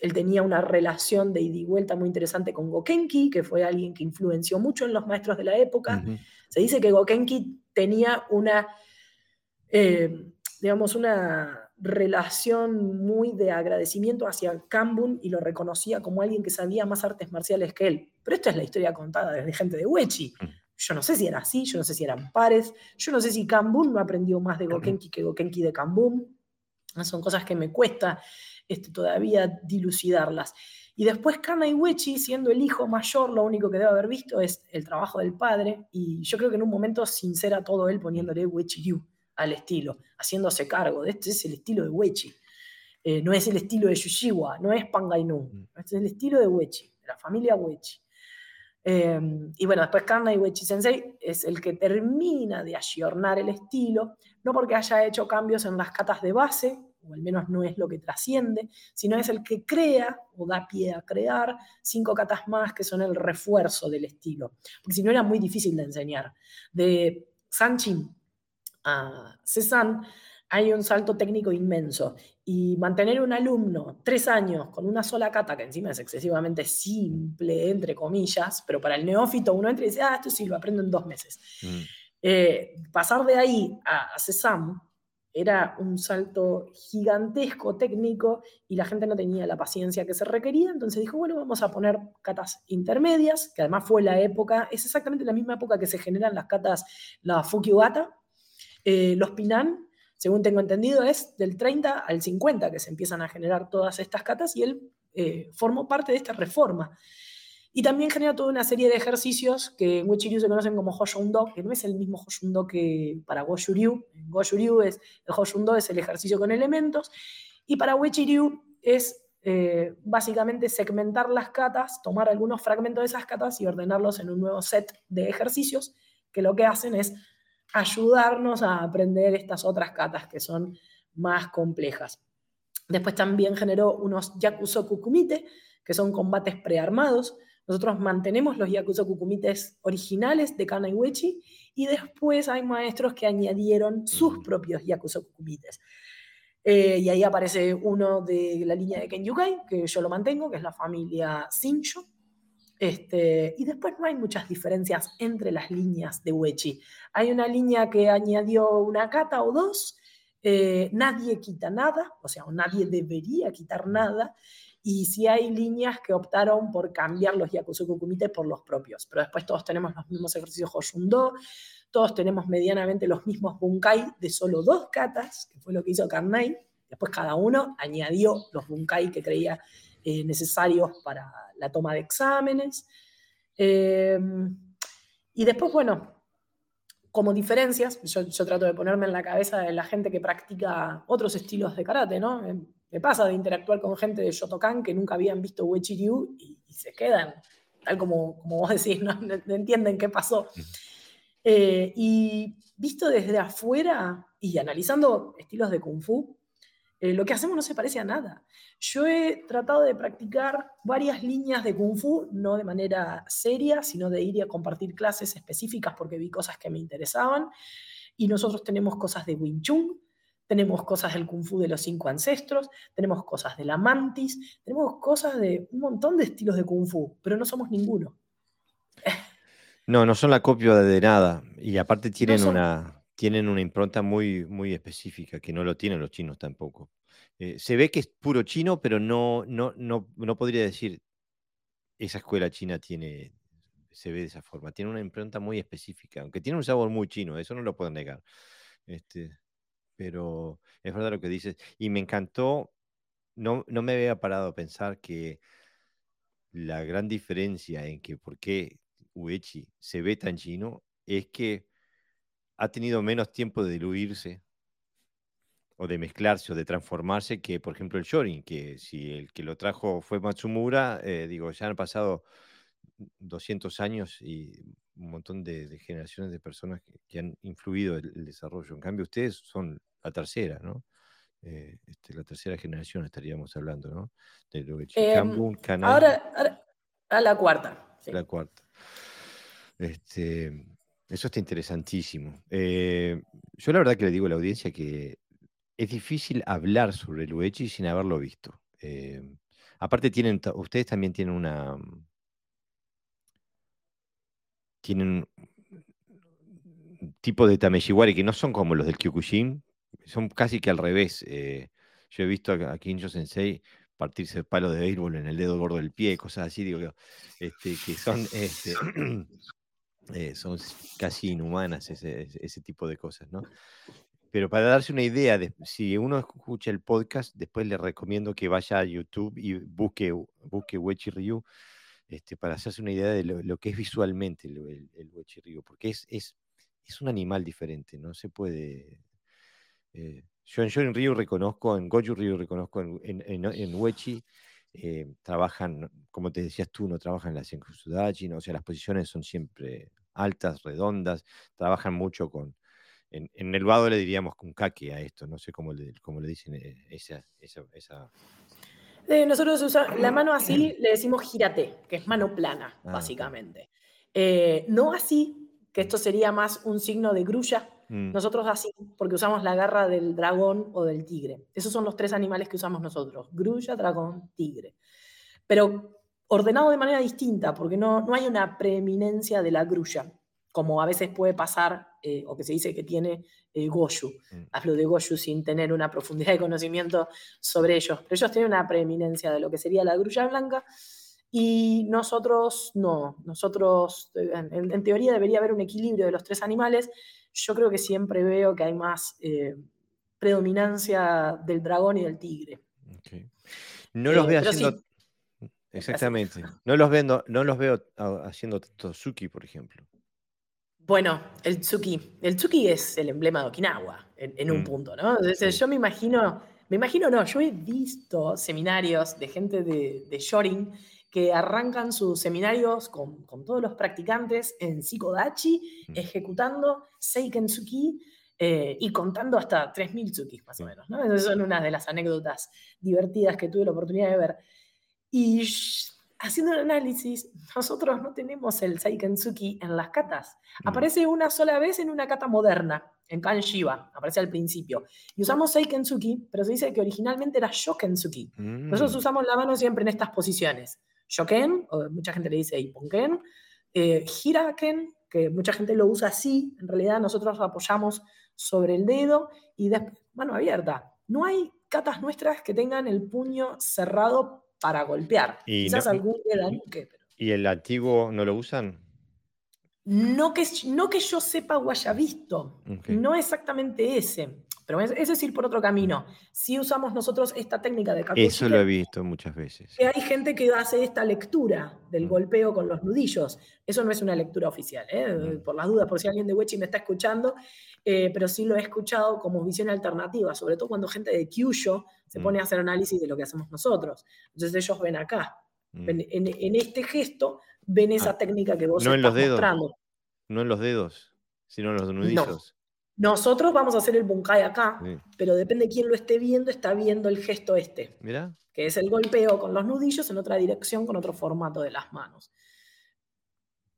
él tenía una relación de ida y vuelta muy interesante con Gokenki, que fue alguien que influenció mucho en los maestros de la época. Se dice que Gokenki tenía una eh, digamos, una relación muy de agradecimiento hacia Kambun y lo reconocía como alguien que sabía más artes marciales que él. Pero esta es la historia contada desde gente de Wechi. Mm. Yo no sé si era así, yo no sé si eran pares, yo no sé si Kambun no aprendió más de Gokenki que Gokenki de Kambun. Son cosas que me cuesta este, todavía dilucidarlas. Y después Kana Wechi, siendo el hijo mayor, lo único que debe haber visto es el trabajo del padre, y yo creo que en un momento sincera todo él poniéndole Wechi Yu al estilo, haciéndose cargo de este es el estilo de Wechi. Eh, no es el estilo de Yushiwa, no es Pangainu, mm. este es el estilo de Wechi, de la familia Wechi. Em, y bueno, después Kanna y Wechi Sensei es el que termina de ayornar el estilo, no porque haya hecho cambios en las catas de base, o al menos no es lo que trasciende, sino es el que crea o da pie a crear cinco catas más que son el refuerzo del estilo. Porque si no era muy difícil de enseñar. De Sanchin a Cézanne, hay un salto técnico inmenso. Y mantener un alumno tres años con una sola cata, que encima es excesivamente simple, entre comillas, pero para el neófito uno entra y dice, ah, esto sí, lo aprendo en dos meses. Mm. Eh, pasar de ahí a, a Cézanne era un salto gigantesco técnico y la gente no tenía la paciencia que se requería, entonces dijo, bueno, vamos a poner catas intermedias, que además fue la época, es exactamente la misma época que se generan las catas, la Fukiwata, eh, los Pinan según tengo entendido, es del 30 al 50 que se empiezan a generar todas estas catas y él eh, formó parte de esta reforma. Y también genera toda una serie de ejercicios que en Wichiryu se conocen como Hoshundo, que no es el mismo Hoshundo que para Goshuryu. Goshuryu es, el es el ejercicio con elementos, y para Wichiryu es eh, básicamente segmentar las catas, tomar algunos fragmentos de esas catas y ordenarlos en un nuevo set de ejercicios que lo que hacen es ayudarnos a aprender estas otras catas que son más complejas. Después también generó unos Yakusoku Kumite, que son combates prearmados. Nosotros mantenemos los Yakusoku Kumites originales de Kana Wechi y después hay maestros que añadieron sus propios Yakusoku Kumites. Eh, y ahí aparece uno de la línea de Kenyukai, que yo lo mantengo, que es la familia Shincho. Este, y después no hay muchas diferencias entre las líneas de Wechi. Hay una línea que añadió una kata o dos, eh, nadie quita nada, o sea, nadie debería quitar nada, y si hay líneas que optaron por cambiar los Yakusoku Kumite por los propios, pero después todos tenemos los mismos ejercicios Hoshundo, todos tenemos medianamente los mismos bunkai de solo dos katas, que fue lo que hizo Karnai, después cada uno añadió los bunkai que creía eh, necesarios para la toma de exámenes. Em, y después, bueno, como diferencias, yo, trato de ponerme en la cabeza de la gente que practica otros estilos de karate, ¿no? Em, me pasa de interactuar con gente de Shotokan que nunca habían visto Uechi Ryu y, se quedan, tal como, como vos decís, no, entienden qué pasó. Eh, y visto desde afuera y analizando estilos de Kung Fu, eh, lo que hacemos no se parece a nada. Yo he tratado de practicar varias líneas de Kung Fu, no de manera seria, sino de ir a compartir clases específicas porque vi cosas que me interesaban. Y nosotros tenemos cosas de Wing Chun, tenemos cosas del Kung Fu de los cinco ancestros, tenemos cosas de la mantis, tenemos cosas de un montón de estilos de Kung Fu, pero no somos ninguno. No, no son la copia de nada. Y aparte tienen una tienen una impronta muy, muy específica, que no lo tienen los chinos tampoco. Eh, se ve que es puro chino, pero no, no, no, no podría decir esa escuela china tiene, se ve de esa forma. Tiene una impronta muy específica, aunque tiene un sabor muy chino, eso no lo puedo negar. Este, pero es verdad lo que dices. Y me encantó, no, no me había parado a pensar que la gran diferencia en que por qué Uechi se ve tan chino es que ha tenido menos tiempo de diluirse o de mezclarse o de transformarse que, por ejemplo, el Shorin, que si el que lo trajo fue Matsumura, eh, digo, ya han pasado 200 años y un montón de, generaciones de personas que, han influido el, el, desarrollo. En cambio, ustedes son la tercera, ¿no? Eh, este, la tercera generación estaríamos hablando, ¿no? De lo em, ahora, ahora, a la cuarta. La cuarta. Este, eso está interesantísimo. Eh, yo la verdad que le digo a la audiencia que es difícil hablar sobre el Uechi sin haberlo visto. Eh, aparte, tienen, ustedes también tienen una. Tienen un tipo de Tameshiwari que no son como los del Kyokushin, son casi que al revés. Eh, yo he visto a, Kinjo Sensei partirse el palo de béisbol en el dedo gordo del pie, cosas así, digo, este, que son este, Eh, son casi inhumanas ese, tipo de cosas, ¿no? Pero para darse una idea, de, si uno escucha el podcast, después le recomiendo que vaya a YouTube y busque, busque Wechi Ryu, este, para hacerse una idea de lo, que es visualmente el, el, Ryu, porque es, es, es, un animal diferente, no se puede... Eh, yo en Ryu reconozco, en Goju Ryu reconozco, en, en, en Wechi eh, trabajan, como te decías tú, no trabajan en la Senkusudachi, ¿no? o sea, las posiciones son siempre altas, redondas, trabajan mucho con, en, el vado le diríamos con kake a esto, no sé cómo le, cómo le dicen eh, esa... esa, eh, nosotros usamos la mano así, le decimos gírate, que es mano plana, ah, básicamente. no así, que esto sería más un signo de grulla, Mm. Nosotros así, porque usamos la garra del dragón o del tigre. Esos son los tres animales que usamos nosotros, grulla, dragón, tigre. Pero ordenado de manera distinta, porque no, no hay una preeminencia de la grulla, como a veces puede pasar, eh, o que se dice que tiene eh, Goju. Mm. Hablo de Goju sin tener una profundidad de conocimiento sobre ellos, pero ellos tienen una preeminencia de lo que sería la grulla blanca, y nosotros no, nosotros en, teoría debería haber un equilibrio de los tres animales, yo creo que siempre veo que hay más, eh, predominancia del dragón y del tigre. No los veo haciendo. Exactamente. No los, veo, no los veo haciendo Tosuki, por ejemplo. Bueno, el Tsuki. El Tsuki es el emblema de Okinawa, en, un mm. punto, ¿no? Entonces, yo me imagino, me imagino, no, yo he visto seminarios de gente de, de Shorin que arrancan sus seminarios con, todos los practicantes en Sikodachi, mm. ejecutando Seiken Tsuki eh, y contando hasta 3.000 Tsukis, más o menos. ¿no? Esas son una de las anécdotas divertidas que tuve la oportunidad de ver. Y haciendo el análisis, nosotros no tenemos el Seiken Tsuki en las katas. Mm. Aparece una sola vez en una kata moderna, en Kan Shiba, aparece al principio. Y usamos Seiken Tsuki, pero se dice que originalmente era Shoken Tsuki. Nosotros mm. usamos la mano siempre en estas posiciones. Shoken, o mucha gente le dice Iponken, eh, Hiraken, que mucha gente lo usa así, en realidad nosotros apoyamos sobre el dedo y después mano abierta. No hay catas nuestras que tengan el puño cerrado para golpear. Y Quizás algún ¿Y el antiguo no lo usan? No que, no que yo sepa o haya visto, no exactamente ese. Pero es, es, ir por otro camino. Si usamos nosotros esta técnica de kakushite, Eso lo he visto muchas veces. Que hay gente que hace esta lectura del mm. golpeo con los nudillos. Eso no es una lectura oficial, ¿eh? mm. por las dudas, por si alguien de Wechi me está escuchando, eh, pero sí lo he escuchado como visión alternativa, sobre todo cuando gente de Kyusho se mm. pone a hacer análisis de lo que hacemos nosotros. Entonces ellos ven acá, en, este gesto, ven esa ah, técnica que vos no estás en los dedos, mostrando. No en los dedos, sino en los nudillos. Nosotros vamos a hacer el bunkai acá, pero depende de quién lo esté viendo, está viendo el gesto este. Mira. Que es el golpeo con los nudillos en otra dirección, con otro formato de las manos.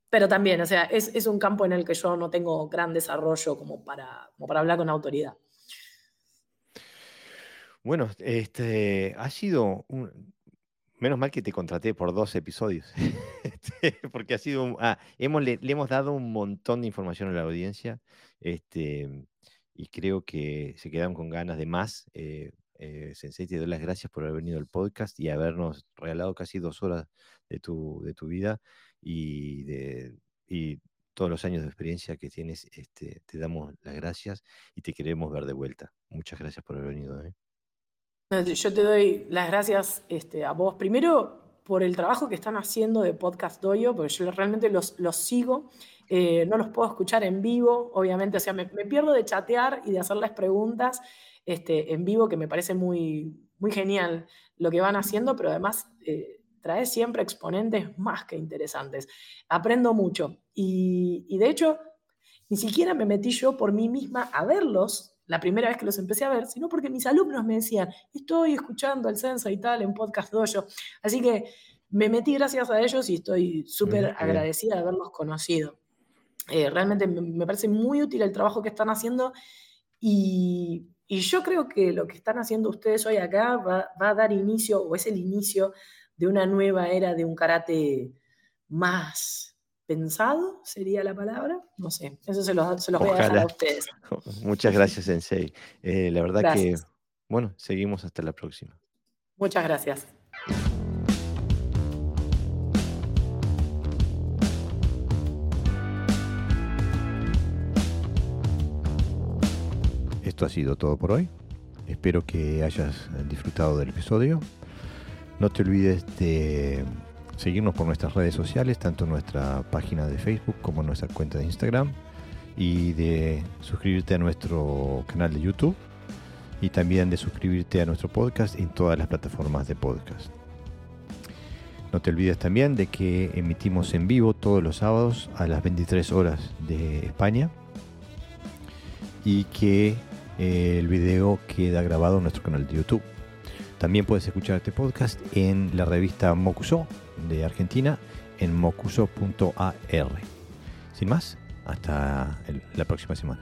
Pero también, o sea, es, un campo en el que yo no tengo gran desarrollo como para, como para hablar con autoridad. Bueno, este, ha sido un, Menos mal que te contraté por dos episodios, este, porque ha sido, ah, hemos, le, hemos dado un montón de información a la audiencia este, y creo que se quedaron con ganas de más. Eh, eh, Sensei, te doy las gracias por haber venido al podcast y habernos regalado casi dos horas de tu, de tu vida y, de, y todos los años de experiencia que tienes. Este, te damos las gracias y te queremos ver de vuelta. Muchas gracias por haber venido. ¿eh? Yo te doy las gracias este, a vos. Primero, por el trabajo que están haciendo de Podcast Doyo, porque yo realmente los, los sigo. Eh, no los puedo escuchar en vivo, obviamente. O sea, me, pierdo de chatear y de hacerles preguntas este, en vivo, que me parece muy, muy genial lo que van haciendo, pero además eh, trae siempre exponentes más que interesantes. Aprendo mucho. Y, y de hecho, ni siquiera me metí yo por mí misma a verlos la primera vez que los empecé a ver, sino porque mis alumnos me decían, estoy escuchando el censo y tal en Podcast Dojo. Así que me metí gracias a ellos y estoy súper agradecida de haberlos conocido. Eh, realmente me, parece muy útil el trabajo que están haciendo y, yo creo que lo que están haciendo ustedes hoy acá va, va, a dar inicio, o es el inicio de una nueva era de un karate más pensado, sería la palabra. No sé, eso se los, voy a dejar a ustedes. Muchas gracias, Sensei. Eh, la verdad que, bueno, seguimos hasta la próxima. Muchas gracias. Esto ha sido todo por hoy. Espero que hayas disfrutado del episodio. No te olvides de seguirnos por nuestras redes sociales, tanto nuestra página de Facebook como nuestra cuenta de Instagram, y de suscribirte a nuestro canal de YouTube y también de suscribirte a nuestro podcast en todas las plataformas de podcast. No te olvides también de que emitimos en vivo todos los sábados a las 23 horas de España y que el video queda grabado en nuestro canal de YouTube. También puedes escuchar este podcast en la revista Mokuso de Argentina en mocuso.ar. Sin más, hasta la próxima semana.